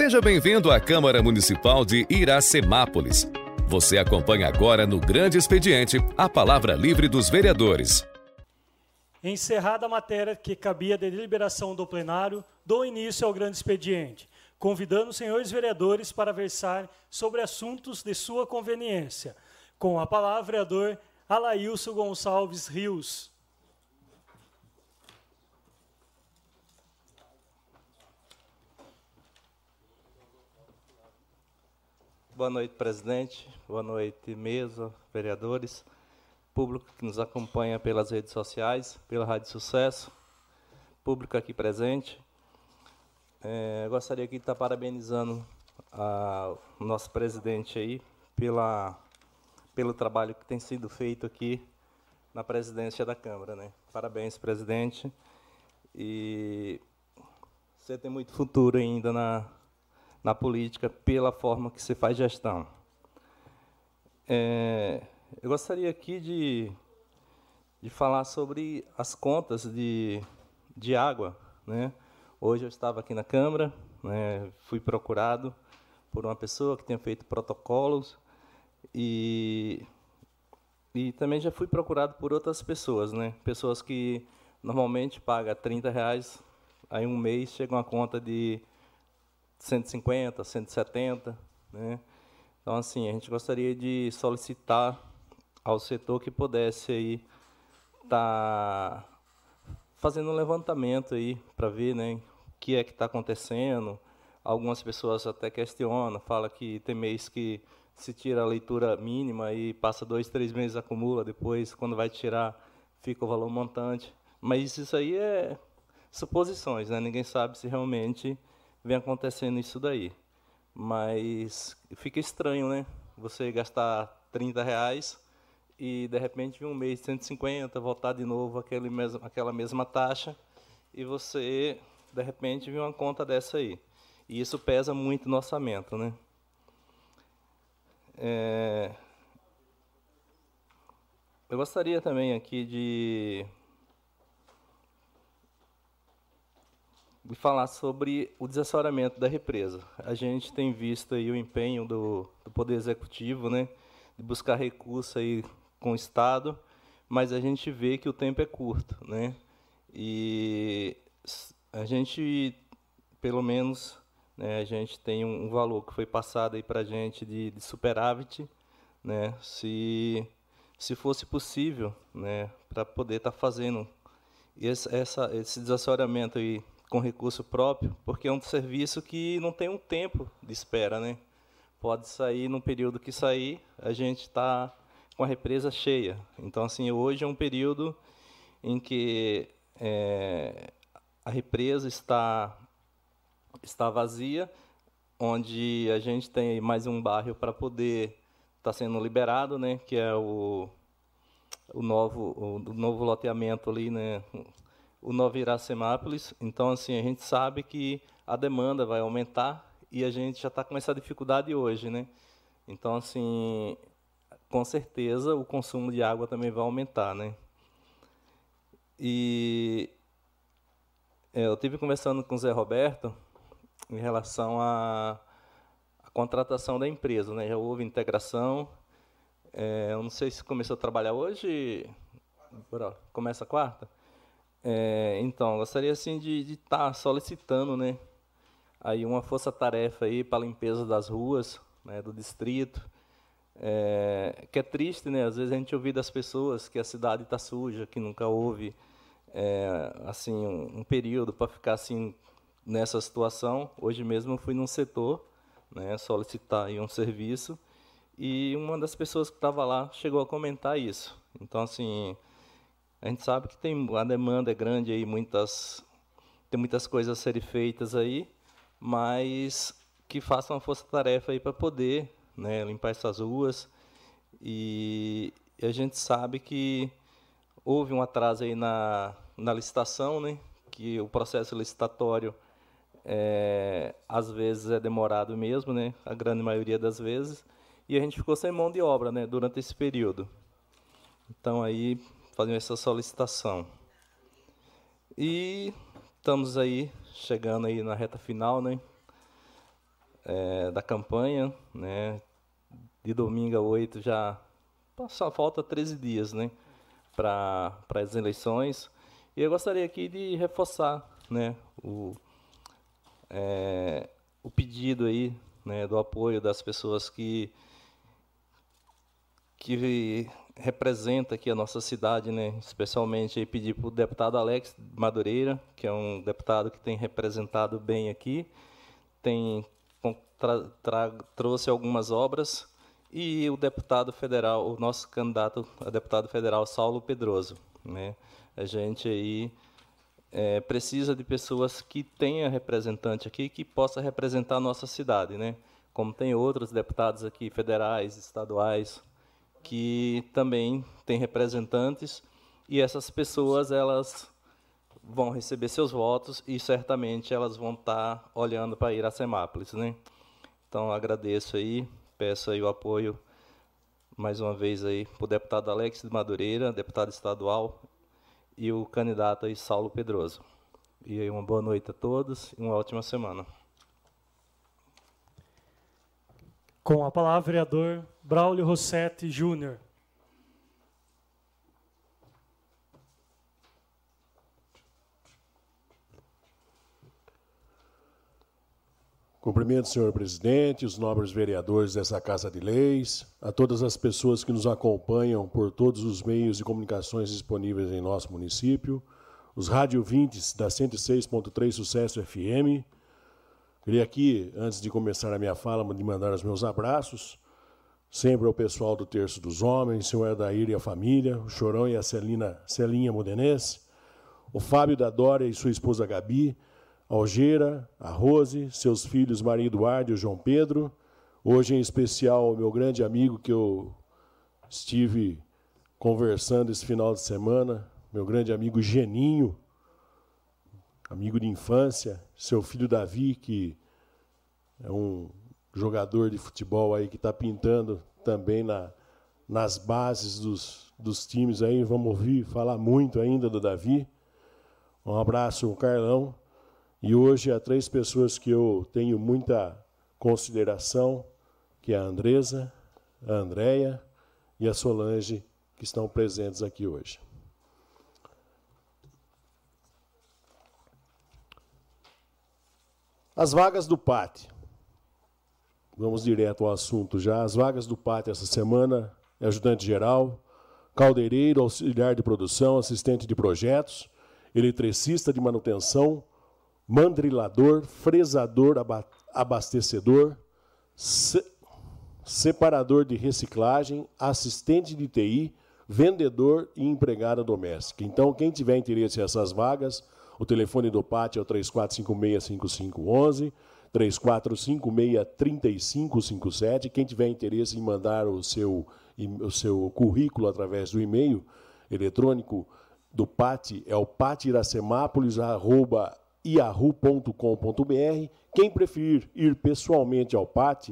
Seja bem-vindo à Câmara Municipal de Iracemápolis. Você acompanha agora no Grande Expediente a palavra livre dos vereadores. Encerrada a matéria que cabia de deliberação do plenário, dou início ao grande expediente, convidando os senhores vereadores para versar sobre assuntos de sua conveniência. Com a palavra, vereador Alailson Gonçalves Rios. Boa noite, presidente. Boa noite, mesa, vereadores, público que nos acompanha pelas redes sociais, pela Rádio Sucesso, público aqui presente. É, gostaria aqui de estar parabenizando o nosso presidente aí pela, pelo trabalho que tem sido feito aqui na presidência da Câmara. Né? Parabéns, presidente. E você tem muito futuro ainda na, na política pela forma que se faz gestão. É, eu gostaria aqui de, de falar sobre as contas de, de água. Né? Hoje eu estava aqui na Câmara, né, fui procurado por uma pessoa que tinha feito protocolos e, e também já fui procurado por outras pessoas, né? pessoas que normalmente pagam 30 reais, aí um mês chega uma conta de 150, 170, né? Então, assim, a gente gostaria de solicitar ao setor que pudesse aí estar tá fazendo um levantamento aí para ver, né, o que é que está acontecendo. Algumas pessoas até questionam, fala que tem mês que se tira a leitura mínima e passa dois, três meses acumula, depois quando vai tirar fica o valor montante. Mas isso aí é suposições, né? Ninguém sabe se realmente vem acontecendo isso daí. Mas fica estranho, né? Você gastar 30 reais e de repente um mês de 150, voltar de novo aquele mesmo, aquela mesma taxa e você de repente vir uma conta dessa aí. E isso pesa muito no orçamento, né? É... Eu gostaria também aqui de e falar sobre o desassessoramento da represa. A gente tem visto aí o empenho do, do Poder Executivo, né, de buscar recursos aí com o Estado, mas a gente vê que o tempo é curto, né, e a gente, pelo menos, né, a gente tem um, valor que foi passado aí para a gente de, de superávit, né, se se fosse possível, né, para poder estar tá fazendo esse, essa, esse desassessoramento aí com recurso próprio, porque é um serviço que não tem um tempo de espera, né? Pode sair no período que sair, a gente está com a represa cheia. Então, assim, hoje é um período em que é, a represa está está vazia, onde a gente tem mais um bairro para poder estar tá sendo liberado, né? Que é o o novo o, o novo loteamento ali, né? O Nova Iracemápolis. Então, assim, a gente sabe que a demanda vai aumentar e a gente já está com essa dificuldade hoje, né? Então, assim, com certeza o consumo de água também vai aumentar, né? E é, eu tive conversando com o Zé Roberto em relação à, à contratação da empresa, né? Já houve integração. É, eu não sei se começou a trabalhar hoje. Começa quarta? É, então, gostaria assim de estar tá solicitando, né, aí uma força-tarefa aí para a limpeza das ruas, né, do distrito. É, que é triste, né? Às vezes a gente ouve das pessoas que a cidade está suja, que nunca houve é, assim um, um período para ficar assim nessa situação. Hoje mesmo eu fui num setor, né, solicitar aí um serviço e uma das pessoas que estava lá chegou a comentar isso. Então assim a gente sabe que tem a demanda é grande aí, muitas tem muitas coisas a serem feitas aí, mas que façam uma força-tarefa aí para poder, né, limpar essas ruas. E, a gente sabe que houve um atraso aí na, na licitação, né, que o processo licitatório é, às vezes é demorado mesmo, né, a grande maioria das vezes, e a gente ficou sem mão de obra, né, durante esse período. Então aí fazendo essa solicitação. E estamos aí chegando aí na reta final, né? é, da campanha, né? De domingo a 8 já só falta 13 dias, né? Para as eleições. E eu gostaria aqui de reforçar, né? O, é, o pedido aí, né? Do apoio das pessoas que que representa aqui a nossa cidade, né? especialmente pedir para o deputado Alex Madureira, que é um deputado que tem representado bem aqui, tem tra, tra, trouxe algumas obras, e o deputado federal, o nosso candidato a deputado federal, Saulo Pedroso. Né? A gente aí é, precisa de pessoas que tenha representante aqui, que possa representar a nossa cidade, né? como tem outros deputados aqui, federais, estaduais, que também têm representantes, e essas pessoas elas vão receber seus votos e certamente elas vão estar olhando para Iracemápolis, né? Então agradeço aí, peço aí o apoio mais uma vez aí para o deputado Alex de Madureira, deputado estadual, e o candidato aí Saulo Pedroso. E aí uma boa noite a todos e uma ótima semana. Com a palavra, vereador Braulio Rossetti Júnior. Cumprimento, senhor presidente, os nobres vereadores dessa Casa de Leis, a todas as pessoas que nos acompanham por todos os meios de comunicações disponíveis em nosso município, os 20 da 106.3 Sucesso FM. Queria aqui, antes de começar a minha fala, de mandar os meus abraços, sempre ao pessoal do Terço dos Homens, senhor Adair e a família, o Chorão e a Celina, Celinha Modenense, o Fábio da Dória e sua esposa Gabi, Algeira, a Rose, seus filhos Maria Eduardo e o João Pedro. Hoje, em especial, o meu grande amigo que eu estive conversando esse final de semana, meu grande amigo Geninho, amigo de infância, seu filho Davi, que é um jogador de futebol aí que está pintando também na, nas bases dos, dos times aí. Vamos ouvir falar muito ainda do Davi. Um abraço, Carlão. E hoje há três pessoas que eu tenho muita consideração, que é a Andresa, a Andréia e a Solange, que estão presentes aqui hoje. As vagas do PAT. Vamos direto ao assunto já. As vagas do PAT essa semana ajudante geral, caldeireiro, auxiliar de produção, assistente de projetos, eletricista de manutenção, mandrilador, fresador, abastecedor, se, separador de reciclagem, assistente de TI, vendedor e empregada doméstica. Então, quem tiver interesse nessas vagas, o telefone do pátio é o 3456-5511, 3456-3557. Quem tiver interesse em mandar o seu, o seu currículo através do e-mail eletrônico do PAT é o patiracemápolis.com yahoo.com.br. Quem preferir ir pessoalmente ao PAT,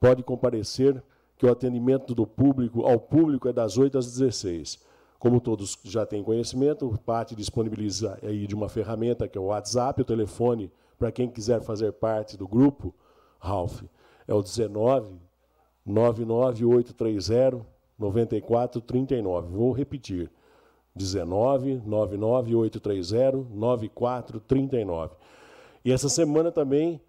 pode comparecer, que o atendimento do público ao público é das 8 às 16. Como todos já têm conhecimento, o PAT disponibiliza aí de uma ferramenta que é o WhatsApp, o telefone para quem quiser fazer parte do grupo, Ralph, é o 19 99830 9439. Vou repetir. 19 99830 9439. E essa semana também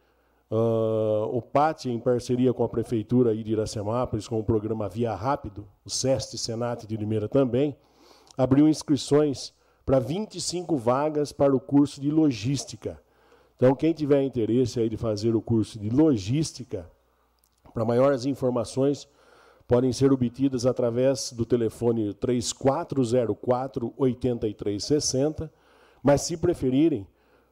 uh, o PAT, em parceria com a Prefeitura de Iracemápolis, com o programa Via Rápido, o SEST Senat de Limeira também, abriu inscrições para 25 vagas para o curso de Logística. Então, quem tiver interesse aí de fazer o curso de Logística, para maiores informações, podem ser obtidas através do telefone 3404 8360, mas se preferirem,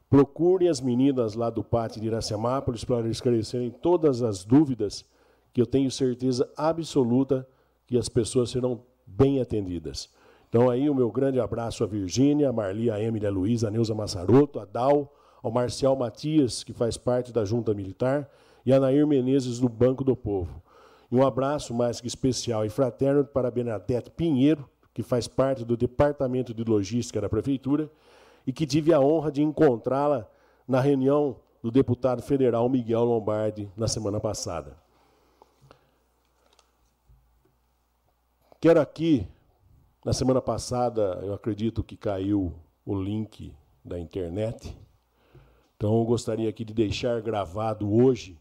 procurem as meninas lá do pátio de Iracemápolis para esclarecerem todas as dúvidas, que eu tenho certeza absoluta que as pessoas serão bem atendidas. Então aí o meu grande abraço à Virgínia, a Marli, a Emília, a Luísa, a Neuza Massaroto, a Dal, ao Marcial Matias, que faz parte da Junta Militar, e a Nair Menezes, do Banco do Povo. E um abraço mais que especial e fraterno para Bernadette Pinheiro, que faz parte do Departamento de Logística da Prefeitura, e que tive a honra de encontrá-la na reunião do deputado federal Miguel Lombardi na semana passada. Quero aqui, na semana passada, eu acredito que caiu o link da internet, então eu gostaria aqui de deixar gravado hoje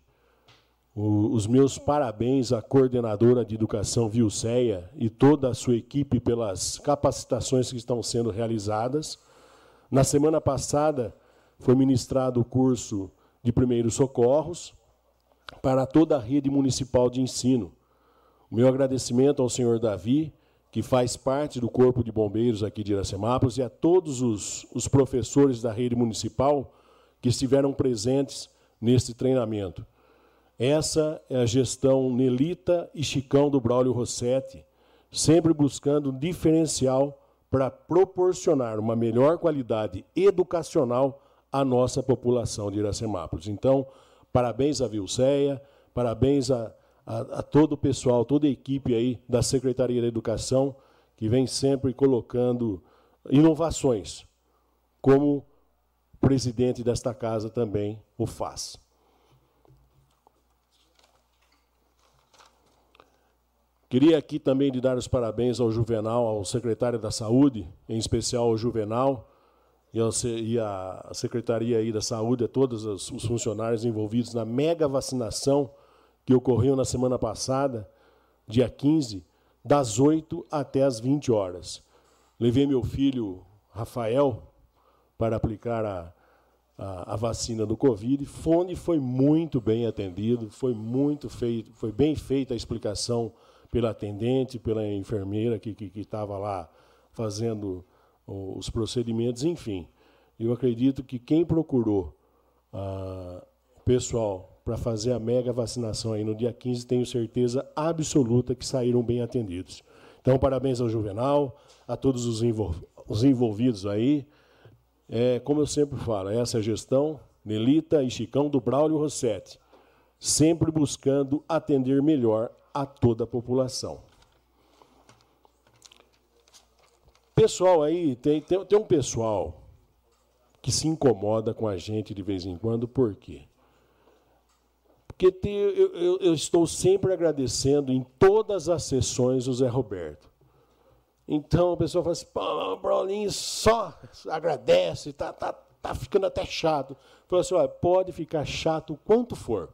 os meus parabéns à coordenadora de educação Vilceia e toda a sua equipe pelas capacitações que estão sendo realizadas. Na semana passada foi ministrado o curso de primeiros socorros para toda a rede municipal de ensino. O meu agradecimento ao senhor Davi, que faz parte do Corpo de Bombeiros aqui de Iracemápolis, e a todos os, os professores da rede municipal que estiveram presentes neste treinamento. Essa é a gestão Nelita e Chicão do Braulio Rossetti, sempre buscando um diferencial para proporcionar uma melhor qualidade educacional à nossa população de Iracemápolis. Então, parabéns à Vilceia, parabéns a, a, a todo o pessoal, toda a equipe aí da Secretaria da Educação, que vem sempre colocando inovações, como presidente desta casa também o faz. Queria aqui também de dar os parabéns ao Juvenal, ao secretário da Saúde, em especial ao Juvenal, e, a Secretaria aí da Saúde, a todos os funcionários envolvidos na mega vacinação que ocorreu na semana passada, dia 15, das 8 até as 20 horas. Levei meu filho Rafael para aplicar a, a, a vacina do Covid. Fone foi muito bem atendido, foi muito feito, foi bem feita a explicação pela atendente, pela enfermeira que estava lá fazendo os procedimentos, enfim. Eu acredito que quem procurou ah, o pessoal para fazer a mega vacinação aí no dia 15, tenho certeza absoluta que saíram bem atendidos. Então, parabéns ao Juvenal, a todos os, os envolvidos aí. É, como eu sempre falo, essa é a gestão Nelita e Chicão do Braulio Rossetti, sempre buscando atender melhor a toda a população. Pessoal aí, tem, tem, tem um pessoal que se incomoda com a gente de vez em quando, por quê? Porque tem, eu, eu, eu, estou sempre agradecendo em todas as sessões o Zé Roberto. Então a pessoa fala assim, pô, o Brolinho só agradece, tá, tá, tá ficando até chato. Fala assim, olha, pode ficar chato o quanto for.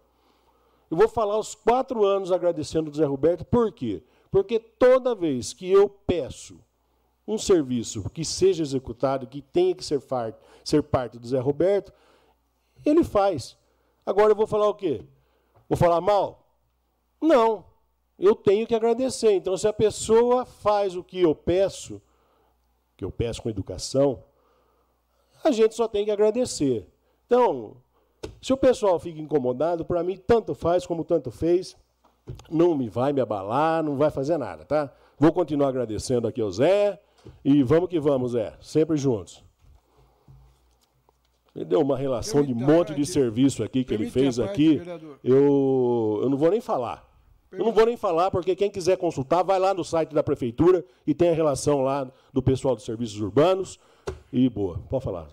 Eu vou falar os quatro anos agradecendo o Zé Roberto, por quê? Porque toda vez que eu peço um serviço que seja executado, que tenha que ser, ser parte do Zé Roberto, ele faz. Agora eu vou falar o quê? Vou falar mal? Não. Eu tenho que agradecer. Então, se a pessoa faz o que eu peço, que eu peço com educação, a gente só tem que agradecer. Então, se o pessoal fica incomodado, para mim, tanto faz como tanto fez, não me vai me abalar, não vai fazer nada, tá? Vou continuar agradecendo aqui ao Zé e vamos que vamos, Zé, sempre juntos. Ele deu uma relação de monte de serviço aqui que ele fez aqui. Eu, eu não vou nem falar. Eu não vou nem falar, porque quem quiser consultar, vai lá no site da prefeitura e tem a relação lá do pessoal dos serviços urbanos. E boa, pode falar.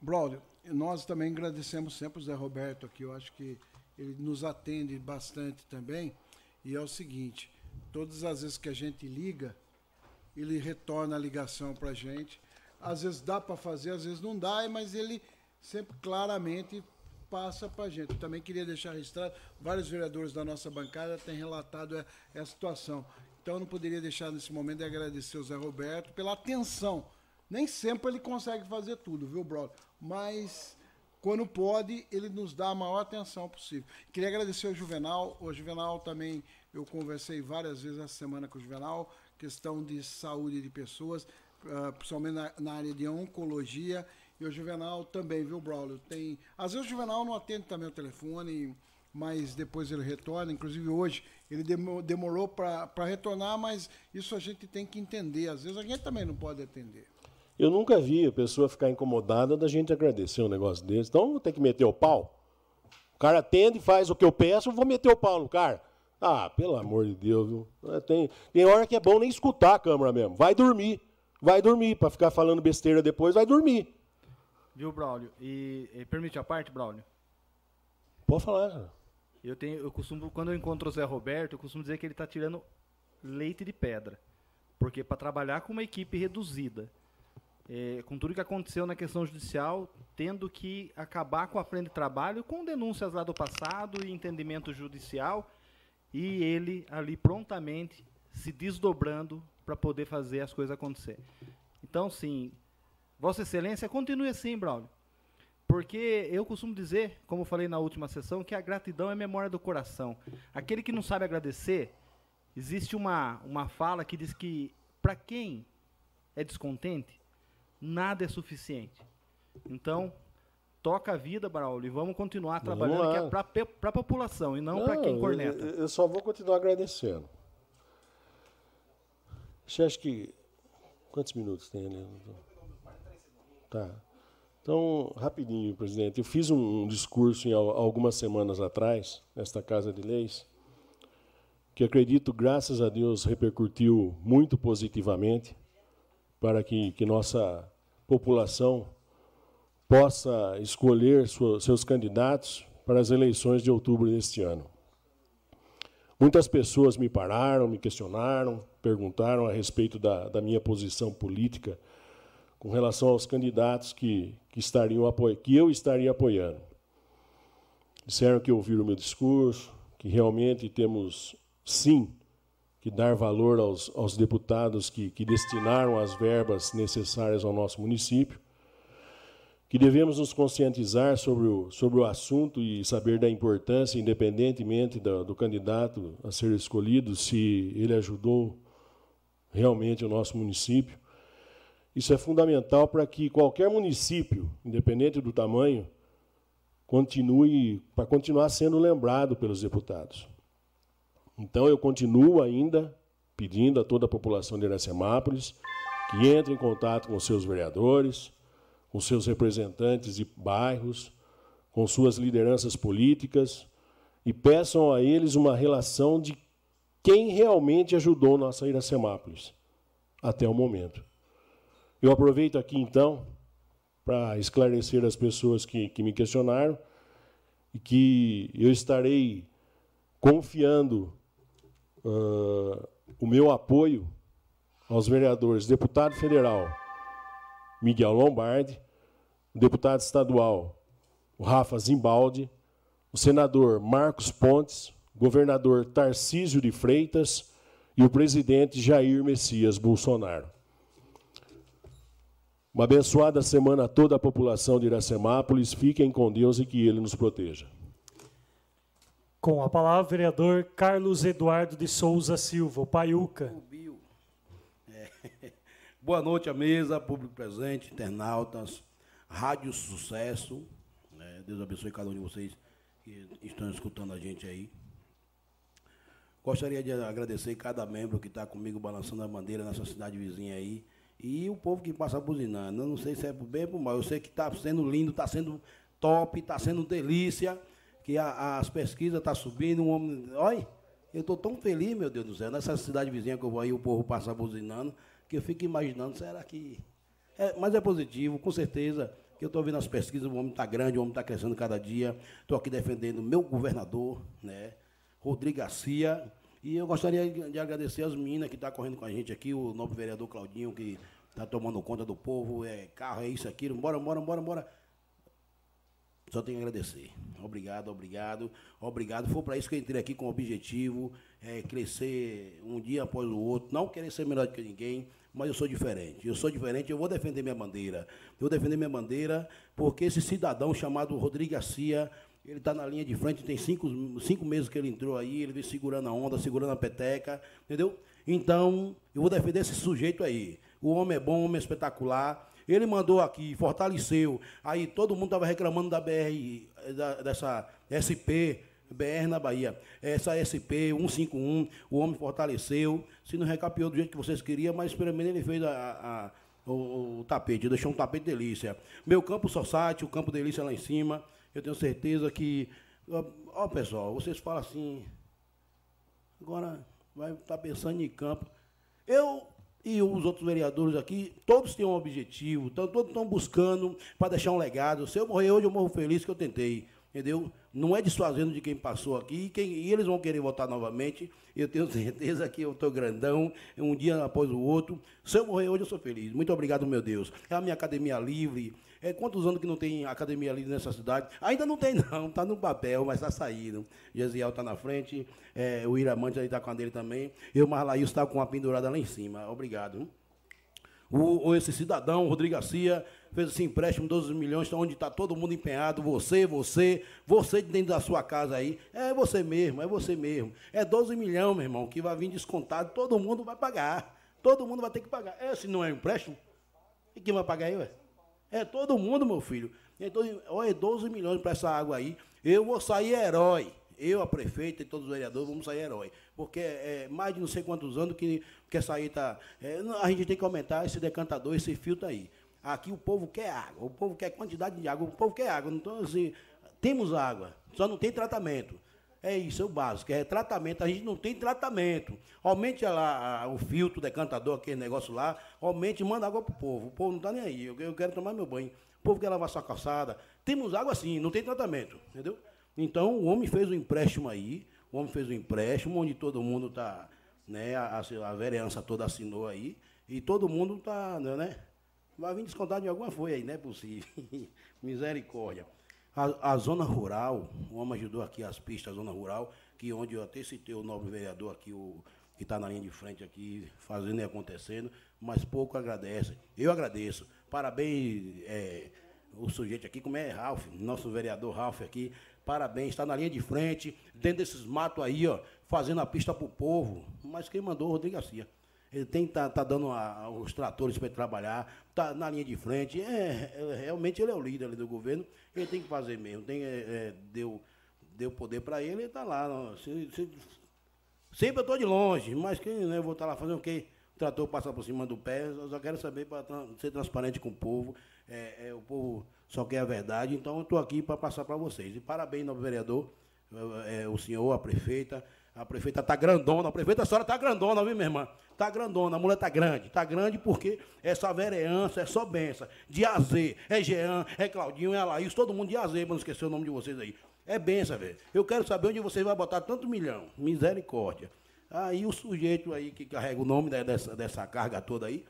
Braulio, nós também agradecemos sempre o Zé Roberto aqui. Eu acho que ele nos atende bastante também. E é o seguinte: todas as vezes que a gente liga, ele retorna a ligação para a gente. Às vezes dá para fazer, às vezes não dá, mas ele sempre claramente passa para a gente. Também queria deixar registrado, vários vereadores da nossa bancada têm relatado a, a situação. Então eu não poderia deixar nesse momento de agradecer o Zé Roberto pela atenção. Nem sempre ele consegue fazer tudo, viu, brother? mas quando pode, ele nos dá a maior atenção possível. Queria agradecer ao Juvenal. O Juvenal também, eu conversei várias vezes essa semana com o Juvenal, questão de saúde de pessoas, uh, principalmente na, área de oncologia. E o Juvenal também, viu, Braulio? Tem... Às vezes o Juvenal não atende também o telefone, mas depois ele retorna. Inclusive hoje ele demorou para retornar, mas isso a gente tem que entender. Às vezes a gente também não pode atender. Eu nunca vi a pessoa ficar incomodada da gente agradecer um negócio desse. Então, vou ter que meter o pau. O cara atende, faz o que eu peço, eu vou meter o pau no cara. Ah, pelo amor de Deus, viu? É, tem, tem hora que é bom nem escutar a câmera mesmo. Vai dormir. Vai dormir. Para ficar falando besteira depois, vai dormir. Viu, Braulio? E, e permite a parte, Braulio? Pode falar. Cara. Eu tenho, eu costumo, quando eu encontro o Zé Roberto, eu costumo dizer que ele está tirando leite de pedra. Porque para trabalhar com uma equipe reduzida, é, com tudo que aconteceu na questão judicial, tendo que acabar com a frente de trabalho, com denúncias lá do passado e entendimento judicial, e ele ali prontamente se desdobrando para poder fazer as coisas acontecer. Então, sim, Vossa Excelência, continue assim, Braulio. Porque eu costumo dizer, como falei na última sessão, que a gratidão é memória do coração. Aquele que não sabe agradecer, existe uma, uma fala que diz que para quem é descontente, nada é suficiente. Então, toca a vida, Braulio, e vamos continuar trabalhando vamos que é para a população e não, não para quem corneta. Eu, eu, só vou continuar agradecendo. Você acha que. Quantos minutos tem ali? Tá. Então, rapidinho, presidente. Eu fiz um, discurso em algumas semanas atrás, nesta Casa de Leis, que acredito, graças a Deus, repercutiu muito positivamente para que, que nossa população possa escolher seus candidatos para as eleições de outubro deste ano. Muitas pessoas me pararam, me questionaram, perguntaram a respeito da, da minha posição política com relação aos candidatos que, que, estariam que eu estaria apoiando. Disseram que ouviram o meu discurso, que realmente temos, sim, que dar valor aos, aos deputados que, que destinaram as verbas necessárias ao nosso município que devemos nos conscientizar sobre o, sobre o assunto e saber da importância, independentemente do, do candidato a ser escolhido, se ele ajudou realmente o nosso município. Isso é fundamental para que qualquer município, independente do tamanho, continue para continuar sendo lembrado pelos deputados. Então eu continuo ainda pedindo a toda a população de Iracemápolis que entre em contato com seus vereadores, com seus representantes de bairros, com suas lideranças políticas e peçam a eles uma relação de quem realmente ajudou nossa Iracemápolis até o momento. Eu aproveito aqui então para esclarecer as pessoas que, que me questionaram e que eu estarei confiando uh, o meu apoio aos vereadores deputado federal Miguel Lombardi, deputado estadual Rafa Zimbaldi, o senador Marcos Pontes, governador Tarcísio de Freitas e o presidente Jair Messias Bolsonaro. Uma abençoada semana a toda a população de Iracemápolis. Fiquem com Deus e que Ele nos proteja. Com a palavra, vereador Carlos Eduardo de Souza Silva, o Paiuca. Boa noite à mesa, público presente, internautas, Rádio Sucesso. Né? Deus abençoe cada um de vocês que estão escutando a gente aí. Gostaria de agradecer cada membro que está comigo balançando a bandeira nessa cidade vizinha aí. E o povo que passa buzinando. Eu não sei se é por bem ou por mal. Eu sei que está sendo lindo, está sendo top, está sendo delícia. Que a, as pesquisas estão tá subindo. Um homem. Olha, eu estou tão feliz, meu Deus do céu. Nessa cidade vizinha que eu vou aí, o povo passa buzinando que eu fico imaginando, será que. É, mas é positivo, com certeza, que eu estou vendo as pesquisas, o homem está grande, o homem está crescendo cada dia. Estou aqui defendendo meu governador, né, Rodrigo Garcia. E eu gostaria de agradecer as meninas que estão tá correndo com a gente aqui, o novo vereador Claudinho, que está tomando conta do povo, é carro, é isso, aquilo. Bora, bora, bora, bora. Só tenho a agradecer. Obrigado, obrigado, obrigado. Foi para isso que eu entrei aqui com o objetivo, é, crescer um dia após o outro, não querer ser melhor do que ninguém, mas eu sou diferente. Eu sou diferente, eu vou defender minha bandeira. Eu vou defender minha bandeira porque esse cidadão chamado Rodrigo Garcia, ele está na linha de frente, tem cinco, cinco meses que ele entrou aí, ele vem segurando a onda, segurando a peteca, entendeu? Então, eu vou defender esse sujeito aí. O homem é bom, o homem é espetacular. Ele mandou aqui, fortaleceu. Aí todo mundo estava reclamando da BR, da, dessa SP, BR na Bahia. Essa SP 151, o homem fortaleceu. Se não recapiou do jeito que vocês queriam, mas pelo menos ele fez a, a, o, o, tapete, deixou um tapete delícia. Meu campo Society, o campo delícia lá em cima. Eu tenho certeza que. Ó, pessoal, vocês falam assim. Agora vai estar tá pensando em campo. Eu e os outros vereadores aqui, todos têm um objetivo, todos estão buscando para deixar um legado. Se eu morrer hoje, eu morro feliz que eu tentei, entendeu? Não é desfazendo de quem passou aqui, e, quem, e eles vão querer votar novamente. Eu tenho certeza que eu estou grandão, um dia após o outro. Se eu morrer hoje, eu sou feliz. Muito obrigado, meu Deus. É a minha academia livre. É, quantos anos que não tem academia livre nessa cidade? Ainda não tem, não. Está no papel, mas está saindo. Gesiel está na frente, é, o Iramante está com a dele também. E o Marlaís está com a pendurada lá em cima. Obrigado. O, esse cidadão, Rodrigo Garcia, fez esse empréstimo, 12 milhões, onde está todo mundo empenhado, você, você, você dentro da sua casa aí. É você mesmo, é você mesmo. É 12 milhões, meu irmão, que vai vir descontado, todo mundo vai pagar. Todo mundo vai ter que pagar. Esse não é um empréstimo? E quem vai pagar aí, ué? É todo mundo, meu filho. Então, olha, 12 milhões para essa água aí. Eu vou sair herói. Eu, a prefeita e todos os vereadores vamos sair herói. Porque é mais de não sei quantos anos que, que essa aí está. É, a gente tem que aumentar esse decantador, esse filtro aí. Aqui o povo quer água, o povo quer quantidade de água, o povo quer água. Então, assim, temos água, só não tem tratamento. É isso, é o básico, é tratamento. A gente não tem tratamento. Aumente a, o filtro, decantador, aquele negócio lá, aumente e manda água pro povo. O povo não está nem aí. Eu, eu, quero tomar meu banho. O povo quer lavar sua calçada. Temos água sim, não tem tratamento. Entendeu? Então o homem fez um empréstimo aí, o homem fez um empréstimo onde todo mundo está, né? A, a, vereança toda assinou aí, e todo mundo está, né? Vai vir descontar de alguma folha aí, não é possível. Misericórdia. A, a, zona rural, o homem ajudou aqui as pistas, a zona rural, que onde eu até citei o nobre vereador aqui, o, que está na linha de frente aqui, fazendo e acontecendo, mas pouco agradece. Eu agradeço. Parabéns, é, o sujeito aqui, como é Ralph, nosso vereador Ralph aqui, parabéns, está na linha de frente, dentro desses matos aí, ó, fazendo a pista para o povo. Mas quem mandou Rodrigo Garcia. Ele tem tá, tá dando a, os tratores para trabalhar, tá na linha de frente. É, é, realmente ele é o líder do governo, ele tem que fazer mesmo. Tem, é, é deu, deu poder para ele, ele está lá. Se, se, sempre eu estou de longe, mas quem né, vou estar tá lá fazendo o quê? O trator passa por cima do pé, eu só quero saber para ser transparente com o povo. É, é, o povo só quer a verdade, então eu estou aqui para passar para vocês. E parabéns, novo vereador, é, o senhor, a prefeita. A prefeita está grandona, a prefeita, a senhora está grandona, viu, minha irmã? Está grandona, a mulher está grande. Está grande porque essa vereança é só benção. De AZ, é Jean, é Claudinho, é Alaís, todo mundo de AZ, para não esquecer o nome de vocês aí. É benção, velho. Eu quero saber onde vocês vão botar tanto milhão. Misericórdia. Aí o sujeito aí que carrega o nome dessa, dessa carga toda aí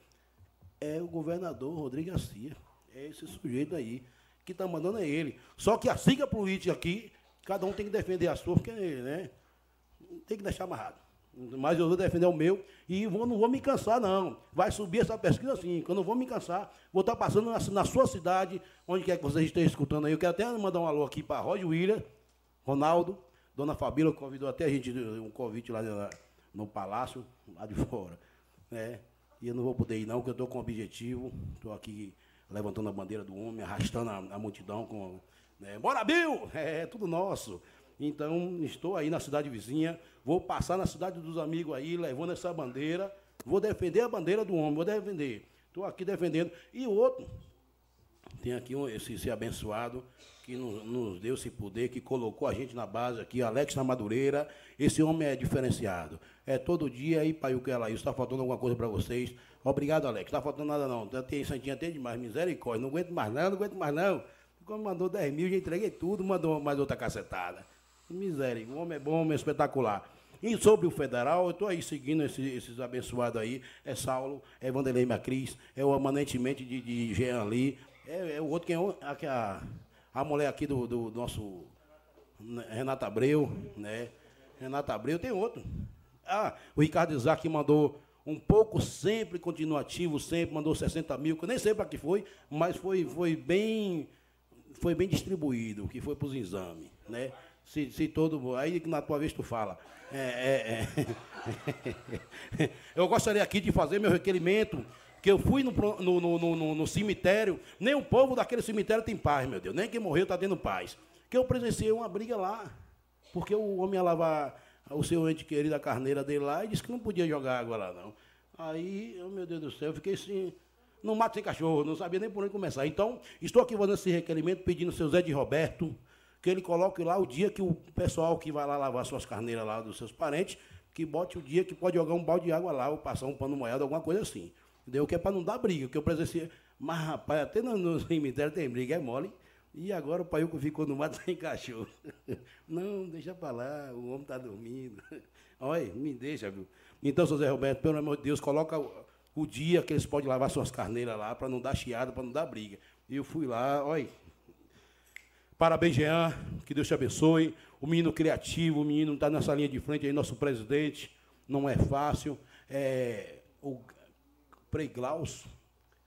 é o governador Rodrigo Garcia. É esse sujeito aí que está mandando é ele. Só que a siga política aqui, cada um tem que defender a sua, porque, né? Tem que deixar amarrado. Mas eu vou defender o meu e vou, não vou me cansar, não. Vai subir essa pesquisa assim, que eu não vou me cansar. Vou estar passando na, na sua cidade, onde quer que vocês estejam escutando aí. Eu quero até mandar um alô aqui para Roger William, Ronaldo, Dona Fabíola, convidou até a gente, um convite lá no, palácio, lá de fora. Né? E eu não vou poder ir, não, porque eu estou com objetivo. Estou aqui levantando a bandeira do homem, arrastando a, a multidão com. Né? Bora, Bill! É, é tudo nosso. Então, estou aí na cidade vizinha, vou passar na cidade dos amigos aí, levando essa bandeira, vou defender a bandeira do homem, vou defender. Estou aqui defendendo. E outro, tem aqui um, esse, esse abençoado que nos, nos, deu esse poder, que colocou a gente na base aqui, Alex na Madureira. Esse homem é diferenciado. É todo dia aí, pai, o que ela está faltando alguma coisa para vocês. Obrigado, Alex. Está faltando nada não. Tem santinha até demais, misericórdia. Não aguento mais não, não aguento mais não. Quando mandou 10 mil, já entreguei tudo, mandou mais outra cacetada. Miséria, o homem é bom, homem é espetacular. E sobre o federal, eu estou aí seguindo esses, esses, abençoados aí. É Saulo, é Vanderlei Macris, é o amanentemente de, de Jean Lee, é, é, o outro que é a, a, a mulher aqui do, do nosso né, Renata Abreu, né? Renata Abreu, tem outro. Ah, o Ricardo Isaac mandou um pouco sempre continuativo, sempre mandou 60 mil, que eu nem sei para que foi, mas foi, foi bem foi bem distribuído, que foi para os exames, né? Se, se todo. Aí na tua vez tu fala. É, é, é. eu gostaria aqui de fazer meu requerimento. Que eu fui no, no, no, no, cemitério, nem o povo daquele cemitério tem paz, meu Deus. Nem quem morreu está tendo paz. Que eu presenciei uma briga lá. Porque o homem ia lavar o seu ente querido, a carneira dele lá, e disse que não podia jogar água lá, não. Aí, meu Deus do céu, eu fiquei assim, não mato sem cachorro, não sabia nem por onde começar. Então, estou aqui fazendo esse requerimento, pedindo ao seu Zé de Roberto, que ele coloque lá o dia que o pessoal que vai lá lavar suas carneiras lá dos seus parentes, que bote o dia que pode jogar um balde de água lá, ou passar um pano molhado, alguma coisa assim. Entendeu? Que é para não dar briga, que eu presenciei. Mas, rapaz, até no, no cemitério tem briga, é mole. E agora o paiuco ficou no mato sem cachorro. Não, deixa para lá, o homem está dormindo. Olha, me deixa, viu? Então, seu Zé Roberto, pelo amor de Deus, coloca o, o dia que eles podem lavar suas carneiras lá, para não dar chiada, para não dar briga. Eu fui lá, olha. Parabéns, Jean, que Deus te abençoe. O menino criativo, o menino está nessa linha de frente aí, nosso presidente. Não é fácil. É, o Preglaus,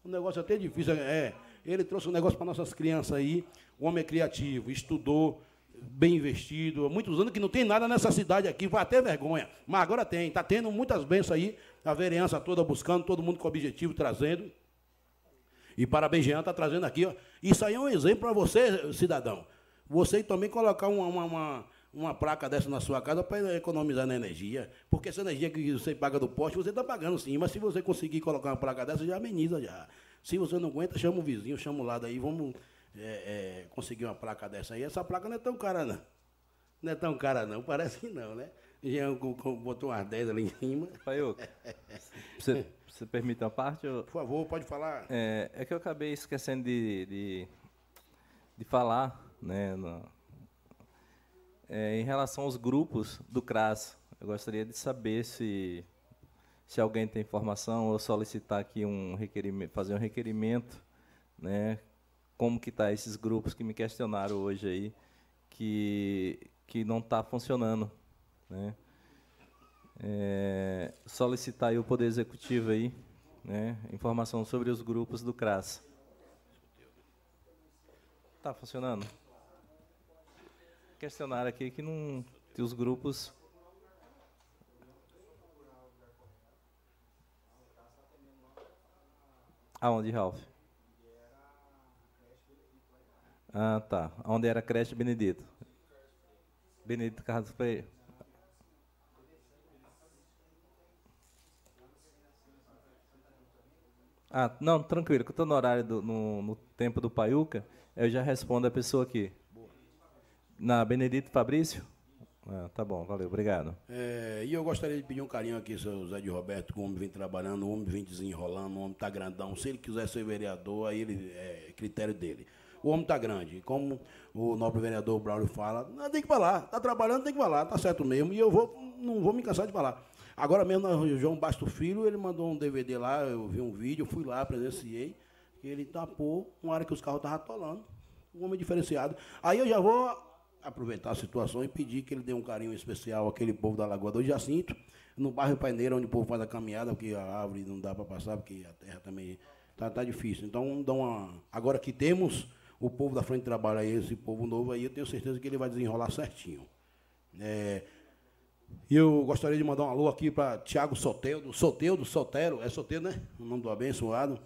um negócio até difícil. É, ele trouxe um negócio para nossas crianças aí. O homem é criativo, estudou, bem investido. Há muitos anos que não tem nada nessa cidade aqui, vai até vergonha. Mas agora tem, está tendo muitas bênçãos aí. A vereança toda buscando, todo mundo com objetivo trazendo. E parabéns, Jean, está trazendo aqui. Ó. Isso aí é um exemplo para você, cidadão. Você também colocar uma, uma, uma, uma, placa dessa na sua casa para economizar na energia. Porque essa energia que você paga do poste, você está pagando sim. Mas se você conseguir colocar uma placa dessa, já ameniza já. Se você não aguenta, chama o vizinho, chama o lado aí, vamos é, é, conseguir uma placa dessa aí. Essa placa não é tão cara, não. Não é tão cara, não. Parece que não, né? Jean botou umas 10 ali em cima. Paiuca, você, você permite uma parte? Por favor, pode falar. É, é que eu acabei esquecendo de, de, de falar, né, no, é, em relação aos grupos do CRAS. Eu gostaria de saber se se alguém tem informação ou solicitar aqui um requerimento, fazer um requerimento, né? Como que tá esses grupos que me questionaram hoje aí, que que não está funcionando, né? É, solicitar aí o poder executivo aí, né? Informação sobre os grupos do CRAS. Tá funcionando? Questionário aqui que não que os grupos Aonde, Ralph? Ah, tá. Onde era a creche Benedito? Benedito Carlos Freire. Ah, não, tranquilo, que eu estou no horário, do, no, no, tempo do Paiuca, eu já respondo a pessoa aqui. Na Benedito Fabrício? Ah, tá bom, valeu, obrigado. É, e eu gostaria de pedir um carinho aqui, seu Zé de Roberto, que o homem vem trabalhando, o homem vem desenrolando, o homem tá grandão. Se ele quiser ser vereador, aí ele é critério dele. O homem tá grande. Como o nobre vereador Braulio fala, tem que falar, tá trabalhando, tem que falar, tá certo mesmo. E eu vou, não vou me cansar de falar. Agora mesmo, o João Basto Filho, ele mandou um DVD lá, eu vi um vídeo, fui lá, presenciei, ele tapou uma hora que os carros estavam atolando. Um homem diferenciado. Aí eu já vou aproveitar a situação e pedir que ele dê um carinho especial àquele povo da Lagoa do Jacinto, no bairro Paineira, onde o povo faz a caminhada, porque a árvore não dá para passar, porque a terra também está tá difícil. Então, dá uma... agora que temos o povo da frente de trabalho aí, esse povo novo aí, eu tenho certeza que ele vai desenrolar certinho. É... Eu gostaria de mandar um alô aqui para Tiago Soteudo, Soteudo, Sotero, é Soteudo, né? O nome do abençoado.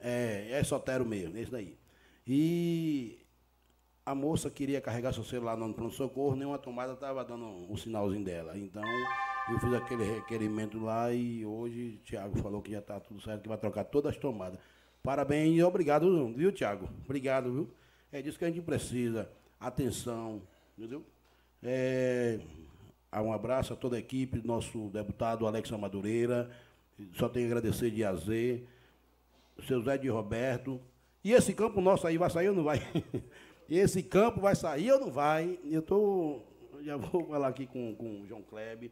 É, é Sotero mesmo, esse daí. E a moça queria carregar seu celular no pronto-socorro, nenhuma tomada estava dando um, um sinalzinho dela. Então, eu fiz aquele requerimento lá e hoje o Tiago falou que já está tudo certo, que vai trocar todas as tomadas. Parabéns e obrigado, viu, Tiago? Obrigado, viu? É disso que a gente precisa. Atenção, entendeu? É, um abraço a toda a equipe, nosso deputado Alex Madureira. Só tenho a agradecer de AZ, seu Zé de Roberto. E esse campo nosso aí vai sair ou não vai? Esse campo vai sair ou não vai? Eu tô, já vou falar aqui com, com o João Kleber.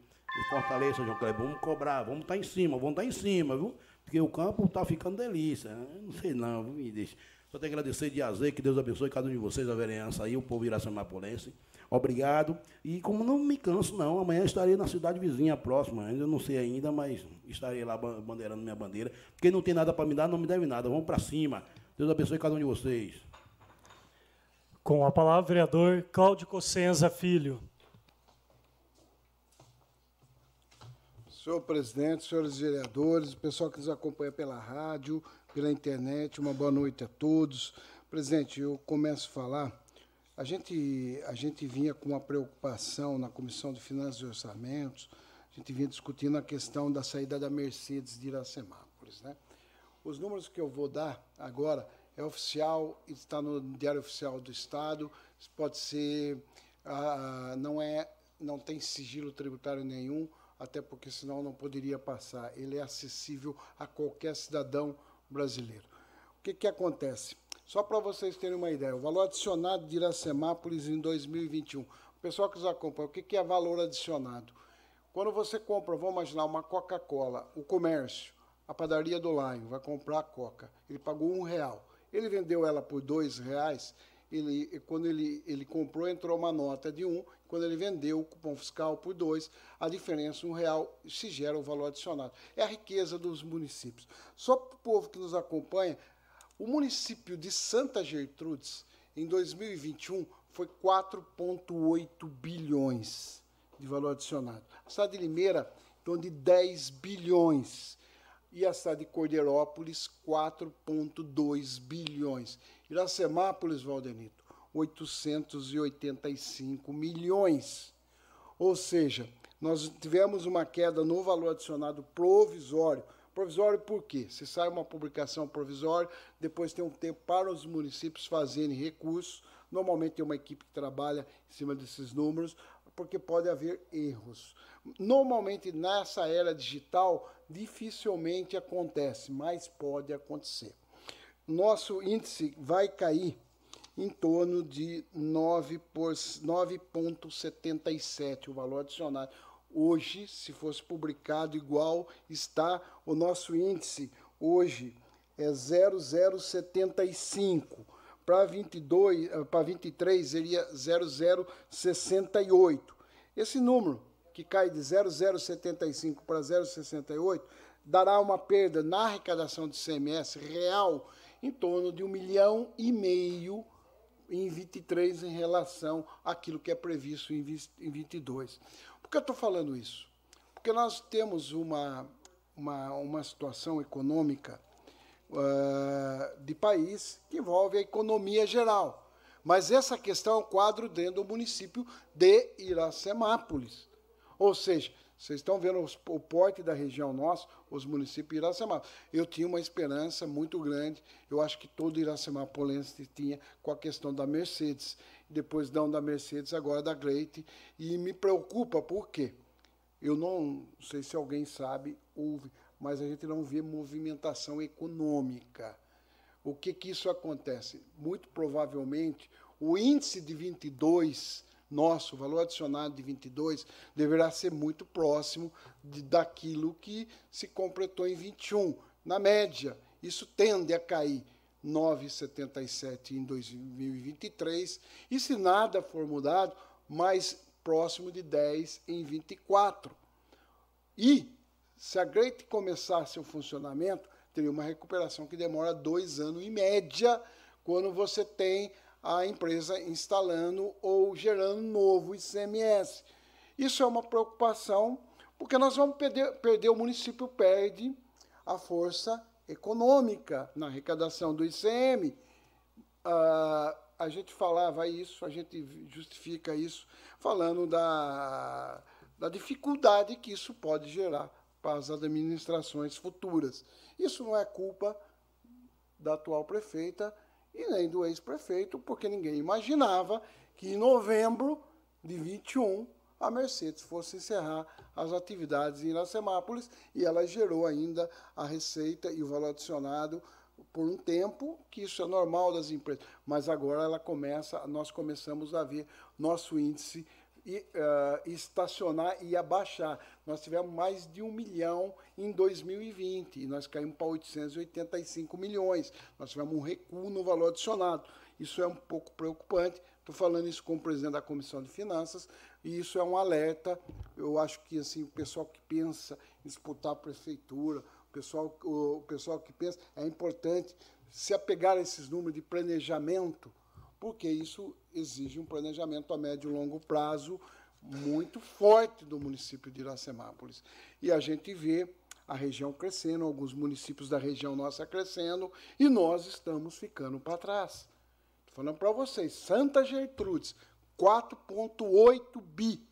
Fortaleça, João Kleber. Vamos cobrar, vamos estar tá em cima, vamos estar tá em cima, viu? Porque o campo está ficando delícia. Não sei não, me deixa. Só tenho que agradecer de azer, que Deus abençoe cada um de vocês, a vereança aí, o povo iracemapolense. Obrigado. E como não me canso, não, amanhã estarei na cidade vizinha próxima. Ainda não sei ainda, mas estarei lá bandeirando minha bandeira. Quem não tem nada para me dar, não me deve nada. Vamos para cima. Deus abençoe cada um de vocês. Com a palavra, vereador Cláudio Cossenza Filho. Senhor presidente, senhores vereadores, pessoal que nos acompanha pela rádio, pela internet, uma boa noite a todos. Presidente, eu começo a falar. A gente, a gente vinha com uma preocupação na Comissão de Finanças e Orçamentos, a gente vinha discutindo a questão da saída da Mercedes de Iracemápolis. Né? Os números que eu vou dar agora é oficial, está no Diário Oficial do Estado, pode ser, ah, não, é, não tem sigilo tributário nenhum, até porque senão não poderia passar. Ele é acessível a qualquer cidadão brasileiro. O que, que acontece? Só para vocês terem uma ideia, o valor adicionado de Iracemápolis em 2021. O pessoal que nos acompanha, o que, é valor adicionado? Quando você compra, vamos imaginar, uma Coca-Cola, o comércio, a padaria do Laio vai comprar a Coca, ele pagou um real. Ele vendeu ela por dois reais, ele, quando ele, ele comprou, entrou uma nota de um, quando ele vendeu o cupom fiscal por dois, a diferença, um real, se gera o valor adicionado. É a riqueza dos municípios. Só para o povo que nos acompanha, o município de Santa Gertrudes, em 2021, foi 4,8 bilhões de valor adicionado. A cidade de Limeira, em torno de 10 bilhões. E a cidade de Cordeirópolis, 4,2 bilhões. Iracemápolis, Valdenito, 885 milhões. Ou seja, nós tivemos uma queda no valor adicionado provisório. Provisório por quê? Se sai uma publicação provisória, depois tem um tempo para os municípios fazerem recursos. Normalmente tem uma equipe que trabalha em cima desses números, porque pode haver erros. Normalmente nessa era digital dificilmente acontece, mas pode acontecer. Nosso índice vai cair em torno de 9,77 o valor adicionado. Hoje, se fosse publicado igual está o nosso índice, hoje é 0,075 para 22, para 23 seria 0068. Esse número que cai de 0075 para 068 dará uma perda na arrecadação de CMS real em torno de um milhão e meio em 23 em relação àquilo que é previsto em 22. Por que eu estou falando isso? Porque nós temos uma, uma, uma situação econômica uh, de país que envolve a economia geral. Mas essa questão é um quadro dentro do município de Iracemápolis. Ou seja, vocês estão vendo os, o porte da região nossa, os municípios de Iracemápolis. Eu tinha uma esperança muito grande, eu acho que todo Iracemápolense tinha com a questão da Mercedes. Depois não da Mercedes, agora da Great. E me preocupa, por quê? Eu não sei se alguém sabe, mas a gente não vê movimentação econômica. O que, que isso acontece? Muito provavelmente, o índice de 22, nosso valor adicionado de 22, deverá ser muito próximo de, daquilo que se completou em 21. Na média, isso tende a cair 9,77 em 2023, e se nada for mudado, mais próximo de 10 em 24. E se a Great começasse o funcionamento, teria uma recuperação que demora dois anos em média, quando você tem a empresa instalando ou gerando novo ICMS. Isso é uma preocupação, porque nós vamos perder, perder o município perde a força econômica na arrecadação do ICM. A gente falava isso, a gente justifica isso, falando da, da dificuldade que isso pode gerar para as administrações futuras. Isso não é culpa da atual prefeita e nem do ex-prefeito, porque ninguém imaginava que em novembro de 21 a Mercedes fosse encerrar as atividades em Iracemápolis e ela gerou ainda a receita e o valor adicionado por um tempo, que isso é normal das empresas, mas agora ela começa, nós começamos a ver nosso índice e, uh, estacionar e abaixar. Nós tivemos mais de um milhão em 2020 e nós caímos para 885 milhões. Nós tivemos um recuo no valor adicionado. Isso é um pouco preocupante. Estou falando isso com o presidente da Comissão de Finanças e isso é um alerta. Eu acho que assim o pessoal que pensa em disputar a prefeitura, o pessoal, o pessoal que pensa, é importante se apegar a esses números de planejamento porque isso exige um planejamento a médio e longo prazo muito forte do município de Iracemápolis. E a gente vê a região crescendo, alguns municípios da região nossa crescendo, e nós estamos ficando para trás. Falando para vocês, Santa Gertrudes, 4,8 bi.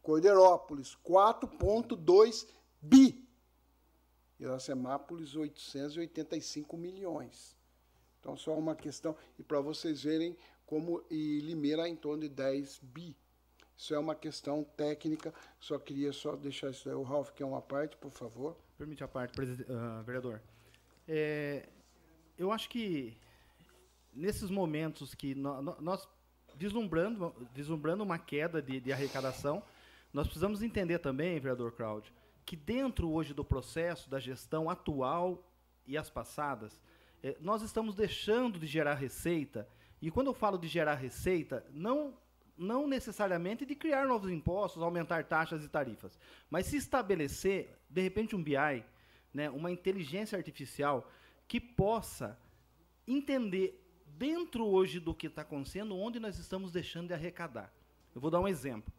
Cordeirópolis, 4,2 bi. Iracemápolis, 885 milhões. Então, só uma questão, e para vocês verem como e Limeira em torno de 10 bi. Isso é uma questão técnica, só queria só deixar isso aí. O Ralf quer uma parte, por favor. Permite a parte, uh, vereador. É, eu acho que nesses momentos que nós, vislumbrando, vislumbrando uma queda de, de, arrecadação, nós precisamos entender também, vereador Cláudio, que dentro hoje do processo da gestão atual e as passadas, é, nós estamos deixando de gerar receita. E quando eu falo de gerar receita, não não necessariamente de criar novos impostos, aumentar taxas e tarifas, mas se estabelecer, de repente, um BI, né, uma inteligência artificial que possa entender dentro hoje do que está acontecendo, onde nós estamos deixando de arrecadar. Eu vou dar um exemplo.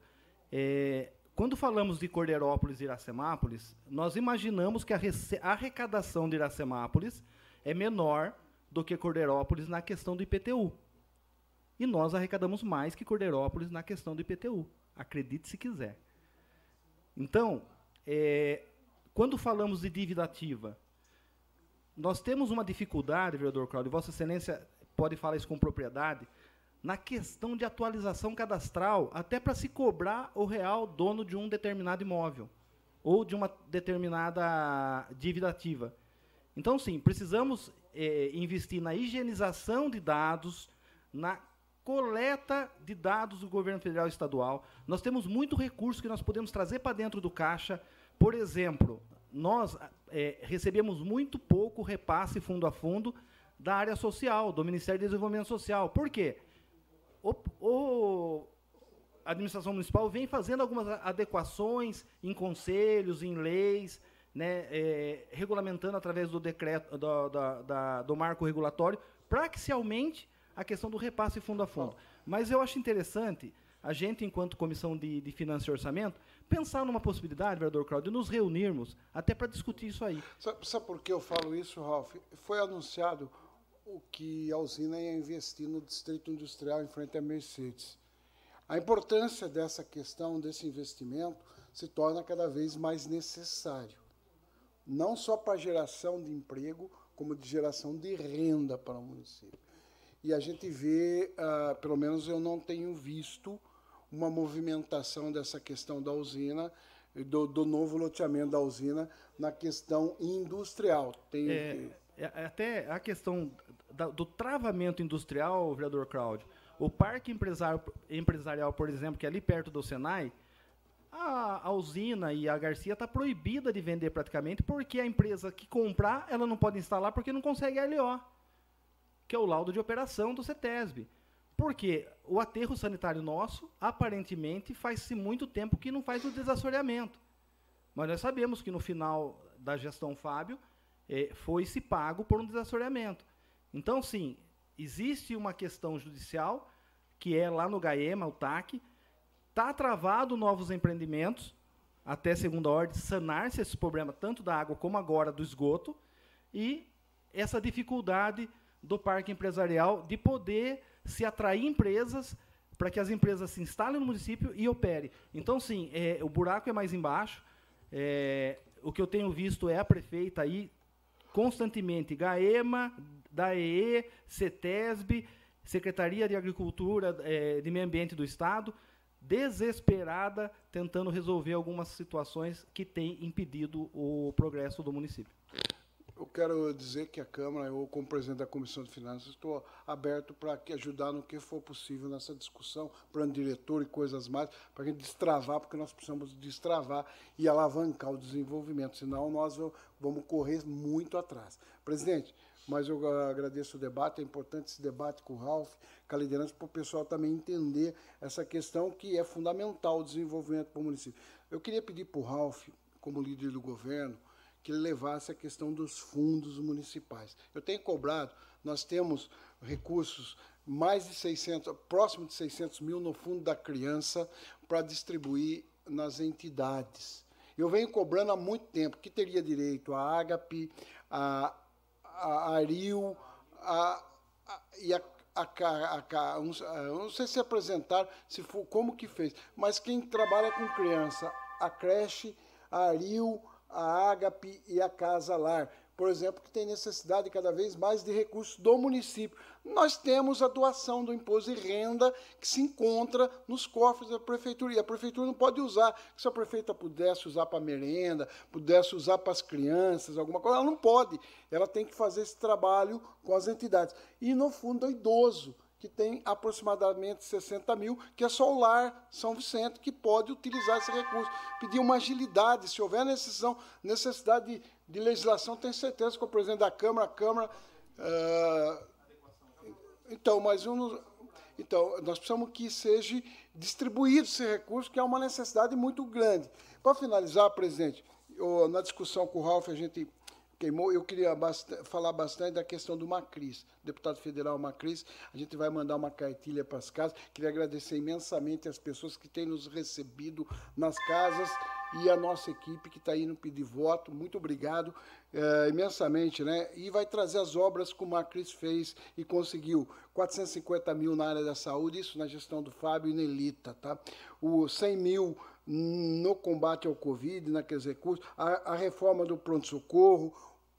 É, quando falamos de Cordeirópolis e Iracemápolis, nós imaginamos que a arrecadação de Iracemápolis é menor do que Cordeirópolis na questão do IPTU. E nós arrecadamos mais que Cordeirópolis na questão do IPTU. Acredite se quiser. Então, é, quando falamos de dívida ativa, nós temos uma dificuldade, vereador Cláudio, Vossa Excelência pode falar isso com propriedade, na questão de atualização cadastral, até para se cobrar o real dono de um determinado imóvel ou de uma determinada dívida ativa. Então, sim, precisamos é, investir na higienização de dados, na coleta de dados do governo federal e estadual. Nós temos muito recurso que nós podemos trazer para dentro do caixa. Por exemplo, nós é, recebemos muito pouco repasse fundo a fundo da área social, do Ministério do Desenvolvimento Social. Por quê? O, o, a administração municipal vem fazendo algumas adequações em conselhos, em leis, né, é, regulamentando através do decreto, do, da, da, do marco regulatório, para que se aumente a questão do repasse fundo a fundo. Mas eu acho interessante a gente, enquanto Comissão de, de Finanças e Orçamento, pensar numa possibilidade, vereador Claudio, de nos reunirmos até para discutir isso aí. Sabe, sabe, por que eu falo isso, Ralf? Foi anunciado o que a usina ia investir no Distrito Industrial em frente à Mercedes. A importância dessa questão, desse investimento, se torna cada vez mais necessário. Não só para geração de emprego, como de geração de renda para o município e a gente vê, uh, pelo menos eu não tenho visto, uma movimentação dessa questão da usina, do, do novo loteamento da usina na questão industrial. Tem é, que... É, é, até a questão da, do travamento industrial, vereador Cláudio, o parque empresarial, por exemplo, que é ali perto do Senai, a, a usina e a Garcia está proibida de vender praticamente porque a empresa que comprar, ela não pode instalar porque não consegue LO que é o laudo de operação do CETESB. Porque o aterro sanitário nosso, aparentemente, faz-se muito tempo que não faz o desassoreamento. Mas nós sabemos que no final da gestão Fábio, eh, foi-se pago por um desassoreamento. Então, sim, existe uma questão judicial, que é lá no GAEMA, o TAC, está travado novos empreendimentos, até segunda ordem, sanar-se esse problema, tanto da água como agora do esgoto, e essa dificuldade do parque empresarial de poder se atrair empresas para que as empresas se instalem no município e operem. Então, sim, é, o buraco é mais embaixo. É, o que eu tenho visto é a prefeita aí constantemente, GAEMA, DAEE, CETESB, Secretaria de Agricultura, é, de Meio Ambiente do Estado, desesperada tentando resolver algumas situações que têm impedido o progresso do município eu quero dizer que a Câmara, eu como presidente da Comissão de Finanças, estou aberto para ajudar no que for possível nessa discussão, plano diretor e coisas mais, para a gente destravar, porque nós precisamos destravar e alavancar o desenvolvimento, senão nós vamos correr muito atrás. Presidente, mas eu agradeço o debate, é importante esse debate com o Ralf, com a liderança, para o pessoal também entender essa questão que é fundamental o desenvolvimento para o município. Eu queria pedir para o Ralf, como líder do governo, que ele levasse a questão dos fundos municipais. Eu tenho cobrado, nós temos recursos mais de 600, próximo de 600 mil no Fundo da Criança para distribuir nas entidades. Eu venho cobrando há muito tempo que teria direito a Agape, a, a Aril, a, a, e a a, a, não sei se apresentaram, se for como que fez, mas quem trabalha com criança, a creche, a Aril, a Ágape e a Casa Lar. Por exemplo, que tem necessidade cada vez mais de recursos do município. Nós temos a doação do imposto de renda que se encontra nos cofres da prefeitura. E a prefeitura não pode usar. Se a prefeita pudesse usar para merenda, pudesse usar para as crianças, alguma coisa, ela não pode. Ela tem que fazer esse trabalho com as entidades. E, no fundo, é idoso que tem aproximadamente 60 mil, que é só o Lar São Vicente que pode utilizar esse recurso. Pedir uma agilidade, se houver necessidade, necessidade de, de legislação, tenho certeza que o presidente da Câmara, a Câmara. Uh, então, mas um, então, nós precisamos que seja distribuído esse recurso, que é uma necessidade muito grande. Para finalizar, presidente, eu, na discussão com o Ralf, a gente queimou. Eu queria falar bastante da questão do Macris, deputado federal Macris. A gente vai mandar uma cartilha para as casas. Queria agradecer imensamente as pessoas que têm nos recebido nas casas e a nossa equipe que está indo pedir voto. Muito obrigado é, imensamente, né? E vai trazer as obras que o Macris fez e conseguiu 450 mil na área da saúde, isso na gestão do Fábio e Nelita, tá? O 100 mil no combate ao Covid, naqueles recursos, a, a reforma do pronto-socorro,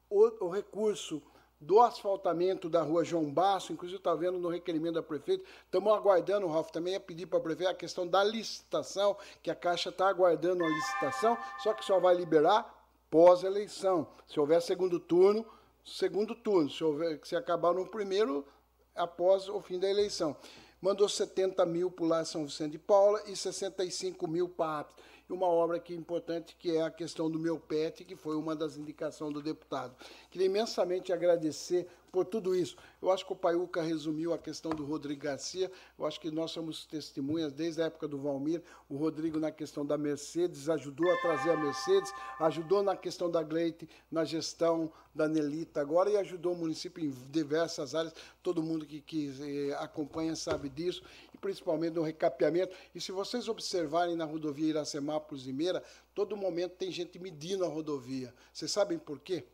o, o, recurso do asfaltamento da rua João Basso, inclusive está vendo no requerimento da prefeita, estamos aguardando, Ralf, também a pedir para a prefeita a questão da licitação, que a Caixa está aguardando a licitação, só que só vai liberar pós-eleição. Se houver segundo turno, segundo turno. Se, houver, se acabar no primeiro, após o fim da eleição mandou 70 mil para o São Vicente de Paula e 65 mil para E uma obra aqui importante, que é a questão do meu PET, que foi uma das indicações do deputado. Queria imensamente agradecer por tudo isso. Eu acho que o Paiuca resumiu a questão do Rodrigo Garcia. Eu acho que nós somos testemunhas desde a época do Valmir. O Rodrigo, na questão da Mercedes, ajudou a trazer a Mercedes, ajudou na questão da Gleite, na gestão da Nelita agora, e ajudou o município em diversas áreas. Todo mundo que, que eh, acompanha sabe disso, principalmente no recapeamento. E se vocês observarem na rodovia Iracemápolis e Meira, todo momento tem gente medindo a rodovia. Vocês sabem por quê?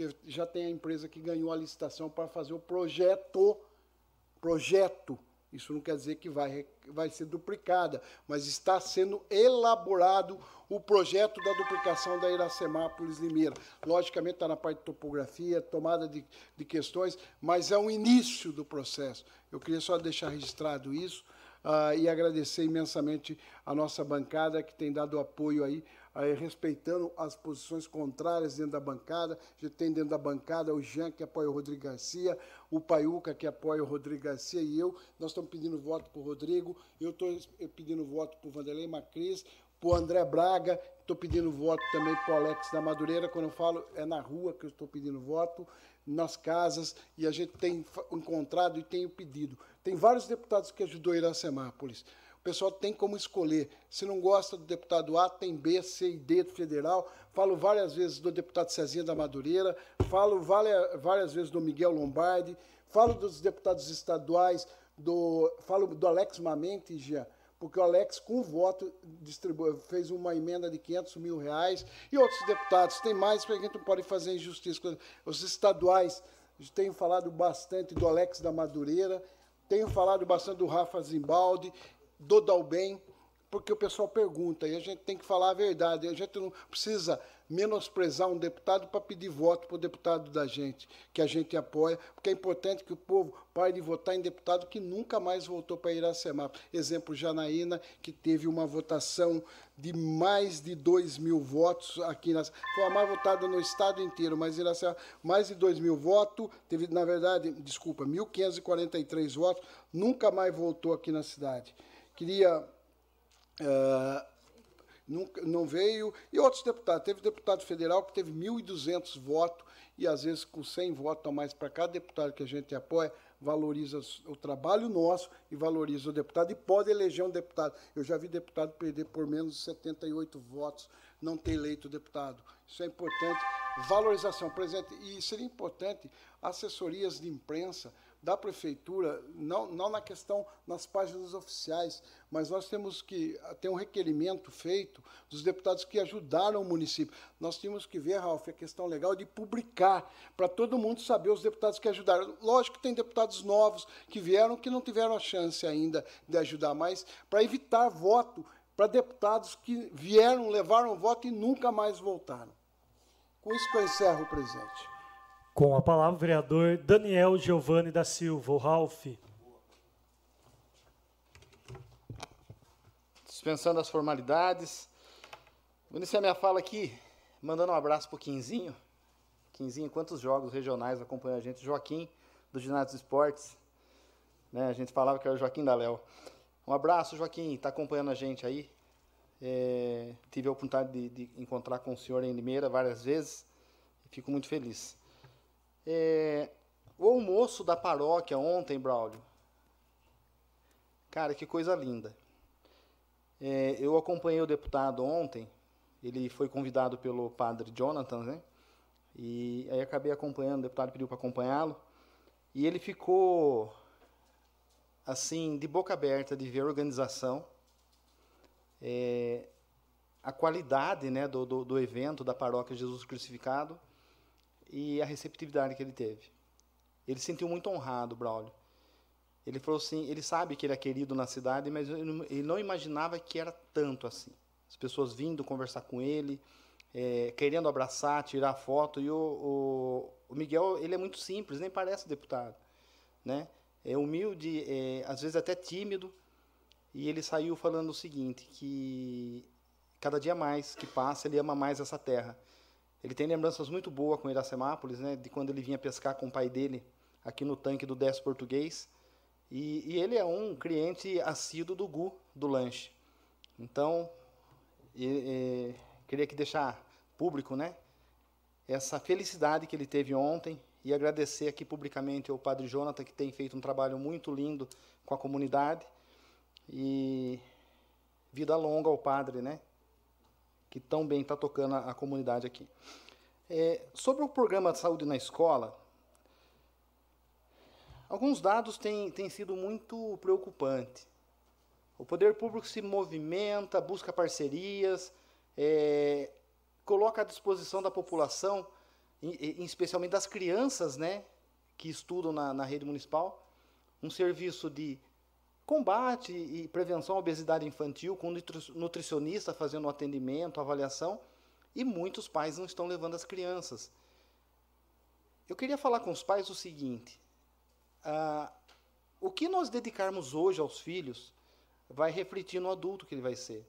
porque já tem a empresa que ganhou a licitação para fazer o projeto. Projeto. Isso não quer dizer que vai, vai ser duplicada, mas está sendo elaborado o projeto da duplicação da Iracemápolis Limeira. Logicamente está na parte de topografia, tomada de, de questões, mas é o início do processo. Eu queria só deixar registrado isso uh, e agradecer imensamente a nossa bancada que tem dado apoio aí aí, respeitando as posições contrárias dentro da bancada. A gente tem dentro da bancada o Jean, que apoia o Rodrigo Garcia, o Paiuca, que apoia o Rodrigo Garcia, e eu. Nós estamos pedindo voto para o Rodrigo, eu estou pedindo voto para o Vanderlei Macris, para o André Braga, estou pedindo voto também para o Alex da Madureira. Quando eu falo, é na rua que eu estou pedindo voto, nas casas, e a gente tem encontrado e tem pedido. Tem vários deputados que ajudou a Iracemápolis. O pessoal tem como escolher. Se não gosta do deputado A, tem B, C e D do federal. Falo várias vezes do deputado Cezinha da Madureira, falo várias vezes do Miguel Lombardi, falo dos deputados estaduais, do, falo do Alex Mamente, já, porque o Alex, com voto, fez uma emenda de 500 mil reais, e outros deputados. Tem mais, porque a gente não pode fazer injustiça. Os estaduais, tenho falado bastante do Alex da Madureira, tenho falado bastante do Rafa Zimbaldi, do Dalben, porque o pessoal pergunta e a gente tem que falar a verdade. A gente não precisa menosprezar um deputado para pedir voto para o deputado da gente, que a gente apoia, porque é importante que o povo pare de votar em deputado que nunca mais voltou para Iracema. Exemplo, Janaína, que teve uma votação de mais de 2 mil votos aqui. Nas, foi a mais votada no estado inteiro, mas Iracema, mais de 2 mil votos, teve, na verdade, desculpa, 1.543 votos, nunca mais voltou aqui na cidade queria. Uh, nunca, não veio. E outros deputados. Teve deputado federal que teve 1.200 votos, e às vezes com 100 votos a mais para cada deputado que a gente apoia, valoriza o trabalho nosso e valoriza o deputado e pode eleger um deputado. Eu já vi deputado perder por menos de 78 votos, não ter eleito deputado. Isso é importante. Valorização presente. E seria importante assessorias de imprensa da prefeitura, não, não na questão nas páginas oficiais, mas nós temos que ter um requerimento feito dos deputados que ajudaram o município. Nós temos que ver, Ralf, a questão legal de publicar, para todo mundo saber os deputados que ajudaram. Lógico que tem deputados novos que vieram que não tiveram a chance ainda de ajudar, mas para evitar voto para deputados que vieram, levaram voto e nunca mais voltaram. Com isso que eu encerro o presente. Com a palavra, o vereador Daniel Giovanni da Silva, o Ralph. Dispensando as formalidades. Vou iniciar minha fala aqui, mandando um abraço para o Quinzinho. Quinzinho, quantos jogos regionais acompanham a gente? Joaquim, do Ginásio Esportes. Né, a gente falava que era o Joaquim da Léo. Um abraço, Joaquim, está acompanhando a gente aí. É, tive a oportunidade de, de, encontrar com o senhor em Limeira várias vezes. Fico muito feliz. É, o almoço da paróquia ontem, Braulio. Cara, que coisa linda. É, eu acompanhei o deputado ontem. Ele foi convidado pelo padre Jonathan, né? E aí acabei acompanhando, o deputado pediu para acompanhá-lo. E ele ficou assim, de boca aberta, de ver a organização, é, a qualidade né, do, do, do, evento da paróquia Jesus Crucificado e a receptividade que ele teve. Ele se sentiu muito honrado, Braulio. Ele falou assim, ele sabe que ele é querido na cidade, mas ele não imaginava que era tanto assim. As pessoas vindo conversar com ele, é, querendo abraçar, tirar foto. E o, o, o, Miguel, ele é muito simples, nem parece deputado, né? É humilde, é, às vezes até tímido. E ele saiu falando o seguinte, que cada dia mais que passa, ele ama mais essa terra. Ele tem lembranças muito boas com Iracemápolis, né, de quando ele vinha pescar com o pai dele aqui no tanque do 10 português. E, e, ele é um cliente assíduo do Gu, do lanche. Então, e, e, queria que deixar público, né, essa felicidade que ele teve ontem e agradecer aqui publicamente ao Padre Jonathan, que tem feito um trabalho muito lindo com a comunidade. E vida longa ao Padre, né, que tão bem está tocando a, a, comunidade aqui. É, sobre o programa de saúde na escola, alguns dados têm, têm sido muito preocupantes. O poder público se movimenta, busca parcerias, é, coloca à disposição da população, em, especialmente das crianças né, que estudam na, na rede municipal, um serviço de combate e prevenção à obesidade infantil, com nutricionista fazendo atendimento, avaliação, e muitos pais não estão levando as crianças. Eu queria falar com os pais o seguinte: ah, o que nós dedicarmos hoje aos filhos vai refletir no adulto que ele vai ser.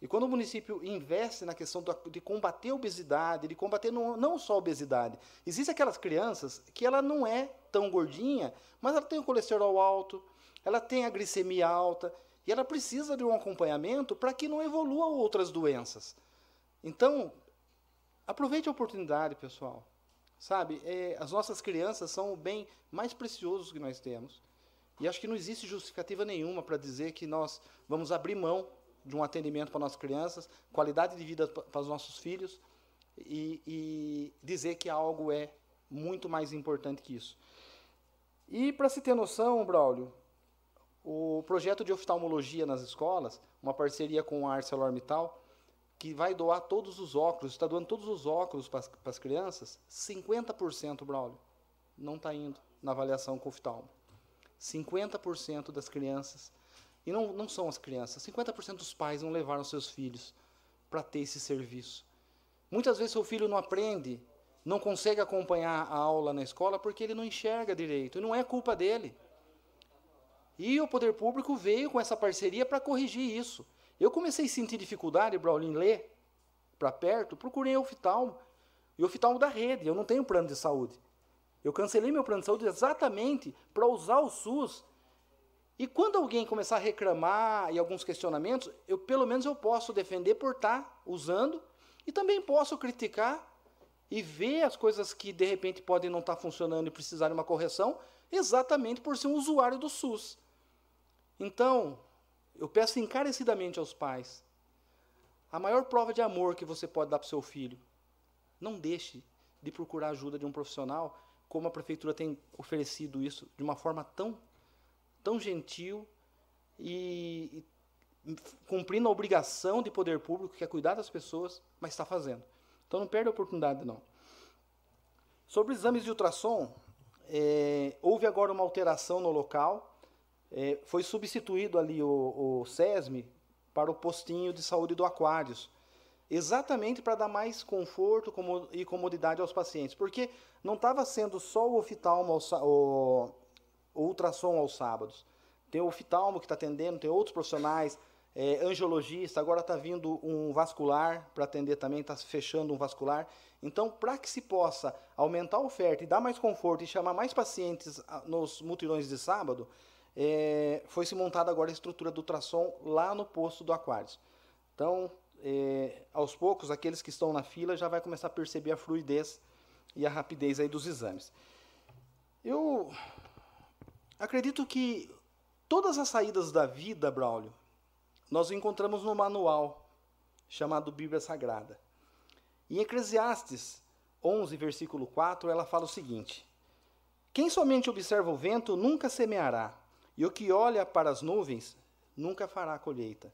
E quando o município investe na questão de combater a obesidade, de combater não só a obesidade, existem aquelas crianças que ela não é tão gordinha, mas ela tem o colesterol alto, ela tem a glicemia alta e ela precisa de um acompanhamento para que não evolua outras doenças. Então, aproveite a oportunidade, pessoal. Sabe, é, as nossas crianças são o bem mais precioso que nós temos. E acho que não existe justificativa nenhuma para dizer que nós vamos abrir mão de um atendimento para nossas crianças, qualidade de vida para os nossos filhos, e, e dizer que algo é muito mais importante que isso. E para se ter noção, Braulio, o projeto de oftalmologia nas escolas, uma parceria com a ArcelorMittal, que vai doar todos os óculos, está doando todos os óculos para as crianças, 50%, Braulio, não está indo na avaliação com oftalmo. 50% das crianças, e não, não são as crianças, 50% dos pais não levaram seus filhos para ter esse serviço. Muitas vezes seu filho não aprende, não consegue acompanhar a aula na escola porque ele não enxerga direito, e não é culpa dele. E o poder público veio com essa parceria para corrigir isso. Eu comecei a sentir dificuldade, Braulin, ler para perto, procurei oftalmo. E oftalmo da rede, eu não tenho plano de saúde. Eu cancelei meu plano de saúde exatamente para usar o SUS. E quando alguém começar a reclamar e alguns questionamentos, eu pelo menos eu posso defender por estar tá usando e também posso criticar e ver as coisas que de repente podem não estar tá funcionando e precisar de uma correção, exatamente por ser um usuário do SUS. Então, eu peço encarecidamente aos pais: a maior prova de amor que você pode dar para o seu filho, não deixe de procurar ajuda de um profissional, como a prefeitura tem oferecido isso de uma forma tão, tão gentil e, e cumprindo a obrigação de poder público, que é cuidar das pessoas, mas está fazendo. Então não perde a oportunidade, não. Sobre exames de ultrassom, é, houve agora uma alteração no local é, foi substituído ali o, o SESMI para o postinho de saúde do Aquários. exatamente para dar mais conforto e comodidade aos pacientes, porque não estava sendo só o oftalmo, o ultrassom aos sábados. Tem o oftalmo que está atendendo, tem outros profissionais, é, angiologista, agora está vindo um vascular para atender também, está fechando um vascular. Então, para que se possa aumentar a oferta e dar mais conforto e chamar mais pacientes nos mutirões de sábado, é, foi se montada agora a estrutura do ultrassom lá no posto do Aquários. Então, é, aos poucos, aqueles que estão na fila já vai começar a perceber a fluidez e a rapidez aí dos exames. Eu acredito que todas as saídas da vida, Braulio, nós encontramos no manual chamado Bíblia Sagrada. Em Eclesiastes 11, versículo 4, ela fala o seguinte: Quem somente observa o vento nunca semeará, e o que olha para as nuvens nunca fará colheita.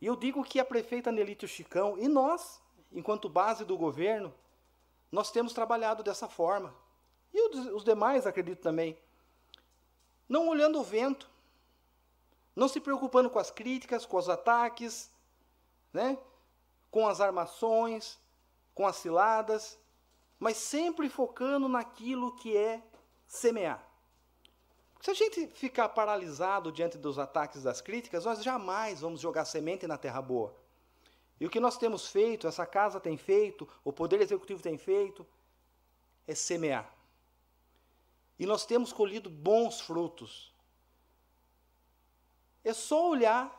E eu digo que a prefeita Nelito Chicão e nós, enquanto base do governo, nós temos trabalhado dessa forma. E os demais, acredito também. Não olhando o vento, não se preocupando com as críticas, com os ataques, né? com as armações, com as ciladas, mas sempre focando naquilo que é semear. Se a gente ficar paralisado diante dos ataques das críticas, nós jamais vamos jogar semente na terra boa. E o que nós temos feito, essa casa tem feito, o Poder Executivo tem feito, é semear. E nós temos colhido bons frutos. É só olhar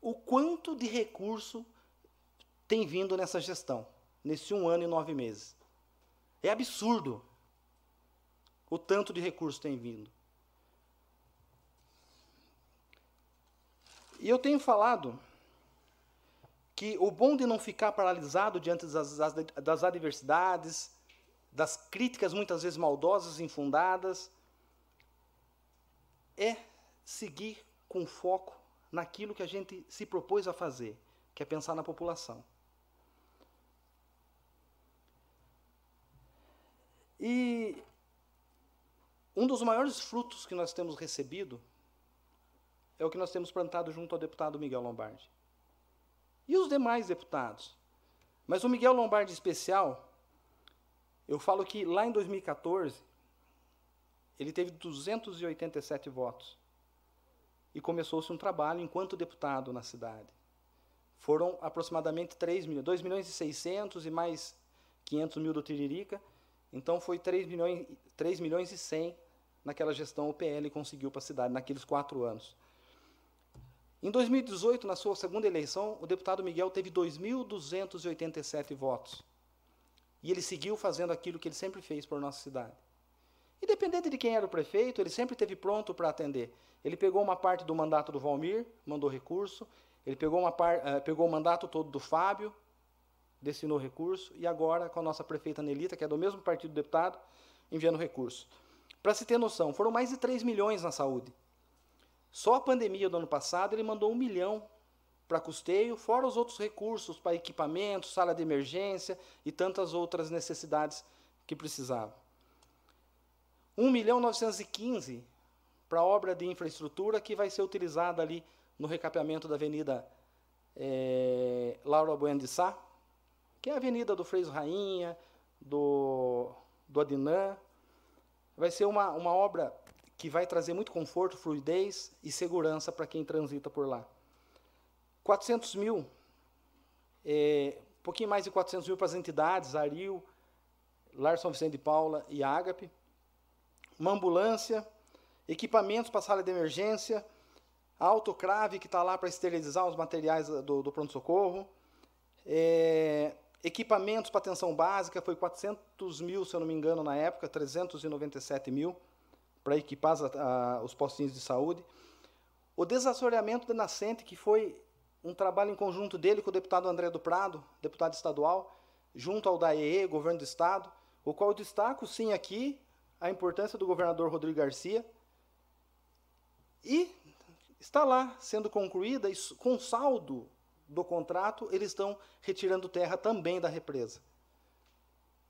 o quanto de recurso tem vindo nessa gestão, nesse um ano e nove meses. É absurdo o tanto de recurso tem vindo. E eu tenho falado que o bom de não ficar paralisado diante das, das, adversidades, das críticas muitas vezes maldosas, infundadas, é seguir com foco naquilo que a gente se propôs a fazer, que é pensar na população. E um dos maiores frutos que nós temos recebido é o que nós temos plantado junto ao deputado Miguel Lombardi. E os demais deputados. Mas o Miguel Lombardi especial, eu falo que lá em 2014, ele teve 287 votos e começou-se um trabalho enquanto deputado na cidade. Foram aproximadamente 3 milhões, 2 milhões e 600 e mais 500 mil do Tiririca, então foi 3 milhões, 3 milhões e 100 naquela gestão o PL conseguiu para a cidade, naqueles quatro anos. Em 2018, na sua segunda eleição, o deputado Miguel teve 2.287 votos. E ele seguiu fazendo aquilo que ele sempre fez por nossa cidade. Independente de quem era o prefeito, ele sempre esteve pronto para atender. Ele pegou uma parte do mandato do Valmir, mandou recurso. Ele pegou, uma par, uh, pegou o mandato todo do Fábio, destinou recurso. E agora, com a nossa prefeita Nelita, que é do mesmo partido do deputado, enviando recurso. Para se ter noção, foram mais de 3 milhões na saúde. Só a pandemia do ano passado ele mandou um milhão para custeio, fora os outros recursos para equipamentos, sala de emergência e tantas outras necessidades que precisava. 1 milhão 915 para obra de infraestrutura que vai ser utilizada ali no recapeamento da Avenida é, Laura Bueno de Sá, que é a avenida do Freiso Rainha, do, do Adinã. Vai ser uma, uma obra que vai trazer muito conforto, fluidez e segurança para quem transita por lá. 400 mil, é, um pouquinho mais de 400 mil para as entidades, Aril, Larson Vicente de Paula e Ágape uma ambulância, equipamentos para sala de emergência, a autocrave que está lá para esterilizar os materiais do, do pronto-socorro, é, equipamentos para atenção básica, foi 400 mil, se eu não me engano, na época, 397 mil, para equipar a, a, os postinhos de saúde. O desassoreamento da nascente, que foi um trabalho em conjunto dele com o deputado André do Prado, deputado estadual, junto ao DAEE, governo do estado, o qual eu destaco, sim, aqui, a importância do governador Rodrigo Garcia e está lá sendo concluída com saldo do contrato eles estão retirando terra também da represa.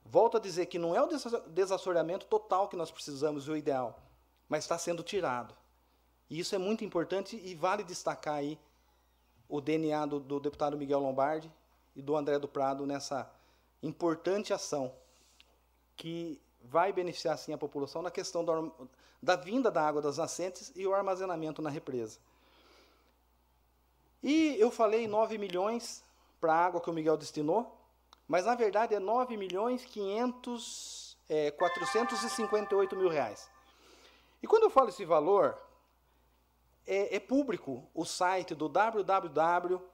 Volto a dizer que não é o desassoreamento total que nós precisamos e o ideal, mas está sendo tirado. E isso é muito importante e vale destacar aí o DNA do, do deputado Miguel Lombardi e do André do Prado nessa importante ação que vai beneficiar sim a população na questão da, da vinda da água das nascentes e o armazenamento na represa. E eu falei 9 milhões para a água que o Miguel destinou, mas na verdade é 9 milhões 500, é, 458 mil reais. E quando eu falo esse valor, é, é público o site do www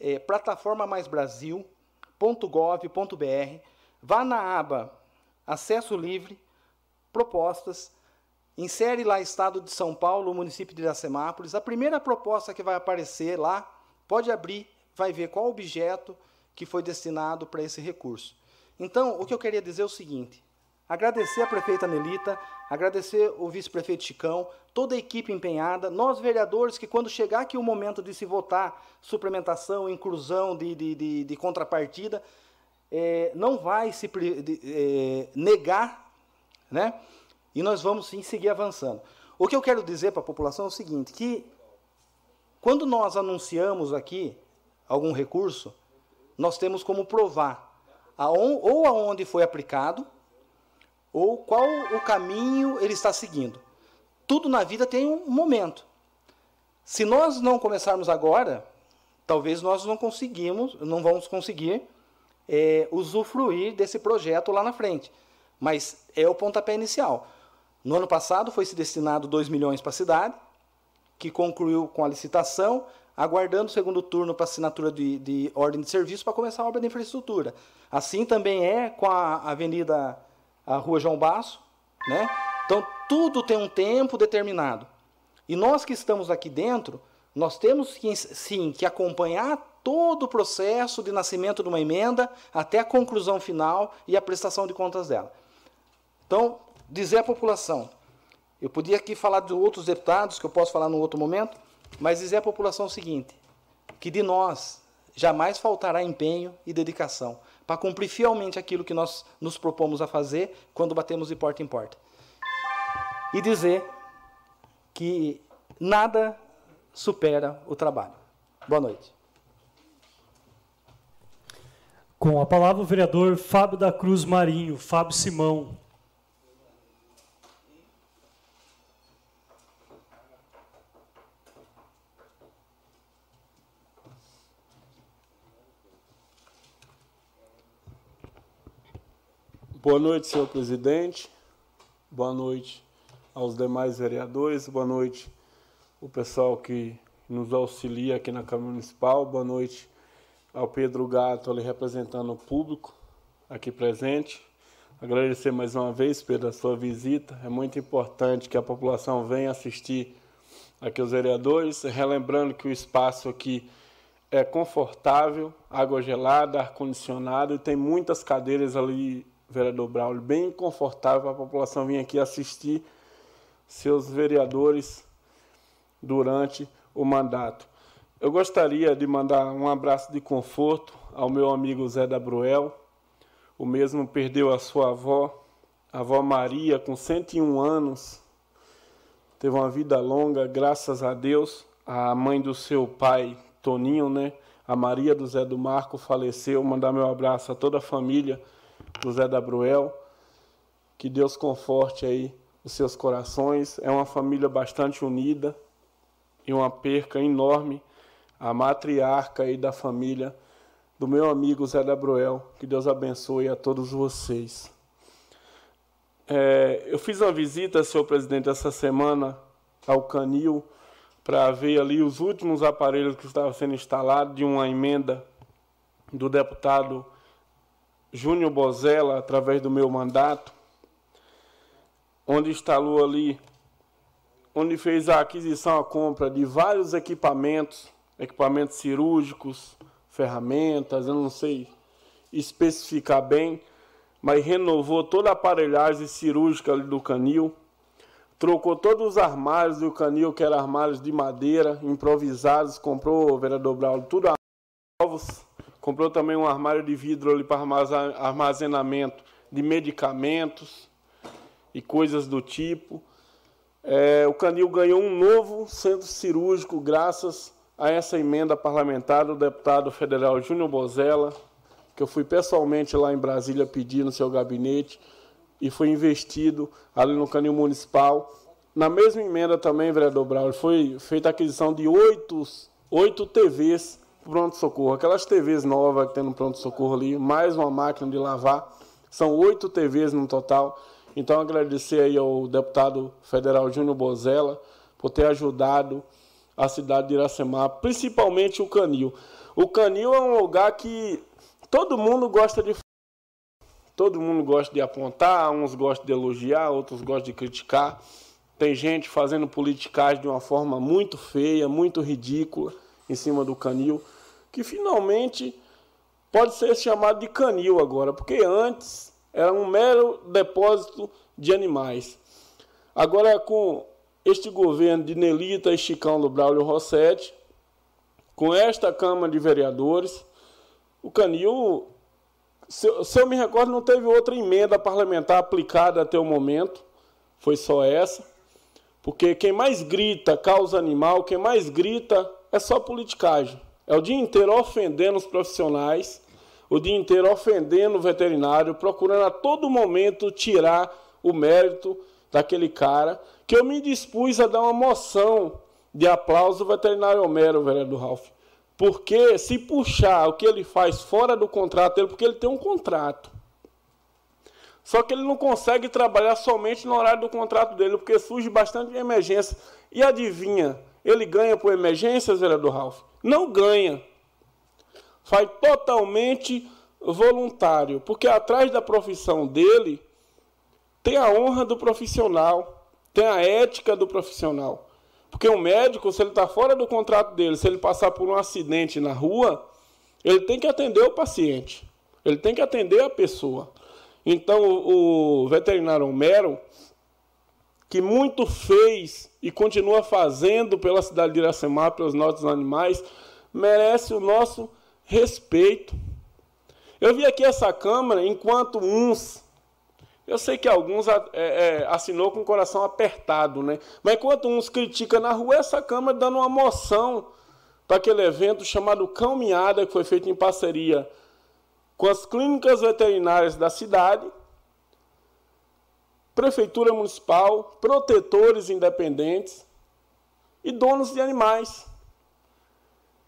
é, plataformamaisbrasil.gov.br, vá na aba Acesso Livre, Propostas, insere lá Estado de São Paulo, município de Iracemápolis. A primeira proposta que vai aparecer lá, pode abrir, vai ver qual objeto que foi destinado para esse recurso. Então, o que eu queria dizer é o seguinte: agradecer a prefeita Nelita, agradecer o vice-prefeito Chicão, toda a equipe empenhada, nós vereadores que quando chegar aqui o momento de se votar suplementação, inclusão de, de, de, de contrapartida, é, não vai se é, negar, né? E nós vamos sim seguir avançando. O que eu quero dizer para a população é o seguinte, que quando nós anunciamos aqui algum recurso, nós temos como provar aon, ou aonde foi aplicado, ou qual o caminho ele está seguindo. Tudo na vida tem um momento. Se nós não começarmos agora, talvez nós não conseguimos, não vamos conseguir é, usufruir desse projeto lá na frente. Mas é o pontapé inicial. No ano passado foi se destinado 2 milhões para a cidade, que concluiu com a licitação, aguardando o segundo turno para assinatura de, de ordem de serviço para começar a obra de infraestrutura. Assim também é com a Avenida a Rua João Basso, né? Então tudo tem um tempo determinado. E nós que estamos aqui dentro, nós temos que, sim que acompanhar todo o processo de nascimento de uma emenda até a conclusão final e a prestação de contas dela. Então, dizer à população. Eu podia aqui falar de outros deputados, que eu posso falar num outro momento, mas dizer à população o seguinte: que de nós jamais faltará empenho e dedicação para cumprir fielmente aquilo que nós nos propomos a fazer quando batemos de porta em porta. E dizer que nada supera o trabalho. Boa noite. Com a palavra o vereador Fábio da Cruz Marinho, Fábio Simão. Boa noite, senhor presidente. Boa noite aos demais vereadores. Boa noite o pessoal que nos auxilia aqui na Câmara Municipal. Boa noite ao Pedro Gato, ali representando o público aqui presente. Agradecer mais uma vez, Pedro, a sua visita. É muito importante que a população venha assistir aqui os vereadores, relembrando que o espaço aqui é confortável, água gelada, ar-condicionado e tem muitas cadeiras ali vereador Braulio, bem confortável para a população vir aqui assistir seus vereadores durante o mandato. Eu gostaria de mandar um abraço de conforto ao meu amigo Zé da Bruel. O mesmo perdeu a sua avó, a avó Maria, com 101 anos. Teve uma vida longa, graças a Deus. A mãe do seu pai, Toninho, né? A Maria do Zé do Marco faleceu. Mandar meu abraço a toda a família do Zé da Bruel. Que Deus conforte aí os seus corações. É uma família bastante unida e uma perca enorme. A matriarca aí da família do meu amigo Zé da Bruel. Que Deus abençoe a todos vocês. É, eu fiz uma visita, senhor presidente, essa semana ao Canil para ver ali os últimos aparelhos que estavam sendo instalados de uma emenda do deputado Júnior Bozella, através do meu mandato, onde instalou ali, onde fez a aquisição, a compra de vários equipamentos, equipamentos cirúrgicos, ferramentas, eu não sei especificar bem, mas renovou toda a aparelhagem cirúrgica do canil, trocou todos os armários do canil, que eram armários de madeira, improvisados, comprou, vereador Braulio, tudo novos, Comprou também um armário de vidro ali para armazenamento de medicamentos e coisas do tipo. É, o Canil ganhou um novo centro cirúrgico graças a essa emenda parlamentar do deputado federal Júnior Bozella, que eu fui pessoalmente lá em Brasília pedir no seu gabinete e foi investido ali no canil municipal. Na mesma emenda também, vereador Braulio, foi feita a aquisição de oito, oito TVs pronto-socorro. Aquelas TVs novas que tem no pronto-socorro ali, mais uma máquina de lavar. São oito TVs no total. Então, agradecer aí ao deputado federal Júnior Bozella por ter ajudado a cidade de Iracemar, principalmente o Canil. O Canil é um lugar que todo mundo gosta de todo mundo gosta de apontar, uns gostam de elogiar, outros gostam de criticar. Tem gente fazendo politicagem de uma forma muito feia, muito ridícula em cima do canil, que finalmente pode ser chamado de canil agora, porque antes era um mero depósito de animais. Agora com este governo de Nelita e Chicão do Braulio Rossetti, com esta Câmara de Vereadores, o Canil, se, eu me recordo, não teve outra emenda parlamentar aplicada até o momento, foi só essa, porque quem mais grita causa animal, quem mais grita é só politicagem. É o dia inteiro ofendendo os profissionais, o dia inteiro ofendendo o veterinário, procurando a todo momento tirar o mérito daquele cara, que eu me dispus a dar uma moção de aplauso ao veterinário Homero, vereador Ralph. Porque se puxar o que ele faz fora do contrato dele, porque ele tem um contrato. Só que ele não consegue trabalhar somente no horário do contrato dele, porque surge bastante emergência. E adivinha, ele ganha por emergências, vereador Ralph? Não ganha. Faz totalmente voluntário, porque atrás da profissão dele tem a honra do profissional, tem a ética do profissional. Porque o médico, se ele está fora do contrato dele, se ele passar por um acidente na rua, ele tem que atender o paciente, ele tem que atender a pessoa. Então, o, veterinário Homero, que muito fez e continua fazendo pela cidade de Iracemar, pelos nossos animais, merece o nosso respeito. Eu vi aqui essa Câmara, enquanto uns eu sei que alguns é, é, assinou com o coração apertado, né? Mas enquanto uns criticam na rua, essa Câmara dando uma moção para aquele evento chamado Cão Miada, que foi feito em parceria com as clínicas veterinárias da cidade, Prefeitura Municipal, protetores independentes e donos de animais.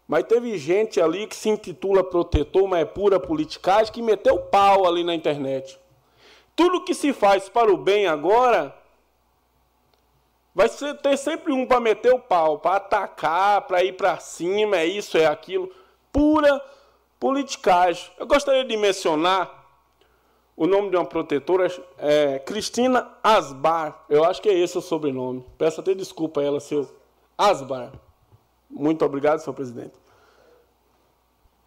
Mas teve gente ali que se intitula protetor, mas é pura politicagem, que meteu pau ali na internet. Tudo que se faz para o bem agora vai ser, ter sempre um para meter o pau, para atacar, para ir para cima, é isso, é aquilo. Pura politicagem. Eu gostaria de mencionar o nome de uma protetora, é Cristina Asbar. Eu acho que é esse o sobrenome. Peço até desculpa a ela, seu Asbar. Muito obrigado, senhor presidente.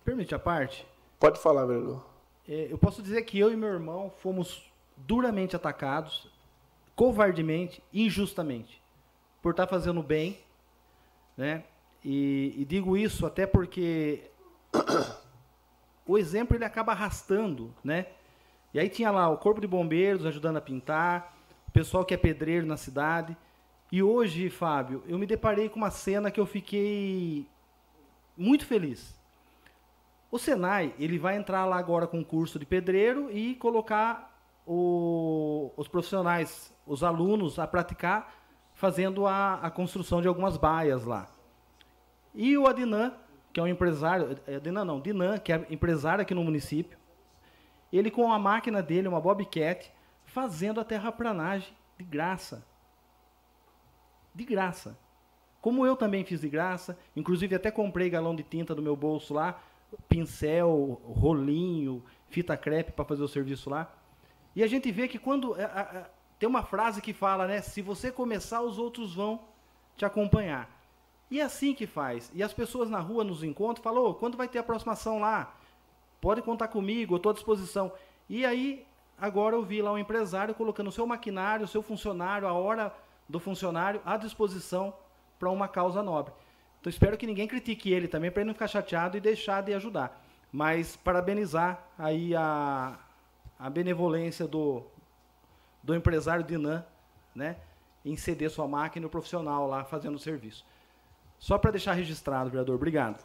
Permite a parte? Pode falar, vereador. É, eu posso dizer que eu e meu irmão fomos duramente atacados, covardemente, injustamente, por estar fazendo bem, né? E, e digo isso até porque o exemplo ele acaba arrastando, né? E aí tinha lá o corpo de bombeiros ajudando a pintar, o pessoal que é pedreiro na cidade. E hoje, Fábio, eu me deparei com uma cena que eu fiquei muito feliz. O Senai, ele vai entrar lá agora com o curso de pedreiro e colocar o, os profissionais, os alunos, a praticar fazendo a, a construção de algumas baias lá. E o Adinan, que é um empresário, é, Adinan não, Dinan, que é empresário aqui no município, ele com a máquina dele, uma Bobcat, fazendo a terraplanagem de graça. De graça. Como eu também fiz de graça, inclusive até comprei galão de tinta do meu bolso lá, pincel, rolinho, fita crepe para fazer o serviço lá. E a gente vê que quando. A, a, tem uma frase que fala, né? Se você começar, os outros vão te acompanhar. E é assim que faz. E as pessoas na rua nos encontram falam: oh, quando vai ter a próxima ação lá? Pode contar comigo, eu estou à disposição. E aí, agora eu vi lá um empresário colocando o seu maquinário, o seu funcionário, a hora do funcionário à disposição para uma causa nobre. Então espero que ninguém critique ele também para ele não ficar chateado e deixar de ajudar. Mas parabenizar aí a, a benevolência do, do empresário Dinan, né, em ceder sua máquina e o profissional lá fazendo o serviço. Só para deixar registrado, vereador. Obrigado.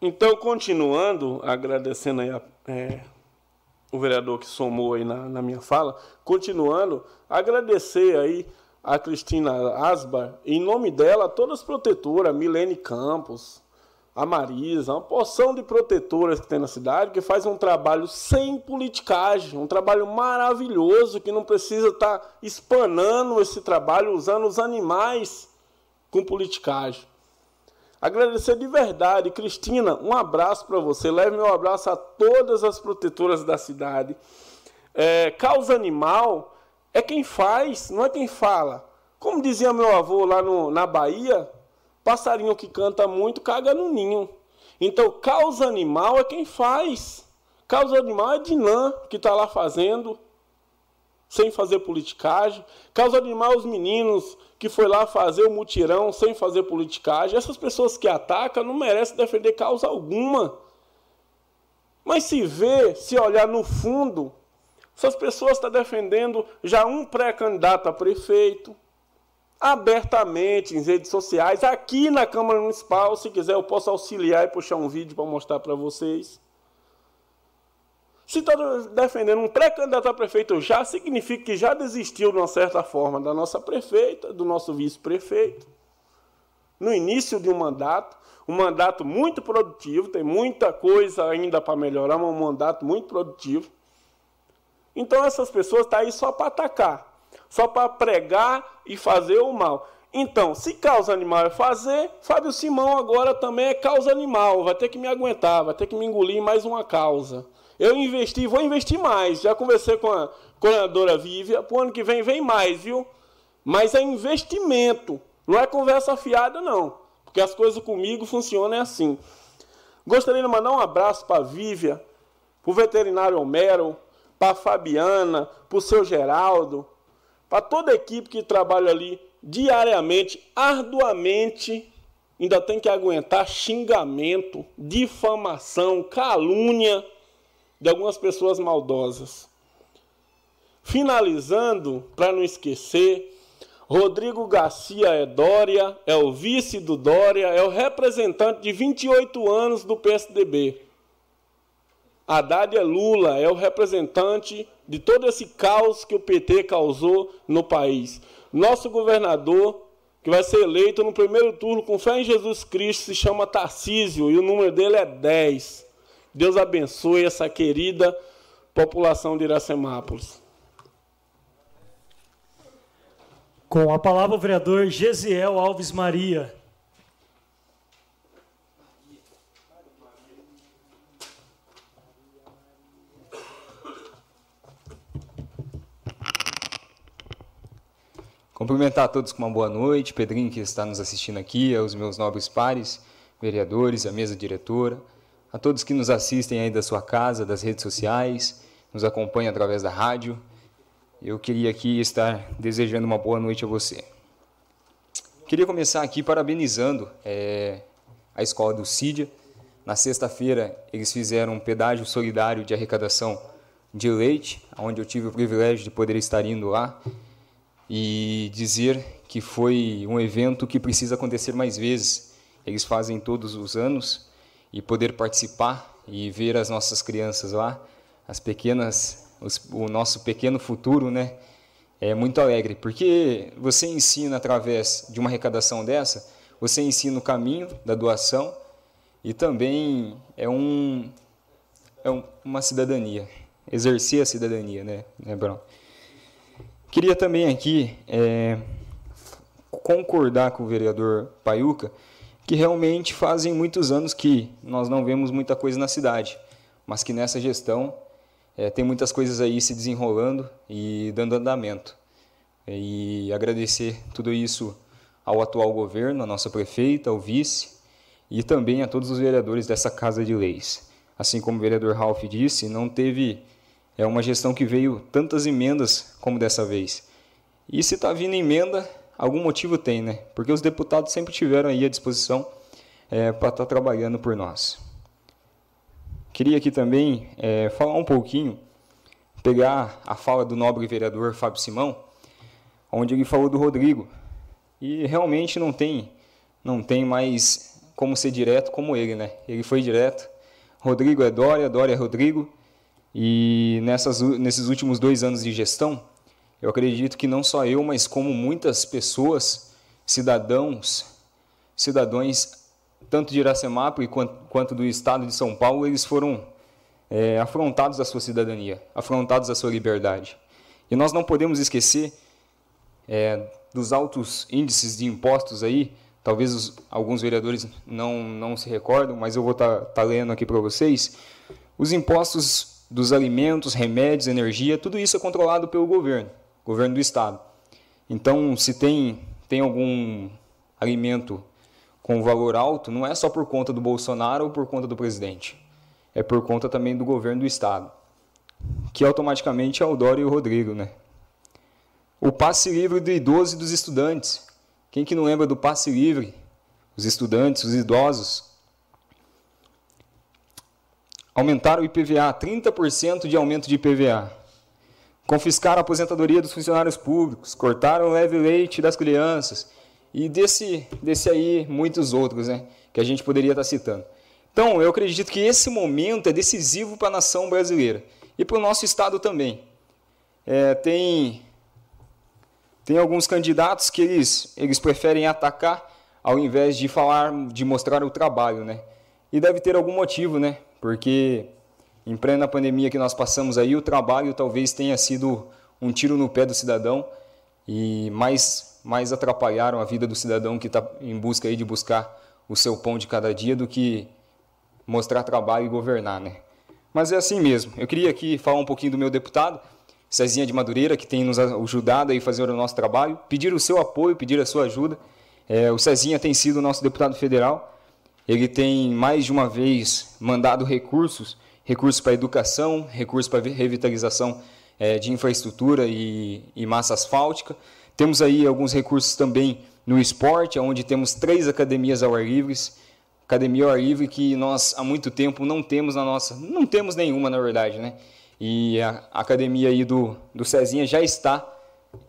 Então, continuando, agradecendo aí a, é, o vereador que somou aí na, na, minha fala, continuando, agradecer aí a Cristina Asbar, em nome dela, todas as protetoras, Milene Campos, a Marisa, uma porção de protetoras que tem na cidade, que faz um trabalho sem politicagem, um trabalho maravilhoso, que não precisa estar tá espanando esse trabalho, usando os animais com politicagem. Agradecer de verdade, Cristina, um abraço para você. Leve meu abraço a todas as protetoras da cidade. É, causa animal é quem faz, não é quem fala. Como dizia meu avô lá no, na Bahia, passarinho que canta muito caga no ninho. Então, causa animal é quem faz. Causa animal é Dinã, que está lá fazendo sem fazer politicagem. Causa animal os meninos que foi lá fazer o mutirão sem fazer politicagem. Essas pessoas que atacam não merecem defender causa alguma. Mas se vê, se olhar no fundo, essas pessoas estão defendendo já um pré-candidato a prefeito, abertamente em redes sociais, aqui na Câmara Municipal, se quiser eu posso auxiliar e puxar um vídeo para mostrar para vocês. Se está defendendo um pré-candidato a prefeito já, significa que já desistiu, de uma certa forma, da nossa prefeita, do nosso vice-prefeito. No início de um mandato, um mandato muito produtivo, tem muita coisa ainda para melhorar, mas um mandato muito produtivo. Então essas pessoas estão tá aí só para atacar, só para pregar e fazer o mal. Então, se causa animal é fazer, Fábio Simão agora também é causa animal, vai ter que me aguentar, vai ter que me engolir mais uma causa. Eu investi, vou investir mais. Já conversei com a coordenadora Vívia. Para o ano que vem, vem mais, viu? Mas é investimento. Não é conversa fiada, não. Porque as coisas comigo funcionam assim. Gostaria de mandar um abraço para a Vívia, para o veterinário Homero, para a Fabiana, para o seu Geraldo, para toda a equipe que trabalha ali diariamente, arduamente, ainda tem que aguentar xingamento, difamação, calúnia de algumas pessoas maldosas. Finalizando, para não esquecer, Rodrigo Garcia é Dória, é o vice do Dória, é o representante de 28 anos do PSDB. Haddad é Lula, é o representante de todo esse caos que o PT causou no país. Nosso governador, que vai ser eleito no primeiro turno com fé em Jesus Cristo, se chama Tarcísio e o número dele é 10. Deus abençoe essa querida população de Iracemápolis. Com a palavra o vereador Gesiel Alves Maria. Cumprimentar a todos com uma boa noite, Pedrinho que está nos assistindo aqui, aos meus nobres pares, vereadores, a mesa diretora, a todos que nos assistem aí da sua casa, das redes sociais, nos acompanham através da rádio. Eu queria aqui estar desejando uma boa noite a você. Queria começar aqui parabenizando é, a escola do CIDIA. Na sexta-feira, eles fizeram um pedágio solidário de arrecadação de leite, onde eu tive o privilégio de poder estar indo lá e dizer que foi um evento que precisa acontecer mais vezes. Eles fazem todos os anos e poder participar e ver as nossas crianças lá, as pequenas, os, o nosso pequeno futuro, né? É muito alegre, porque você ensina através de uma arrecadação dessa, você ensina o caminho da doação e também é um é um, uma cidadania, exercer a cidadania, né, né Bruno? Queria também aqui é, concordar com o vereador Paiuca que realmente fazem muitos anos que nós não vemos muita coisa na cidade, mas que nessa gestão é, tem muitas coisas aí se desenrolando e dando andamento. E agradecer tudo isso ao atual governo, à nossa prefeita, ao vice e também a todos os vereadores dessa Casa de Leis. Assim como o vereador Ralph disse, não teve é uma gestão que veio tantas emendas como dessa vez. E se está vindo emenda, algum motivo tem, né? Porque os deputados sempre tiveram aí à disposição é, para estar tá trabalhando por nós. Queria aqui também é, falar um pouquinho, pegar a fala do nobre vereador Fábio Simão, onde ele falou do Rodrigo. E realmente não tem não tem mais como ser direto como ele, né? Ele foi direto. Rodrigo é Dória, Dória é Rodrigo. E nessas, nesses últimos dois anos de gestão, eu acredito que não só eu, mas como muitas pessoas, cidadãos, cidadãos, tanto de quanto, quanto do estado de São Paulo, eles foram é, afrontados à sua cidadania, afrontados à sua liberdade. E nós não podemos esquecer é, dos altos índices de impostos aí, talvez os, alguns vereadores não, não se recordam, mas eu vou estar tá, tá lendo aqui para vocês. Os impostos dos alimentos, remédios, energia, tudo isso é controlado pelo governo, governo do estado. Então, se tem, tem algum alimento com valor alto, não é só por conta do Bolsonaro ou por conta do presidente, é por conta também do governo do estado, que automaticamente é o Dória e o Rodrigo, né? O passe livre do idoso e dos estudantes. Quem que não lembra do passe livre? Os estudantes, os idosos, Aumentaram o IPVA, 30% de aumento de IPVA. Confiscaram a aposentadoria dos funcionários públicos, cortaram o leve leite das crianças e desse, desse aí muitos outros, né, que a gente poderia estar citando. Então, eu acredito que esse momento é decisivo para a nação brasileira e para o nosso estado também. É, tem, tem alguns candidatos que eles, eles preferem atacar ao invés de falar, de mostrar o trabalho, né? E deve ter algum motivo, né? porque em plena pandemia que nós passamos aí, o trabalho talvez tenha sido um tiro no pé do cidadão e mais, mais atrapalharam a vida do cidadão que está em busca aí de buscar o seu pão de cada dia do que mostrar trabalho e governar, né? Mas é assim mesmo. Eu queria aqui falar um pouquinho do meu deputado, Cezinha de Madureira, que tem nos ajudado a fazer o nosso trabalho, pedir o seu apoio, pedir a sua ajuda. É, o Cezinha tem sido nosso deputado federal ele tem mais de uma vez mandado recursos, recursos para educação, recursos para revitalização é, de infraestrutura e, e massa asfáltica. Temos aí alguns recursos também no esporte, onde temos três academias ao ar livre, academia ao ar livre que nós há muito tempo não temos na nossa, não temos nenhuma na verdade, né? E a academia aí do, do Cezinha já está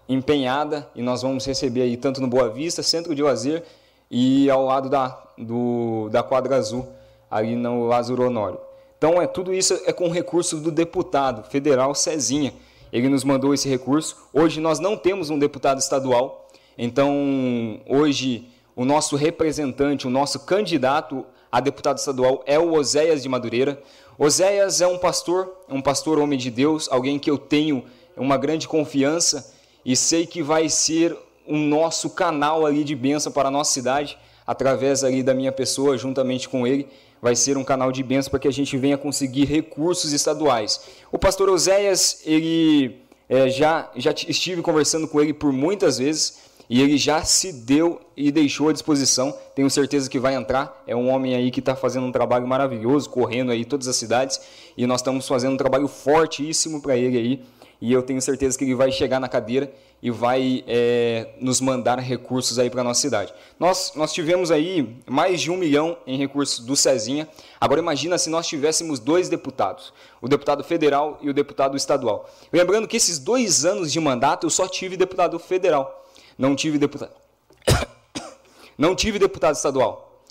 empenhada e nós vamos receber aí tanto no Boa Vista, Centro de Lazer e ao lado da, do, da quadra azul, ali no Lázaro Honório. Então, é, tudo isso é com recurso do deputado federal Cezinha. Ele nos mandou esse recurso. Hoje nós não temos um deputado estadual, então hoje o nosso representante, o nosso candidato a deputado estadual é o Oséias de Madureira. Oséias é um pastor, um pastor homem de Deus, alguém que eu tenho uma grande confiança e sei que vai ser o nosso canal ali de bênção para a nossa cidade, através ali da minha pessoa, juntamente com ele, vai ser um canal de bênção para que a gente venha conseguir recursos estaduais. O pastor Oséias, ele é, já, já estive conversando com ele por muitas vezes, e ele já se deu e deixou à disposição. Tenho certeza que vai entrar. É um homem aí que está fazendo um trabalho maravilhoso, correndo aí todas as cidades. E nós estamos fazendo um trabalho fortíssimo para ele aí. E eu tenho certeza que ele vai chegar na cadeira e vai é, nos mandar recursos aí para nossa cidade. Nós, nós tivemos aí mais de um milhão em recursos do Cezinha. Agora imagina se nós tivéssemos dois deputados, o deputado federal e o deputado estadual. Lembrando que esses dois anos de mandato eu só tive deputado federal, não tive deputado, não tive deputado estadual.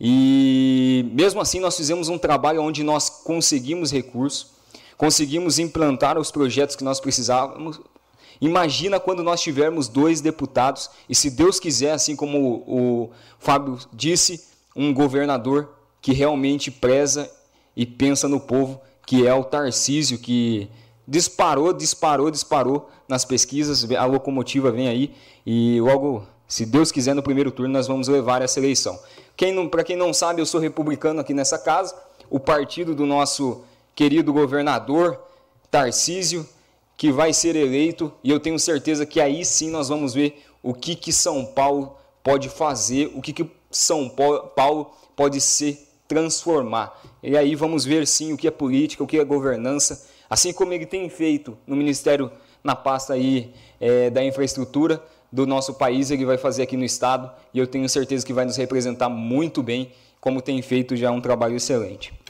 E mesmo assim nós fizemos um trabalho onde nós conseguimos recursos, conseguimos implantar os projetos que nós precisávamos, Imagina quando nós tivermos dois deputados e, se Deus quiser, assim como o, o Fábio disse, um governador que realmente preza e pensa no povo, que é o Tarcísio, que disparou, disparou, disparou nas pesquisas, a locomotiva vem aí e logo, se Deus quiser, no primeiro turno nós vamos levar essa eleição. Quem Para quem não sabe, eu sou republicano aqui nessa casa, o partido do nosso querido governador Tarcísio, que vai ser eleito e eu tenho certeza que aí sim nós vamos ver o que, que São Paulo pode fazer, o que, que São Paulo pode se transformar. E aí vamos ver sim o que é política, o que é governança, assim como ele tem feito no Ministério, na pasta aí é, da infraestrutura do nosso país, ele vai fazer aqui no Estado e eu tenho certeza que vai nos representar muito bem, como tem feito já um trabalho excelente.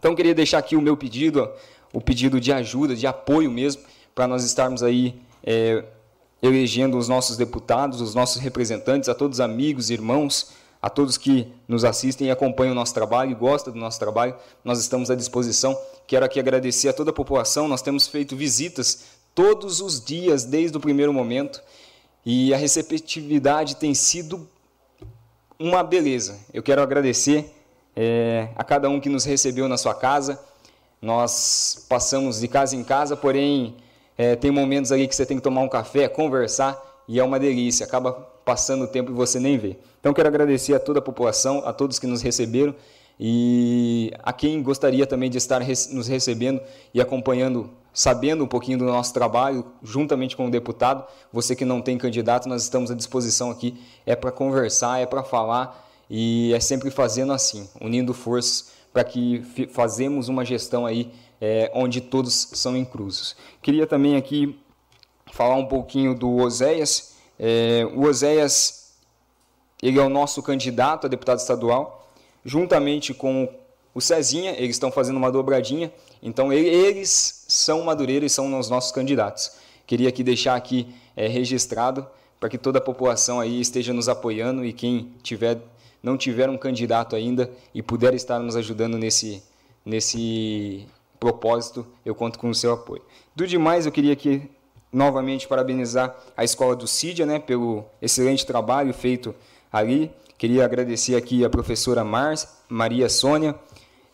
Então queria deixar aqui o meu pedido, o pedido de ajuda, de apoio mesmo, para nós estarmos aí é, elegendo os nossos deputados, os nossos representantes, a todos amigos, irmãos a todos que nos assistem e acompanham o nosso trabalho e gostam do nosso trabalho, nós estamos à disposição. Quero aqui agradecer a toda a população, nós temos feito visitas todos os dias, desde o primeiro momento, e a receptividade tem sido uma beleza. Eu quero agradecer é, a cada um que nos recebeu na sua casa. Nós passamos de casa em casa, porém, é, tem momentos ali que você tem que tomar um café, conversar, e é uma delícia. Acaba passando o tempo e você nem vê. Então, quero agradecer a toda a população, a todos que nos receberam e a quem gostaria também de estar nos recebendo e acompanhando, sabendo um pouquinho do nosso trabalho, juntamente com o deputado. Você que não tem candidato, nós estamos à disposição aqui. É para conversar, é para falar e é sempre fazendo assim, unindo forças para que fazemos uma gestão aí é, onde todos são inclusos. Queria também aqui falar um pouquinho do Oséias. É, o Oséias ele é o nosso candidato a deputado estadual, juntamente com o Cezinha, eles estão fazendo uma dobradinha, então eles são Madureira e são os nossos candidatos. Queria aqui deixar aqui é, registrado para que toda a população aí esteja nos apoiando e quem tiver não tiver um candidato ainda e puder estar nos ajudando nesse nesse propósito, eu conto com o seu apoio. Do demais, eu queria aqui novamente parabenizar a escola do CIDIA, né, pelo excelente trabalho feito ali. Queria agradecer aqui a professora Mar Maria Sônia,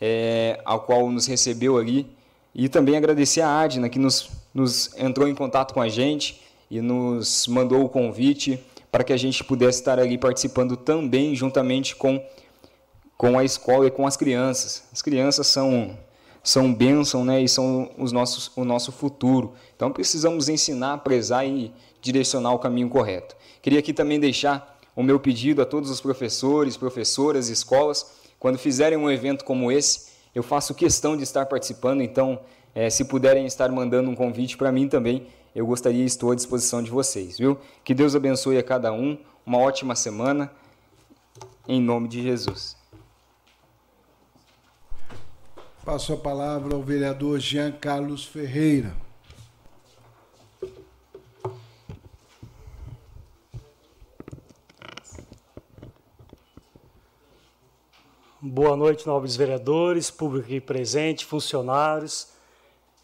é, ao qual nos recebeu ali, e também agradecer a Adna, que nos, nos entrou em contato com a gente e nos mandou o convite para que a gente pudesse estar ali participando também, juntamente com, com a escola e com as crianças. As crianças são são bênção né, e são os nossos, o nosso futuro. Então precisamos ensinar, prezar e direcionar o caminho correto. Queria aqui também deixar o meu pedido a todos os professores, professoras, escolas, quando fizerem um evento como esse, eu faço questão de estar participando, então, é, se puderem estar mandando um convite para mim também, eu gostaria e estou à disposição de vocês, viu? Que Deus abençoe a cada um, uma ótima semana, em nome de Jesus. Passo a palavra ao vereador Jean Carlos Ferreira. Boa noite, nobres vereadores, público aqui presente, funcionários,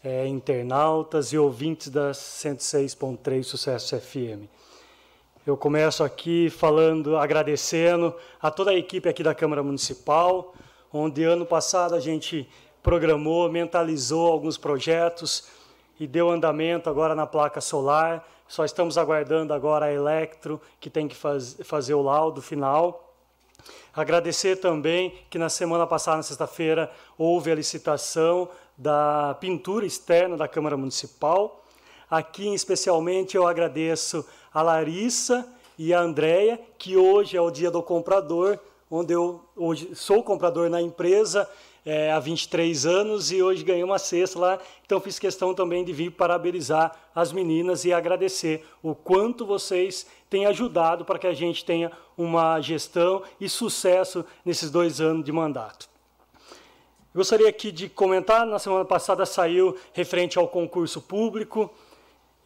é, internautas e ouvintes da 106.3 Sucesso FM. Eu começo aqui falando, agradecendo a toda a equipe aqui da Câmara Municipal, onde ano passado a gente programou, mentalizou alguns projetos e deu andamento agora na placa solar. Só estamos aguardando agora a Electro, que tem que faz, fazer o laudo final. Agradecer também que na semana passada, na sexta-feira, houve a licitação da pintura externa da Câmara Municipal. Aqui, especialmente, eu agradeço a Larissa e a Andréia, que hoje é o dia do comprador, onde eu hoje sou comprador na empresa é, há 23 anos e hoje ganhei uma cesta lá. Então fiz questão também de vir parabenizar as meninas e agradecer o quanto vocês têm ajudado para que a gente tenha uma gestão e sucesso nesses dois anos de mandato. Gostaria aqui de comentar, na semana passada saiu referente ao concurso público.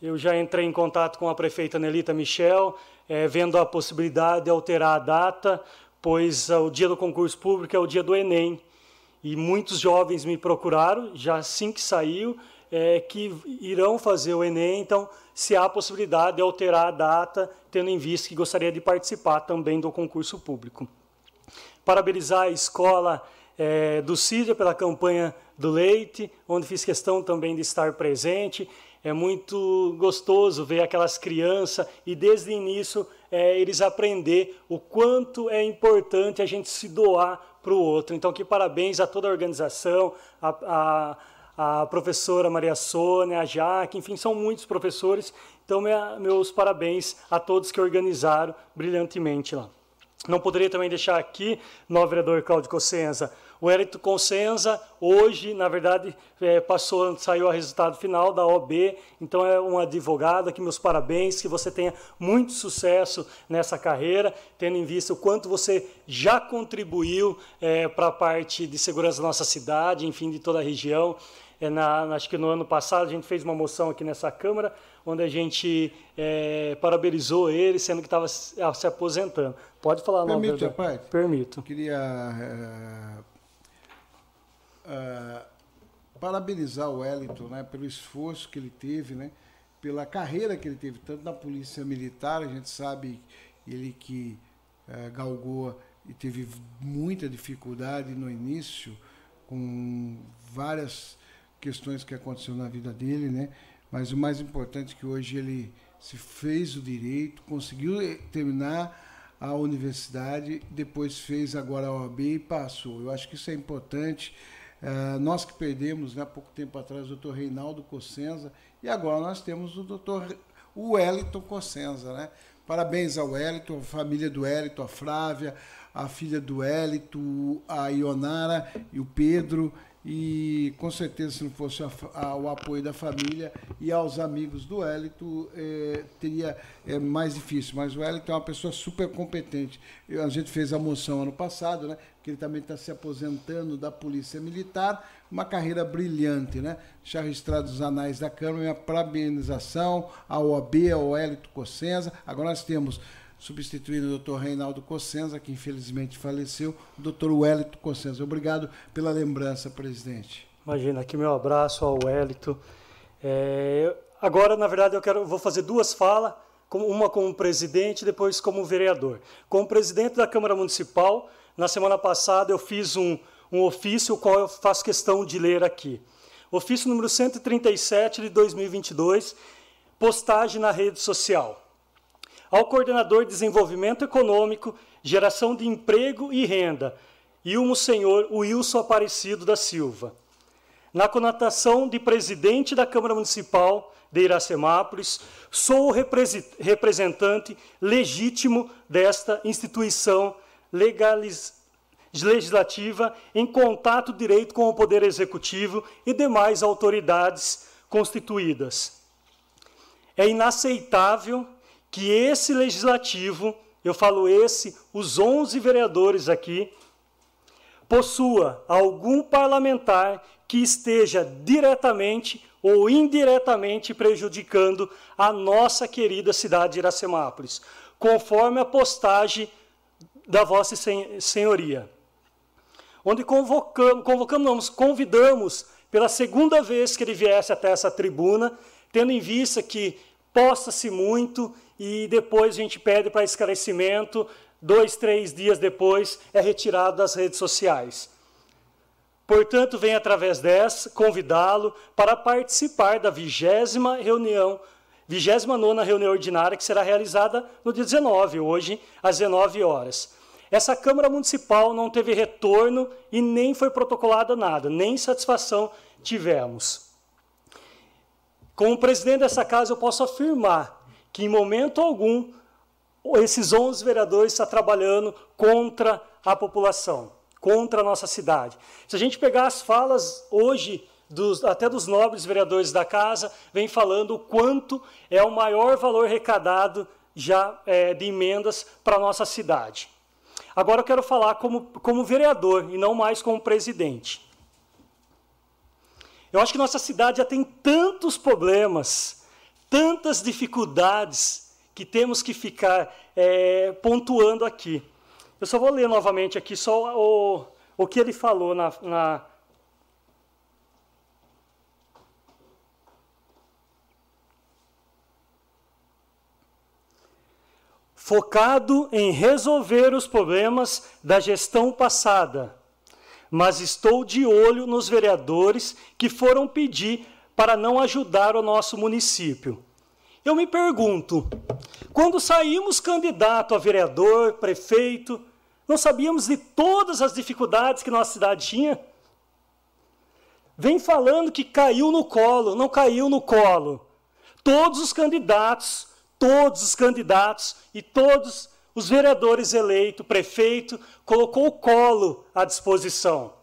Eu já entrei em contato com a prefeita Nelita Michel, é, vendo a possibilidade de alterar a data, pois o dia do concurso público é o dia do Enem. E muitos jovens me procuraram, já assim que saiu, é, que irão fazer o Enem, então, se há a possibilidade de alterar a data, tendo em vista que gostaria de participar também do concurso público. Parabenizar a escola é, do CIDA pela campanha do leite, onde fiz questão também de estar presente. É muito gostoso ver aquelas crianças e, desde o início, é, eles aprender o quanto é importante a gente se doar para o outro. Então, que parabéns a toda a organização, a, a, a professora Maria Sônia, a Jaque, enfim, são muitos professores. Então, minha, meus parabéns a todos que organizaram brilhantemente lá. Não poderia também deixar aqui, no vereador Cláudio Cossenza, o Hélito Consenza, hoje, na verdade, é, passou, saiu o resultado final da OB, então é um advogado aqui, meus parabéns, que você tenha muito sucesso nessa carreira, tendo em vista o quanto você já contribuiu é, para a parte de segurança da nossa cidade, enfim, de toda a região. É, na, acho que no ano passado a gente fez uma moção aqui nessa Câmara, onde a gente é, parabenizou ele, sendo que estava se aposentando. Pode falar, não, Permite vereador. parte? Permito. Queria eh, eh, parabenizar o Wellington né, pelo esforço que ele teve, né, pela carreira que ele teve, tanto na Polícia Militar, a gente sabe ele que eh, galgou e teve muita dificuldade no início, com várias questões que aconteceram na vida dele, né? Mas o mais importante é que hoje ele se fez o direito, conseguiu eh, terminar a universidade, depois fez agora a OAB e passou. Eu acho que isso é importante. Eh, nós que perdemos, né, há pouco tempo atrás, o doutor Reinaldo Cossenza, e agora nós temos o doutor Wellington Cossenza. Né? Parabéns ao Wellington, a família do Wellington, a Flávia, a filha do Wellington, a Ionara e o Pedro. E com certeza, se não fosse a a- o apoio da família e aos amigos do Wellington, eh, teria eh, mais difícil. Mas o Wellington é uma pessoa super competente. Eu- a gente fez a moção ano passado, né? Que ele também está se aposentando da Polícia Militar, uma carreira brilhante, né? Já registrado os anais da Câmara, minha parabenização ao OAB, ao Wellington Cossenza. Agora nós temos substituindo o doutor Reinaldo Cossenza, que infelizmente faleceu, o doutor Wellington Cossenza. Obrigado pela lembrança, presidente. Imagina, aqui meu abraço ao Wellington. É, agora, na verdade, eu quero, vou fazer duas falas, uma como presidente depois como vereador. Como presidente da Câmara Municipal, na semana passada eu fiz um, um ofício, o qual eu faço questão de ler aqui. Ofício número 137 de 2022, postagem na rede social ao coordenador de desenvolvimento econômico, geração de emprego e renda, e o senhor Wilson Aparecido da Silva. Na conotação de presidente da Câmara Municipal de Iracemápolis, sou o representante legítimo desta instituição legalis- legislativa em contato direito com o Poder Executivo e demais autoridades constituídas. É inaceitável que esse legislativo, eu falo esse, os 11 vereadores aqui, possua algum parlamentar que esteja diretamente ou indiretamente prejudicando a nossa querida cidade de Iracemápolis, conforme a postagem da Vossa Sen- Senhoria. Onde convocamos, convocamos, convidamos pela segunda vez que ele viesse até essa tribuna, tendo em vista que posta-se muito e depois a gente pede para esclarecimento, dois, três dias depois é retirado das redes sociais. Portanto, venho através dessa convidá-lo para participar da vigésima reunião, vigésima nona reunião ordinária que será realizada no dia 19, hoje, às 19 horas. Essa Câmara Municipal não teve retorno e nem foi protocolada nada, nem satisfação tivemos. Como presidente dessa casa, eu posso afirmar que, em momento algum, esses 11 vereadores estão trabalhando contra a população, contra a nossa cidade. Se a gente pegar as falas hoje, dos- até dos nobres vereadores da casa, vem falando o quanto é o maior valor arrecadado já eh, de emendas para a nossa cidade. Agora eu quero falar como, como vereador e não mais como presidente. Eu acho que nossa cidade já tem tantos problemas, tantas dificuldades que temos que ficar eh, pontuando aqui. Eu só vou ler novamente aqui só o, o que ele falou na, na focado em resolver os problemas da gestão passada, mas estou de olho nos vereadores que foram pedir para não ajudar o nosso município. Eu me pergunto, quando saímos candidato a vereador, prefeito, não sabíamos de todas as dificuldades que nossa cidade tinha? Vem falando que caiu no colo, não caiu no colo. Todos os candidatos, todos os candidatos e todos os vereadores eleitos, prefeito, colocou o colo à disposição.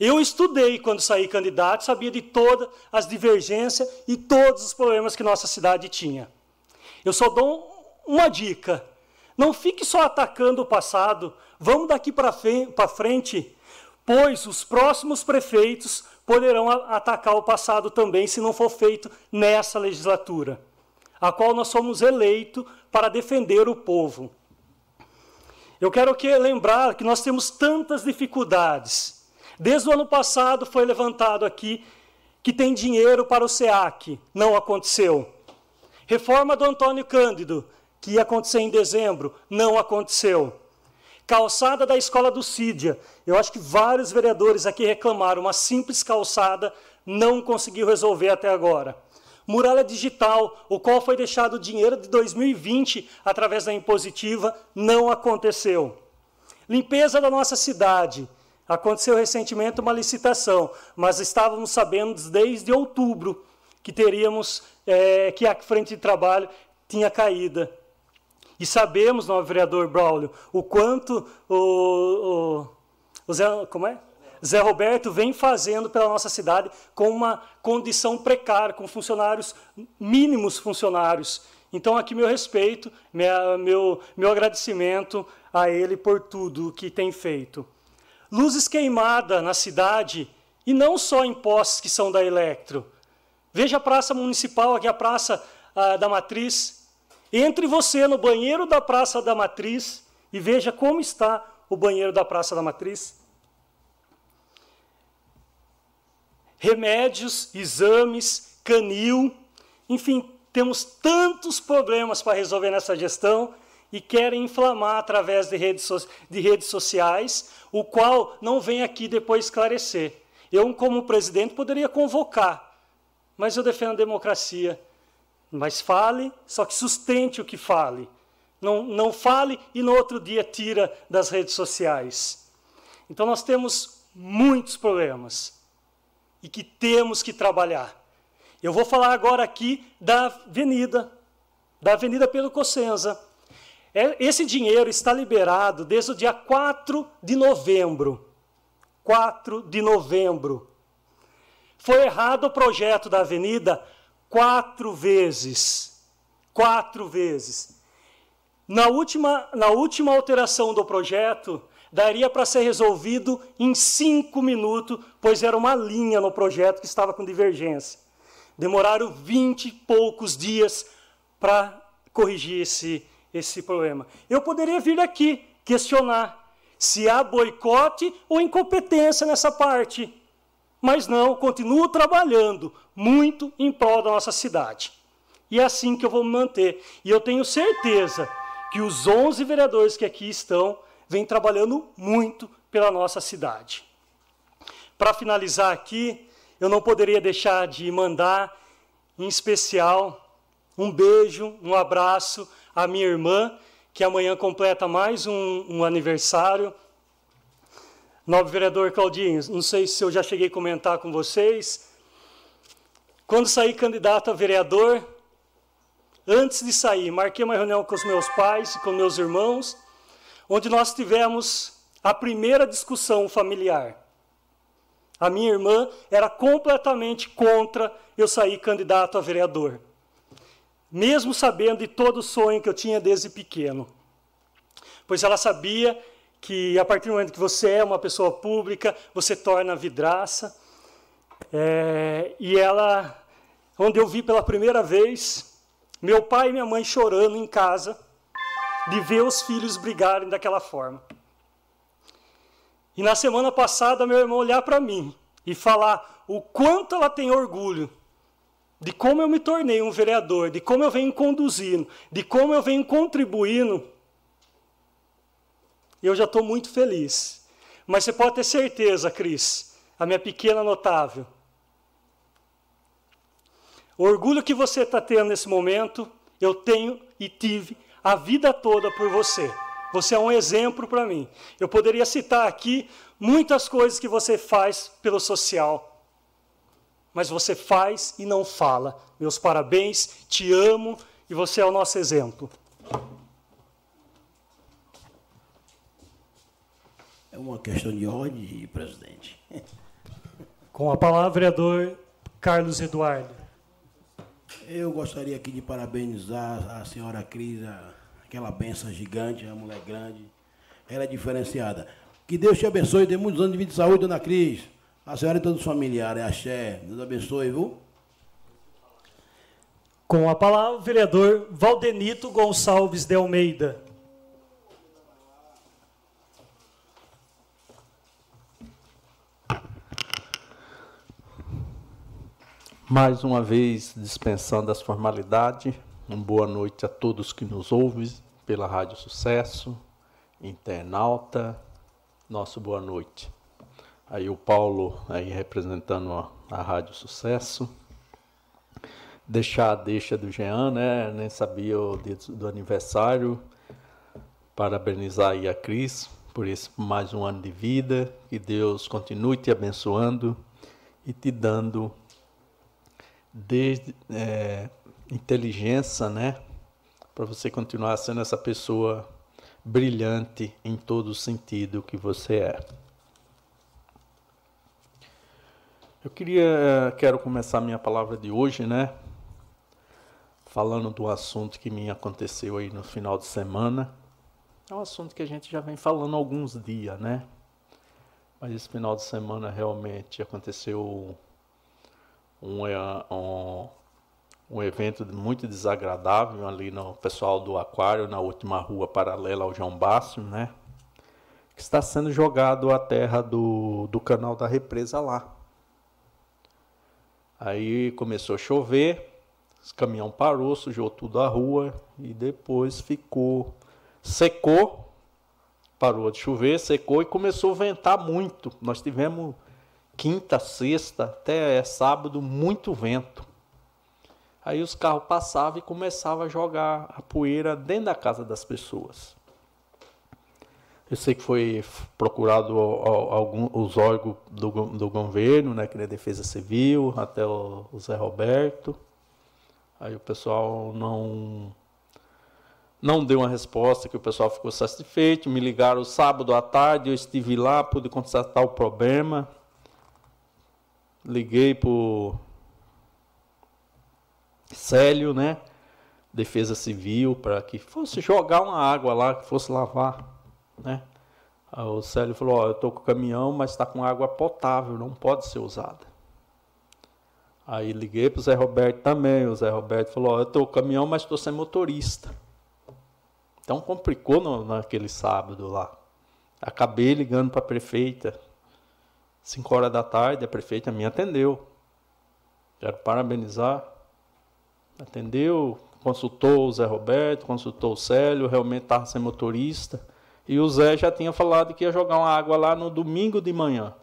Eu estudei quando saí candidato, sabia de todas as divergências e todos os problemas que nossa cidade tinha. Eu só dou uma dica: não fique só atacando o passado, vamos daqui para frente, pois os próximos prefeitos poderão atacar o passado também, se não for feito nessa legislatura, a qual nós somos eleitos para defender o povo. Eu quero que lembrar que nós temos tantas dificuldades. Desde o ano passado foi levantado aqui que tem dinheiro para o SEAC, não aconteceu. Reforma do Antônio Cândido, que ia acontecer em dezembro, não aconteceu. Calçada da escola do Sídia. Eu acho que vários vereadores aqui reclamaram, uma simples calçada não conseguiu resolver até agora. Muralha digital, o qual foi deixado o dinheiro de 2020 através da impositiva, não aconteceu. Limpeza da nossa cidade. Aconteceu recentemente uma licitação, mas estávamos sabendo desde outubro que teríamos é, que a frente de trabalho tinha caída. E sabemos, novo vereador Braulio, o quanto o, o, o Zé, como é? Zé Roberto vem fazendo pela nossa cidade com uma condição precária, com funcionários, mínimos funcionários. Então, aqui meu respeito, minha, meu, meu agradecimento a ele por tudo que tem feito. Luzes queimadas na cidade, e não só em postes que são da Electro. Veja a Praça Municipal, aqui a Praça ah, da Matriz. Entre você no banheiro da Praça da Matriz e veja como está o banheiro da Praça da Matriz. Remédios, exames, canil, enfim, temos tantos problemas para resolver nessa gestão e querem inflamar através de redes, so de redes sociais, o qual não vem aqui depois esclarecer. Eu, como presidente, poderia convocar, mas eu defendo a democracia. Mas fale, só que sustente o que fale. Não, não fale e no outro dia tira das redes sociais. Então nós temos muitos problemas e que temos que trabalhar. Eu vou falar agora aqui da avenida, da Avenida Pedro Cossenza. É, esse dinheiro está liberado desde o dia 4 de novembro. 4 de novembro. Foi errado o projeto da avenida quatro vezes. Quatro vezes. Na última, na última alteração do projeto, daria para ser resolvido em cinco minutos, pois era uma linha no projeto que estava com divergência. Demoraram vinte e poucos dias para corrigir esse, esse problema. Eu poderia vir aqui questionar se há boicote ou incompetência nessa parte. Mas não, continuo trabalhando muito em prol da nossa cidade. E é assim que eu vou me manter. E eu tenho certeza que os 11 vereadores que aqui estão vêm trabalhando muito pela nossa cidade. Para finalizar aqui, eu não poderia deixar de mandar, em especial, um beijo, um abraço a minha irmã, que amanhã completa mais um, um aniversário. Novo vereador Claudinho, não sei se eu já cheguei a comentar com vocês. Quando saí candidato a vereador, antes de sair, marquei uma reunião com os meus pais e com meus irmãos, onde nós tivemos a primeira discussão familiar. A minha irmã era completamente contra eu sair candidato a vereador mesmo sabendo de todo o sonho que eu tinha desde pequeno. Pois ela sabia que a partir do momento que você é uma pessoa pública, você torna vidraça. É, e ela, onde eu vi pela primeira vez, meu pai e minha mãe chorando em casa, de ver os filhos brigarem daquela forma. E na semana passada, meu irmão olhar para mim e falar o quanto ela tem orgulho de como eu me tornei um vereador, de como eu venho conduzindo, de como eu venho contribuindo, eu já estou muito feliz. Mas você pode ter certeza, Cris, a minha pequena notável, o orgulho que você está tendo nesse momento, eu tenho e tive a vida toda por você. Você é um exemplo para mim. Eu poderia citar aqui muitas coisas que você faz pelo social mas você faz e não fala. Meus parabéns, te amo e você é o nosso exemplo. É uma questão de ordem, presidente. Com a palavra, vereador Carlos Eduardo. Eu gostaria aqui de parabenizar a senhora Cris, aquela benção gigante, a mulher grande. Ela é diferenciada. Que Deus te abençoe, dê muitos anos de vida e saúde, dona Cris. A senhora e todos os familiares, axé, Deus abençoe, viu? Com a palavra, o vereador Valdenito Gonçalves de Almeida. Mais uma vez, dispensando as formalidades, uma boa noite a todos que nos ouvem pela Rádio Sucesso, internauta, nosso boa noite. Aí o Paulo aí representando a, a Rádio Sucesso. Deixar a deixa do Jean, né? Nem sabia o dia do aniversário. Parabenizar aí a Cris por esse mais um ano de vida. Que Deus continue te abençoando e te dando desde é, inteligência, né? Para você continuar sendo essa pessoa brilhante em todo o sentido que você é. Eu queria, quero começar minha palavra de hoje, né? Falando do assunto que me aconteceu aí no final de semana. É um assunto que a gente já vem falando há alguns dias, né? Mas esse final de semana realmente aconteceu um, é, um, um evento muito desagradável ali no pessoal do Aquário, na última rua paralela ao João Bácio, né? Que está sendo jogado a terra do, do canal da represa lá. Aí começou a chover, o caminhão parou, sujou tudo a rua e depois ficou, secou, parou de chover, secou e começou a ventar muito. Nós tivemos quinta, sexta, até sábado, muito vento. Aí os carros passavam e começavam a jogar a poeira dentro da casa das pessoas. Eu sei que foi procurado alguns os órgãos do, do governo, né, que é a Defesa Civil, até o, o Zé Roberto. Aí o pessoal não não deu uma resposta que o pessoal ficou satisfeito. Me ligaram sábado à tarde, eu estive lá, pude constatar o problema liguei pro Célio, né? Defesa Civil, para que fosse jogar uma água lá, que fosse lavar, né? O Célio falou, ó, eu tô com o caminhão, mas está com água potável, não pode ser usada. Aí liguei pro Zé Roberto também, o Zé Roberto falou, ó, eu tô com o caminhão, mas estou sem motorista. Então complicou no, naquele sábado lá. Acabei ligando para a prefeita, 5 horas da tarde, a prefeita me atendeu. Quero parabenizar. Atendeu, consultou o Zé Roberto, consultou o Célio, realmente estava sem motorista. E o Zé já tinha falado que ia jogar uma água lá no domingo de manhã.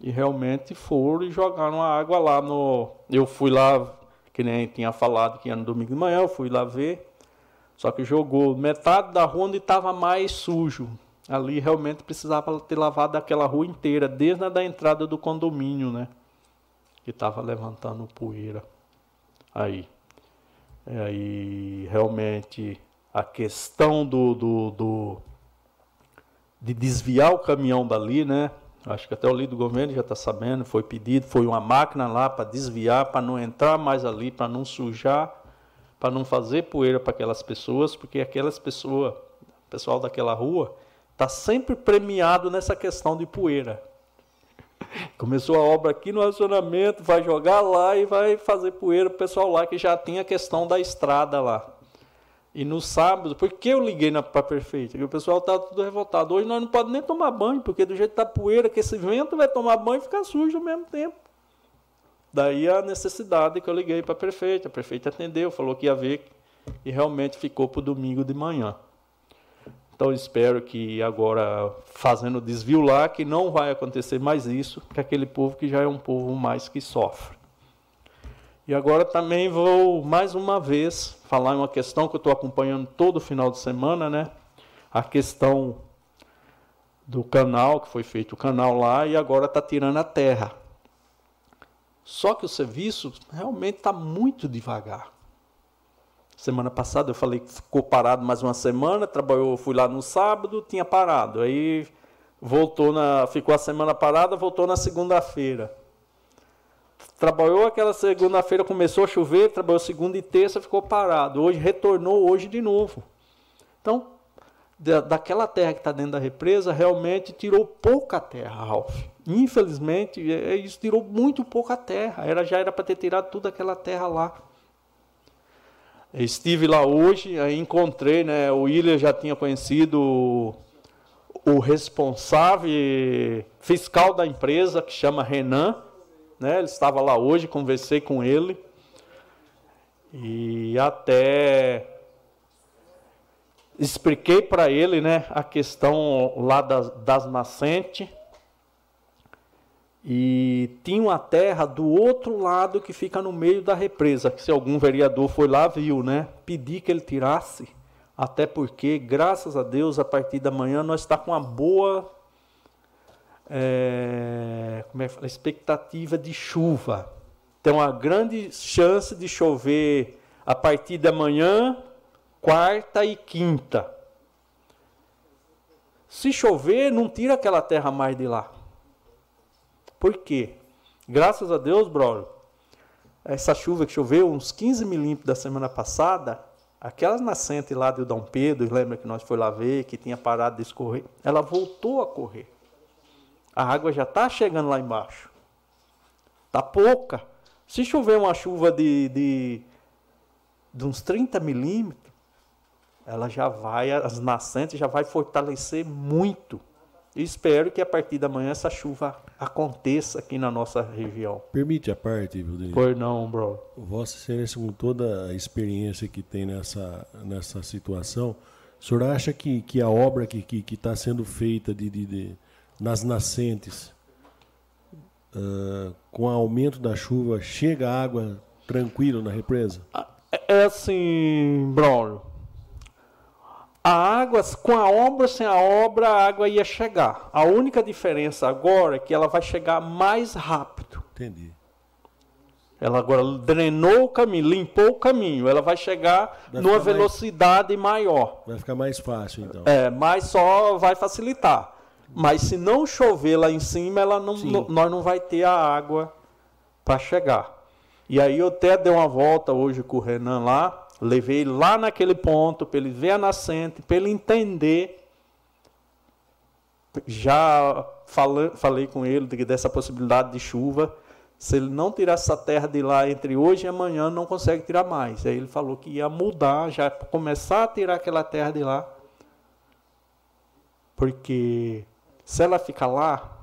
E realmente foram e jogaram a água lá no. Eu fui lá, que nem tinha falado que ia no domingo de manhã, eu fui lá ver. Só que jogou metade da rua onde estava mais sujo. Ali realmente precisava ter lavado aquela rua inteira, desde a da entrada do condomínio, né? Que estava levantando poeira. Aí. Aí realmente a questão do, do, do, de desviar o caminhão dali, né? Acho que até o líder do governo já está sabendo, foi pedido, foi uma máquina lá para desviar, para não entrar mais ali, para não sujar, para não fazer poeira para aquelas pessoas, porque aquelas pessoas, o pessoal daquela rua, Está sempre premiado nessa questão de poeira. Começou a obra aqui no racionamento, vai jogar lá e vai fazer poeira o pessoal lá que já tinha a questão da estrada lá. E no sábado, por que eu liguei para a prefeita? Porque o pessoal está tudo revoltado. Hoje nós não podemos nem tomar banho, porque do jeito que está poeira, que esse vento vai tomar banho e ficar sujo ao mesmo tempo. Daí a necessidade que eu liguei para a prefeita. A prefeita atendeu, falou que ia ver e realmente ficou para o domingo de manhã. Então espero que agora, fazendo desvio lá, que não vai acontecer mais isso, que aquele povo que já é um povo mais que sofre. E agora também vou, mais uma vez, falar uma questão que eu estou acompanhando todo final de semana, né? A questão do canal, que foi feito o canal lá, e agora está tirando a terra. Só que o serviço realmente está muito devagar. Semana passada eu falei que ficou parado mais uma semana, trabalhou, fui lá no sábado, tinha parado. Aí voltou na, ficou a semana parada, voltou na segunda-feira. Trabalhou aquela segunda-feira, começou a chover, trabalhou segunda e terça, ficou parado. Hoje retornou hoje de novo. Então, da, daquela terra que está dentro da represa, realmente tirou pouca terra, Ralph. Infelizmente, é, isso tirou muito pouca terra. Era, já era para ter tirado toda aquela terra lá. Estive lá hoje, encontrei, né, o William já tinha conhecido o responsável fiscal da empresa, que chama Renan. Né? Ele estava lá hoje, conversei com ele. E até expliquei para ele né, a questão lá das, das nascentes. E tinha uma terra do outro lado que fica no meio da represa, que se algum vereador foi lá, viu, né? Pedi que ele tirasse, até porque, graças a Deus, a partir da manhã nós está com uma boa é, como é, expectativa de chuva. Tem uma grande chance de chover a partir da manhã quarta e quinta. Se chover, não tira aquela terra mais de lá. Por quê? Graças a Deus, brother, essa chuva que choveu, uns 15 milímetros da semana passada, aquelas nascentes lá de Dom Pedro, lembra que nós foi lá ver, que tinha parado de escorrer, ela voltou a correr. A água já está chegando lá embaixo. Está pouca. Se chover uma chuva de, de, de uns 30 milímetros, ela já vai, as nascentes já vai fortalecer muito. E espero que a partir da manhã essa chuva aconteça aqui na nossa região. Permite a parte, Vildinho? Pois não, bro. Vossa Excelência, com toda a experiência que tem nessa, nessa situação, o senhor acha que, que a obra que está que, que tá sendo feita de, de, de nas nascentes, uh, com o aumento da chuva, chega água tranquilo na represa? É, é assim, Braulio. A água, com a obra sem a obra, a água ia chegar. A única diferença agora é que ela vai chegar mais rápido. Entendi. Ela agora drenou o caminho, limpou o caminho. Ela vai chegar vai numa velocidade mais, maior. Vai ficar mais fácil, então. É, mas só vai facilitar. Mas se não chover lá em cima, ela não, nós não vai ter a água para chegar. E aí eu até dei uma volta hoje com o Renan lá, levei lá naquele ponto para ele ver a nascente, para ele entender. Já falei, falei com ele dessa possibilidade de chuva. Se ele não tirar essa terra de lá entre hoje e amanhã, não consegue tirar mais. Aí ele falou que ia mudar, já começar a tirar aquela terra de lá. Porque se ela ficar lá,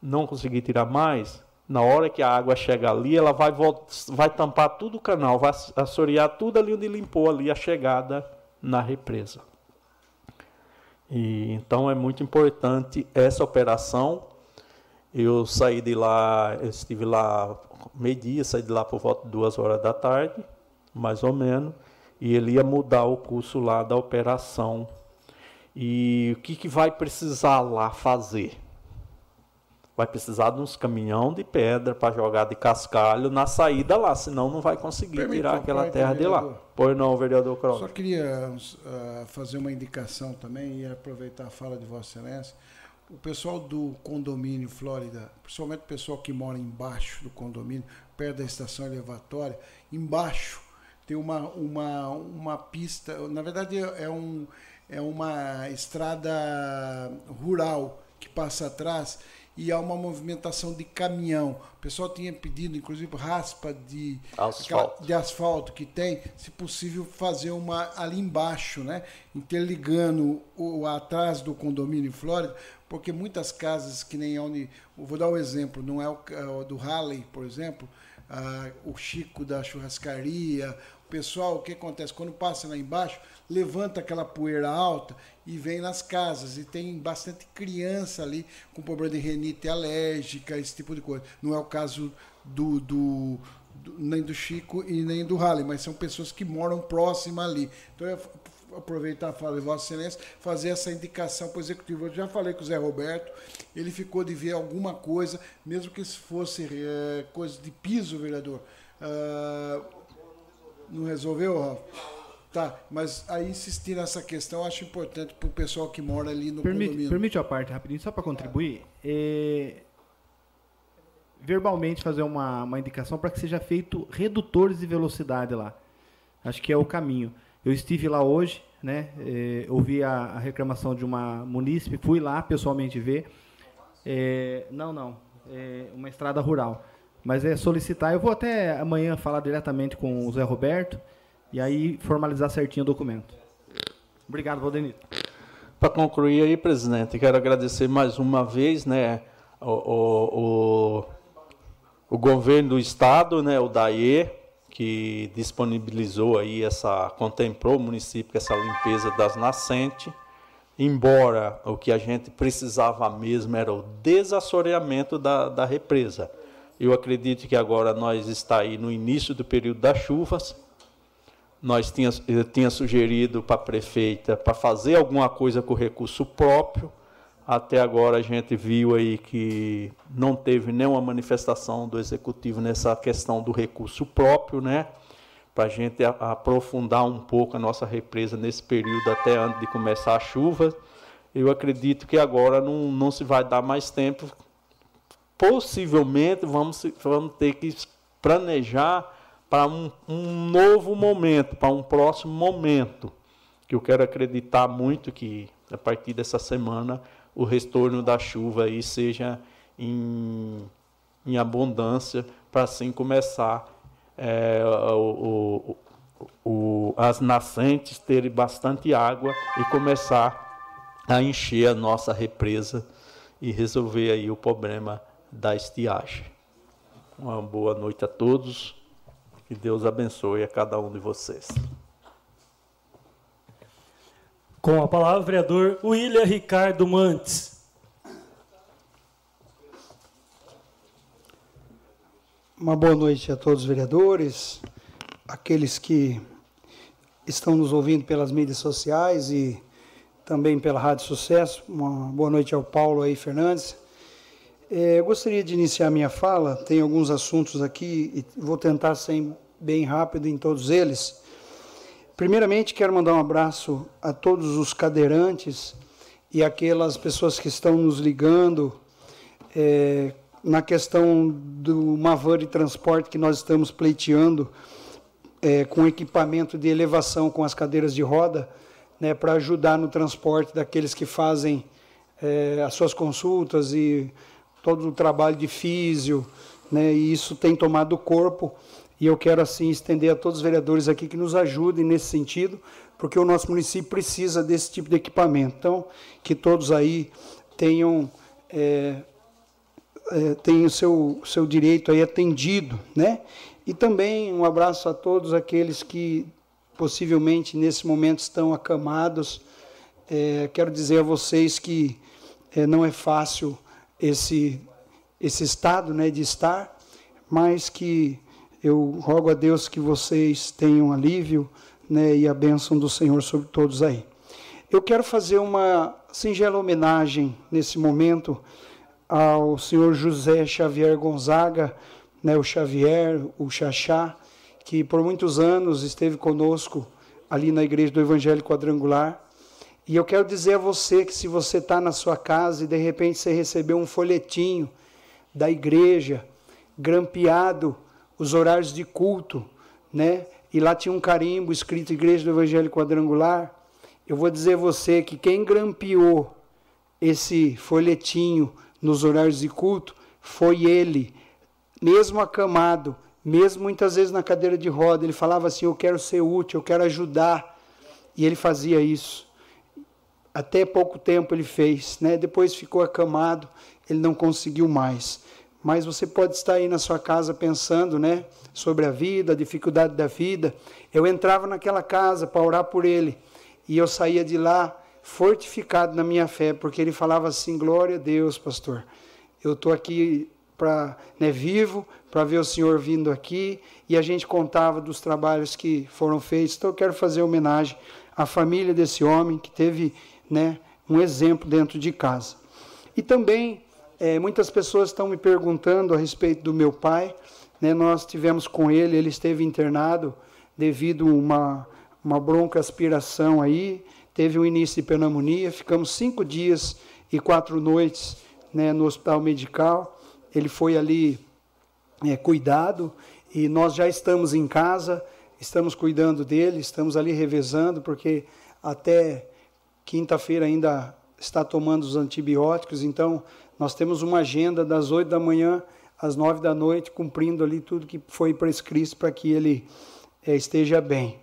não conseguir tirar mais, na hora que a água chega ali, ela vai, vai tampar tudo o canal, vai assorear tudo ali onde limpou ali a chegada na represa. E, então é muito importante essa operação. Eu saí de lá, eu estive lá meio-dia, saí de lá por volta de duas horas da tarde, mais ou menos, e ele ia mudar o curso lá da operação e o que, que vai precisar lá fazer? Vai precisar de uns caminhão de pedra para jogar de cascalho na saída lá, senão não vai conseguir Permite tirar aquela terra de lá. Pois não, vereador Cross. Só queria uh, fazer uma indicação também e aproveitar a fala de Vossa Excelência. O pessoal do condomínio Flórida, principalmente o pessoal que mora embaixo do condomínio, perto da estação elevatória, embaixo tem uma, uma, uma pista, na verdade é um é uma estrada rural que passa atrás e há uma movimentação de caminhão. O pessoal tinha pedido, inclusive, raspa de asfalto, de asfalto que tem, se possível, fazer uma ali embaixo, né? interligando o atrás do condomínio em Flórida, porque muitas casas que nem onde. Vou dar um exemplo, não é o, do Halley, por exemplo, ah, o Chico da churrascaria, o pessoal, o que acontece? Quando passa lá embaixo, levanta aquela poeira alta e vem nas casas. E tem bastante criança ali com problema de renite alérgica, esse tipo de coisa. Não é o caso do, do, nem do Chico e nem do Halley, mas são pessoas que moram próxima ali. Então, eu aproveitar a fala de Vossa Excelência, fazer essa indicação para o Executivo. Eu já falei com o Zé Roberto, ele ficou de ver alguma coisa, mesmo que fosse é, coisa de piso, vereador. Uh, não resolveu, Rafa? Tá, mas aí insistir nessa questão eu acho importante para o pessoal que mora ali no permite, condomínio. Permite a parte rapidinho, só para contribuir. É, verbalmente fazer uma, uma indicação para que seja feito redutores de velocidade lá. Acho que é o caminho. Eu estive lá hoje, né? É, ouvi a, a, reclamação de uma munícipe, fui lá pessoalmente ver. É, não, não. É uma estrada rural. Mas é solicitar. Eu vou até amanhã falar diretamente com o Zé Roberto e aí formalizar certinho o documento. Obrigado, Valdenito. Para concluir aí, presidente, quero agradecer mais uma vez, né, o, o, o governo do estado, né, o DAE, que disponibilizou aí essa, contemplou o município com essa limpeza das nascentes, embora o que a gente precisava mesmo era o desassoreamento da, da represa. Eu acredito que agora nós está aí no início do período das chuvas. Nós tinha, eu tinha sugerido para a prefeita para fazer alguma coisa com recurso próprio. Até agora a gente viu aí que não teve nenhuma manifestação do executivo nessa questão do recurso próprio, né? Para a gente aprofundar um pouco a nossa represa nesse período até antes de começar a chuva. Eu acredito que agora não, não se vai dar mais tempo possivelmente vamos, vamos ter que planejar para um, um novo momento, para um próximo momento, que eu quero acreditar muito que a partir dessa semana o retorno da chuva aí seja em, em abundância, para assim começar é, o, o, o, as nascentes terem bastante água e começar a encher a nossa represa e resolver aí o problema da estiagem. Uma boa noite a todos. Que Deus abençoe a cada um de vocês. Com a palavra, o vereador William Ricardo Mantes. Uma boa noite a todos os vereadores, aqueles que estão nos ouvindo pelas mídias sociais e também pela Rádio Sucesso. Uma boa noite ao Paulo aí Fernandes, é, eu gostaria de iniciar minha fala, tem alguns assuntos aqui e vou tentar ser bem rápido em todos eles. Primeiramente, quero mandar um abraço a todos os cadeirantes e aquelas pessoas que estão nos ligando é, na questão do Mavan de transporte que nós estamos pleiteando é, com equipamento de elevação com as cadeiras de roda, né, para ajudar no transporte daqueles que fazem é, as suas consultas e todo o trabalho de físio, né, e isso tem tomado o corpo, e eu quero assim estender a todos os vereadores aqui que nos ajudem nesse sentido, porque o nosso município precisa desse tipo de equipamento. Então, que todos aí tenham, é, é, tenham seu, seu direito aí atendido, né? E também um abraço a todos aqueles que possivelmente nesse momento estão acamados. É, quero dizer a vocês que é, não é fácil esse, esse estado né, de estar, mas que eu rogo a Deus que vocês tenham alívio né, e a bênção do Senhor sobre todos aí. Eu quero fazer uma singela homenagem nesse momento ao senhor José Xavier Gonzaga, né, o Xavier, o Xaxá, que por muitos anos esteve conosco ali na Igreja do Evangelho Quadrangular e eu quero dizer a você que se você está na sua casa e de repente você recebeu um folhetinho da igreja, grampeado os horários de culto, né? E lá tinha um carimbo escrito Igreja do Evangelho Quadrangular. Eu vou dizer a você que quem grampeou esse folhetinho nos horários de culto foi ele, mesmo acamado, mesmo muitas vezes na cadeira de roda. Ele falava assim: Eu quero ser útil, eu quero ajudar. E ele fazia isso até pouco tempo ele fez, né? depois ficou acamado, ele não conseguiu mais. Mas você pode estar aí na sua casa pensando né, sobre a vida, a dificuldade da vida. Eu entrava naquela casa para orar por ele e eu saía de lá fortificado na minha fé, porque ele falava assim: Glória a Deus, pastor. Eu estou aqui para né, vivo para ver o senhor vindo aqui e a gente contava dos trabalhos que foram feitos. Então eu quero fazer homenagem à família desse homem que teve né, um exemplo dentro de casa. E também é, muitas pessoas estão me perguntando a respeito do meu pai. Né, nós tivemos com ele, ele esteve internado devido a uma, uma bronca aspiração aí, teve um início de pneumonia, ficamos cinco dias e quatro noites né, no hospital medical. Ele foi ali é, cuidado e nós já estamos em casa, estamos cuidando dele, estamos ali revezando, porque até Quinta-feira ainda está tomando os antibióticos, então nós temos uma agenda das 8 da manhã às 9 da noite, cumprindo ali tudo que foi prescrito para que ele é, esteja bem.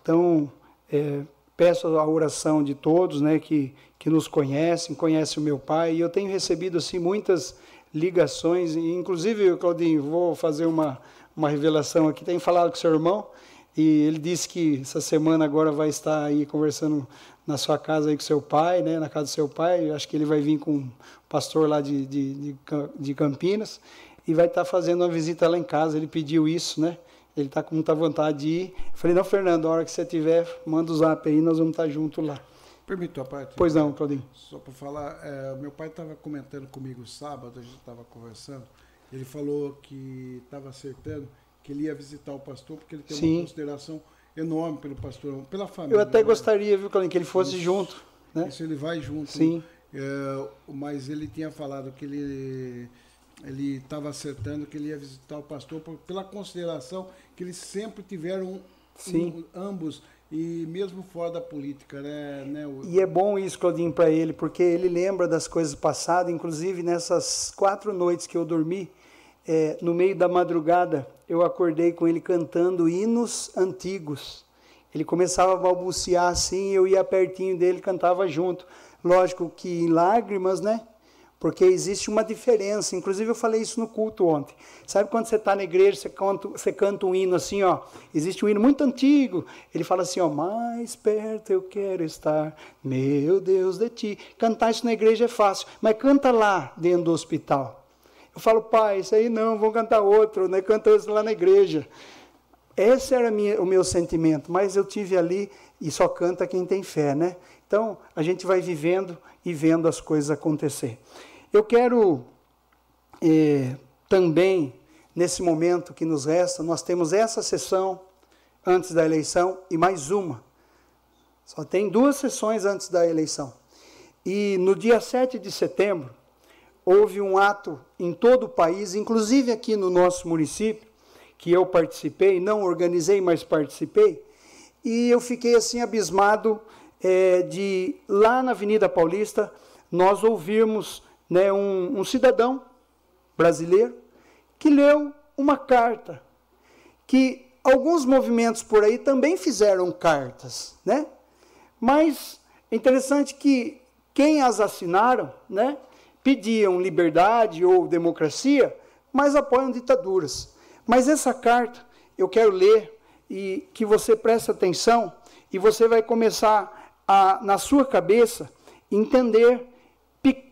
Então, é, peço a oração de todos né, que, que nos conhecem, conhecem o meu pai, e eu tenho recebido assim, muitas ligações. E, inclusive, Claudinho, vou fazer uma, uma revelação aqui. Tem falado com seu irmão e ele disse que essa semana agora vai estar aí conversando na sua casa aí com seu pai, né, na casa do seu pai. Eu acho que ele vai vir com um pastor lá de, de, de, Campinas e vai estar fazendo uma visita lá em casa. Ele pediu isso, né? Ele está com muita vontade de ir. Eu falei, não, Fernando, a hora que você tiver, manda o zap aí, nós vamos estar junto lá. Permita a parte? Pois não, Claudinho. Só para falar, é, meu pai estava comentando comigo sábado, a gente estava conversando, ele falou que estava acertando que ele ia visitar o pastor, porque ele tem Sim. uma consideração enorme pelo pastor, pela família. Eu até né? gostaria, viu, Claudinho, que ele fosse Isso. junto. Né? Isso ele vai junto. Sim. É, mas ele tinha falado que ele ele estava acertando que ele ia visitar o pastor por, pela consideração que eles sempre tiveram um, ambos e mesmo fora da política, né? né o... E é bom isso, Claudinho, para ele, porque ele lembra das coisas passadas, inclusive nessas quatro noites que eu dormi, é, no meio da madrugada, eu acordei com ele cantando hinos antigos. Ele começava a balbuciar assim, eu ia pertinho dele, cantava junto. Lógico que em lágrimas, né? Porque existe uma diferença. Inclusive, eu falei isso no culto ontem. Sabe quando você está na igreja, você canta, você canta um hino assim, ó. Existe um hino muito antigo. Ele fala assim, ó. Mais perto eu quero estar, meu Deus de ti. Cantar isso na igreja é fácil, mas canta lá dentro do hospital. Eu falo, pai, isso aí não, vou cantar outro, né? Canta isso lá na igreja. Esse era minha, o meu sentimento, mas eu tive ali e só canta quem tem fé, né? Então, a gente vai vivendo e vendo as coisas acontecer. Eu quero eh, também, nesse momento que nos resta, nós temos essa sessão antes da eleição e mais uma. Só tem duas sessões antes da eleição. E no dia 7 de setembro, houve um ato em todo o país, inclusive aqui no nosso município, que eu participei, não organizei, mas participei, e eu fiquei assim abismado é, de lá na Avenida Paulista nós ouvirmos né, um, um cidadão brasileiro que leu uma carta, que alguns movimentos por aí também fizeram cartas, né? Mas é interessante que quem as assinaram, né, pediam liberdade ou democracia, mas apoiam ditaduras. Mas essa carta eu quero ler e que você preste atenção e você vai começar a, na sua cabeça entender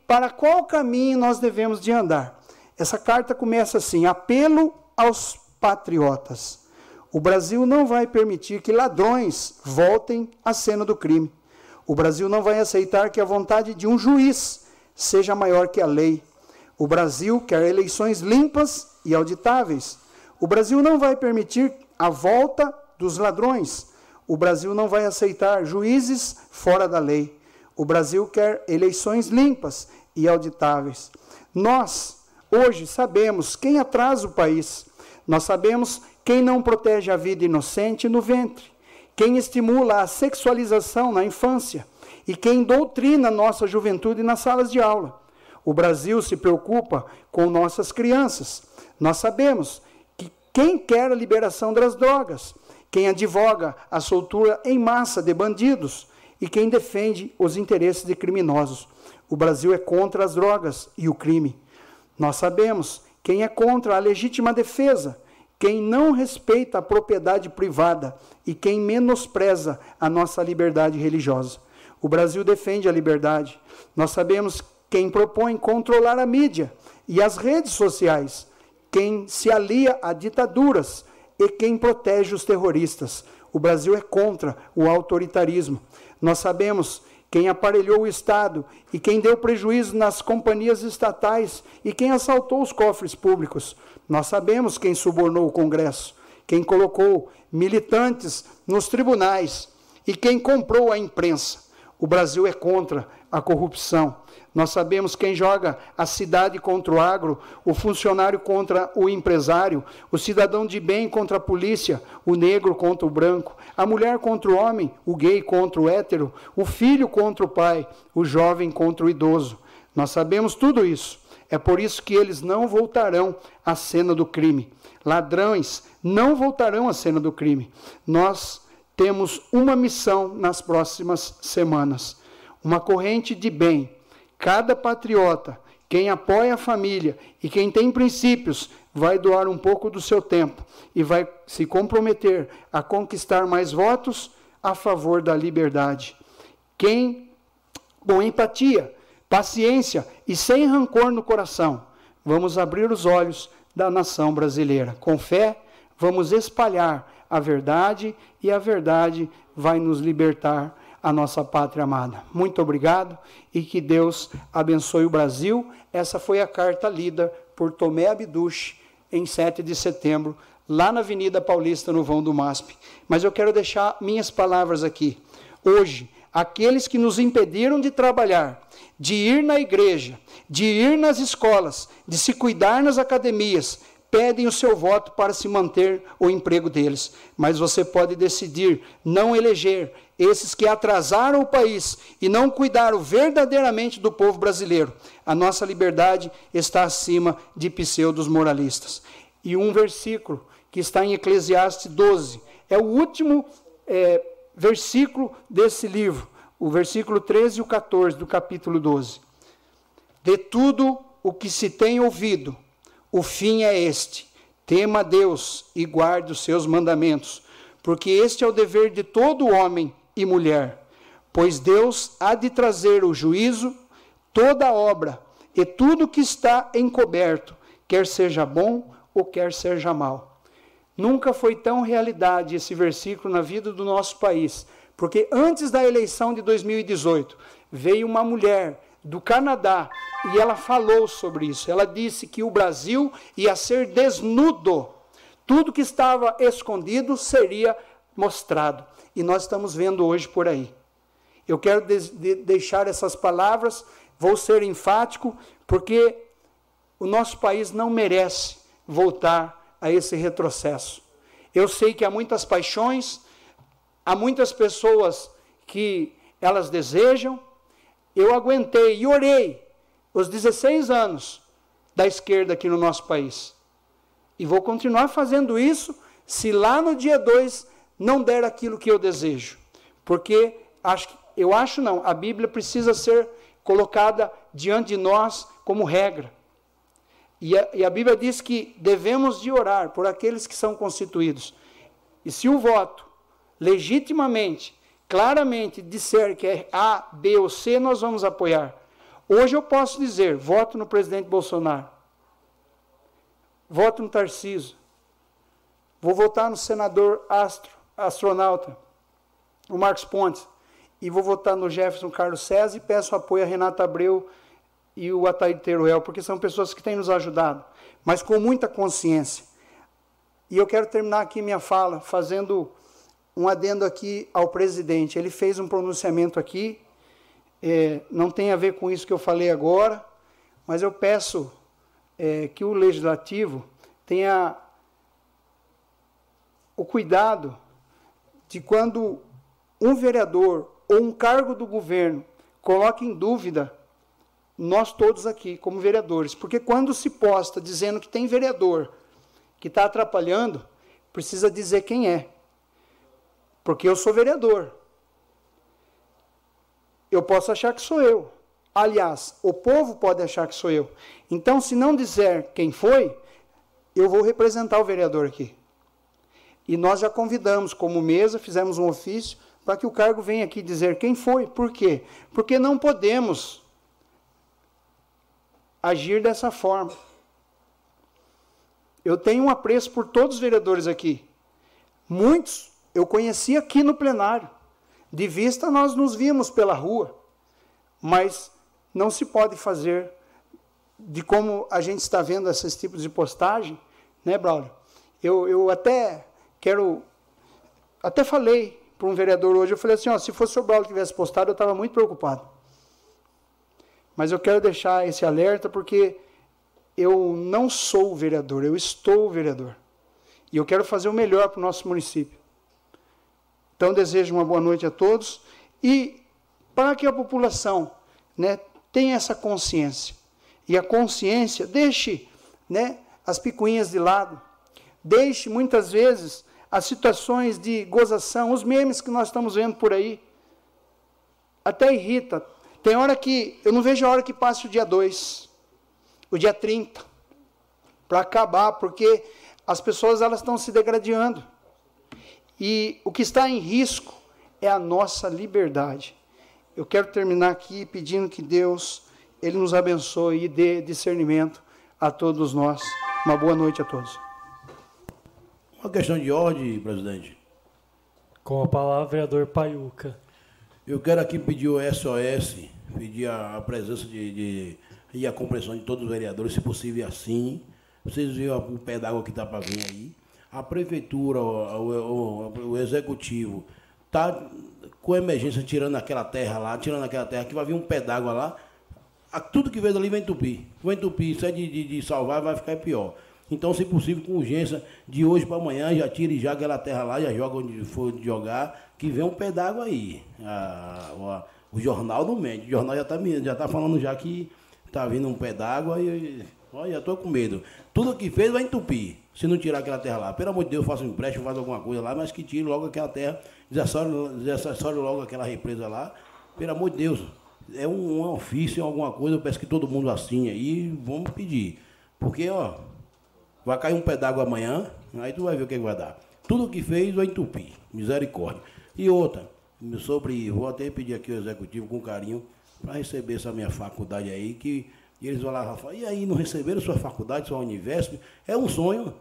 para qual caminho nós devemos de andar. Essa carta começa assim: apelo aos patriotas. O Brasil não vai permitir que ladrões voltem à cena do crime. O Brasil não vai aceitar que a vontade de um juiz seja maior que a lei. O Brasil quer eleições limpas e auditáveis. O Brasil não vai permitir a volta dos ladrões. O Brasil não vai aceitar juízes fora da lei. O Brasil quer eleições limpas e auditáveis. Nós, hoje, sabemos quem atrasa o país. Nós sabemos quem não protege a vida inocente no ventre, quem estimula a sexualização na infância e quem doutrina nossa juventude nas salas de aula. O Brasil se preocupa com nossas crianças. Nós sabemos que quem quer a liberação das drogas, quem advoga a soltura em massa de bandidos, e quem defende os interesses de criminosos. O Brasil é contra as drogas e o crime. Nós sabemos quem é contra a legítima defesa, quem não respeita a propriedade privada e quem menospreza a nossa liberdade religiosa. O Brasil defende a liberdade. Nós sabemos quem propõe controlar a mídia e as redes sociais, quem se alia a ditaduras e quem protege os terroristas. O Brasil é contra o autoritarismo. Nós sabemos quem aparelhou o Estado e quem deu prejuízo nas companhias estatais e quem assaltou os cofres públicos. Nós sabemos quem subornou o Congresso, quem colocou militantes nos tribunais e quem comprou a imprensa. O Brasil é contra a corrupção. Nós sabemos quem joga a cidade contra o agro, o funcionário contra o empresário, o cidadão de bem contra a polícia, o negro contra o branco, a mulher contra o homem, o gay contra o hétero, o filho contra o pai, o jovem contra o idoso. Nós sabemos tudo isso. É por isso que eles não voltarão à cena do crime. Ladrões não voltarão à cena do crime. Nós temos uma missão nas próximas semanas: uma corrente de bem Cada patriota Quem apoia a família e quem tem princípios vai doar um pouco do seu tempo e vai se comprometer a conquistar mais votos a favor da liberdade. Quem, com empatia, paciência e sem rancor no coração, vamos abrir os olhos da nação brasileira. Com fé, vamos espalhar a verdade e a verdade vai nos libertar a nossa pátria amada. Muito obrigado e que Deus abençoe o Brasil. Essa foi a carta lida por Tomé Abduch em 7 de setembro, lá na Avenida Paulista, no vão do MASP. Mas eu quero deixar minhas palavras aqui. Hoje, aqueles que nos impediram de trabalhar, de ir na igreja, de ir nas escolas, de se cuidar nas academias, pedem o seu voto para se manter o emprego deles. Mas você pode decidir não eleger esses que atrasaram o país e não cuidaram verdadeiramente do povo brasileiro. A nossa liberdade está acima de pseudos moralistas. E um versículo que está em Eclesiastes 12, é o último é, versículo desse livro, o versículo 13 e o 14 do capítulo 12. De tudo o que se tem ouvido, o fim é este: tema Deus e guarde os seus mandamentos, porque este é o dever de todo homem e mulher. Pois Deus há de trazer o juízo, toda obra e tudo que está encoberto, quer seja bom ou quer seja mal. Nunca foi tão realidade esse versículo na vida do nosso país, porque antes da eleição de 2018, veio uma mulher do Canadá e ela falou sobre isso. Ela disse que o Brasil ia ser desnudo. Tudo que estava escondido seria mostrado. E nós estamos vendo hoje por aí. Eu quero de de deixar essas palavras, vou ser enfático, porque o nosso país não merece voltar a esse retrocesso. Eu sei que há muitas paixões, há muitas pessoas que elas desejam. Eu aguentei e orei os 16 anos da esquerda aqui no nosso país. E vou continuar fazendo isso se lá no dia 2 não der aquilo que eu desejo. Porque acho, eu acho não, a Bíblia precisa ser colocada diante de nós como regra. E a, e a Bíblia diz que devemos de orar por aqueles que são constituídos. E se o voto legitimamente, claramente disser que é A, B ou C, nós vamos apoiar. Hoje eu posso dizer, voto no presidente Bolsonaro. Voto no Tarciso. Vou votar no senador Astro, astronauta, o Marcos Pontes. E vou votar no Jefferson Carlos César e peço apoio a Renata Abreu e o Ataíde Teruel, porque são pessoas que têm nos ajudado, mas com muita consciência. E eu quero terminar aqui minha fala fazendo um adendo aqui ao presidente. Ele fez um pronunciamento aqui, é, não tem a ver com isso que eu falei agora, mas eu peço é, que o legislativo tenha o cuidado de quando um vereador ou um cargo do governo coloca em dúvida nós todos aqui, como vereadores. Porque quando se posta dizendo que tem vereador que está atrapalhando, precisa dizer quem é. Porque eu sou vereador. Eu posso achar que sou eu. Aliás, o povo pode achar que sou eu. Então, se não dizer quem foi, eu vou representar o vereador aqui. E nós já convidamos, como mesa, fizemos um ofício para que o cargo venha aqui dizer quem foi. Por quê? Porque não podemos agir dessa forma. Eu tenho um apreço por todos os vereadores aqui. Muitos eu conheci aqui no plenário. De vista nós nos vimos pela rua. Mas não se pode fazer de como a gente está vendo esses tipos de postagem, né, Braulio? Eu, eu até quero. Até falei para um vereador hoje, eu falei assim, ó, se fosse o Braulio que tivesse postado, eu estava muito preocupado. Mas eu quero deixar esse alerta porque eu não sou vereador, eu estou vereador. E eu quero fazer o melhor para o nosso município. Então, desejo uma boa noite a todos e para que a população né, tenha essa consciência. E a consciência, deixe né, as picuinhas de lado, deixe muitas vezes as situações de gozação, os memes que nós estamos vendo por aí. Até irrita, tem hora que eu não vejo a hora que passe o dia 2. o dia 30, para acabar, porque as pessoas elas estão se degradando. E o que está em risco é a nossa liberdade. Eu quero terminar aqui pedindo que Deus ele nos abençoe e dê discernimento a todos nós. Uma boa noite a todos. Uma questão de ordem, presidente. Com a palavra, vereador Paiuca. Eu quero aqui pedir o SOS, pedir a, presença de, de, e a compreensão de todos os vereadores, se possível assim. Vocês viram o pé d'água que está para vir aí. A prefeitura, o, o, o executivo, está com emergência tirando aquela terra lá, tirando aquela terra, que vai vir um pé d'água lá. Tudo que veio dali vai entupir. Vai entupir, isso é de, de, de salvar, vai ficar pior. Então, se possível, com urgência, de hoje para amanhã, já tire já aquela terra lá, já joga onde for jogar, que vem um pé d'água aí. A, o jornal não mente. O jornal já está já tá falando já que está vindo um pé d'água e. Olha, já estou com medo. Tudo que fez vai entupir. Se não tirar aquela terra lá. Pelo amor de Deus, faça um empréstimo, faça alguma coisa lá, mas que tire logo aquela terra, desacessore logo aquela represa lá. Pelo amor de Deus. É um, um ofício, alguma coisa, eu peço que todo mundo assine aí, vamos pedir. Porque, ó, Vai cair um pé d'água amanhã, aí tu vai ver o que, vai dar. Tudo que fez vai entupir. Misericórdia. E outra, sobre. Vou até pedir aqui ao executivo com carinho para receber essa minha faculdade aí, que eles vão lá e e aí, não receberam sua faculdade, sua Univesp? É um sonho.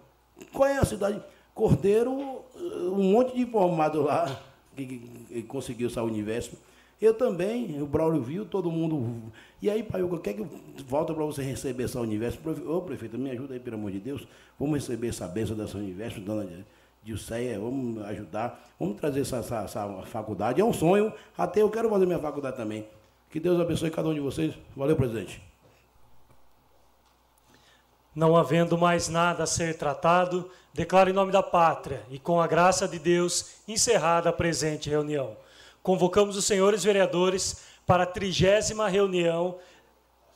Qual é a cidade? Cordeiro, um monte de formado lá que, que, que conseguiu essa Univesp. Eu também, o Braulio viu, todo mundo. E aí, pai, o que é que volta para você receber essa universo? Ô, prefeito, me ajuda aí, pelo amor de Deus. Vamos receber essa bênção dessa universo, dona Dilceia, vamos ajudar, vamos trazer essa, essa, essa, faculdade. É um sonho, até eu quero fazer minha faculdade também. Que Deus abençoe cada um de vocês. Valeu, presidente. Não havendo mais nada a ser tratado, declaro em nome da pátria e com a graça de Deus encerrada a presente reunião convocamos os senhores vereadores para a trigésima reunião,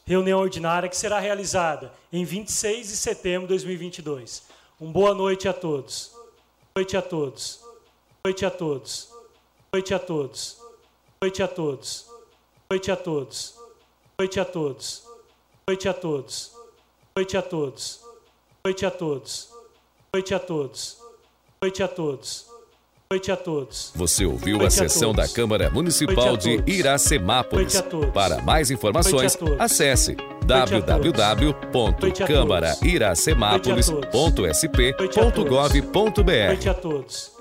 reunião ordinária que será realizada em 26 de setembro de 2022. Um boa noite a todos. Noite a todos. Noite a todos. Noite a todos. Noite a todos. Noite a todos. Noite a todos. Noite a todos. Noite a todos. Noite a todos. Noite a todos. Noite a todos noite a todos. Você ouviu a sessão da Câmara Municipal de Iracemápolis. Para mais informações, acesse www.câmarairacemápolis.sp.gov.br. Noite a todos.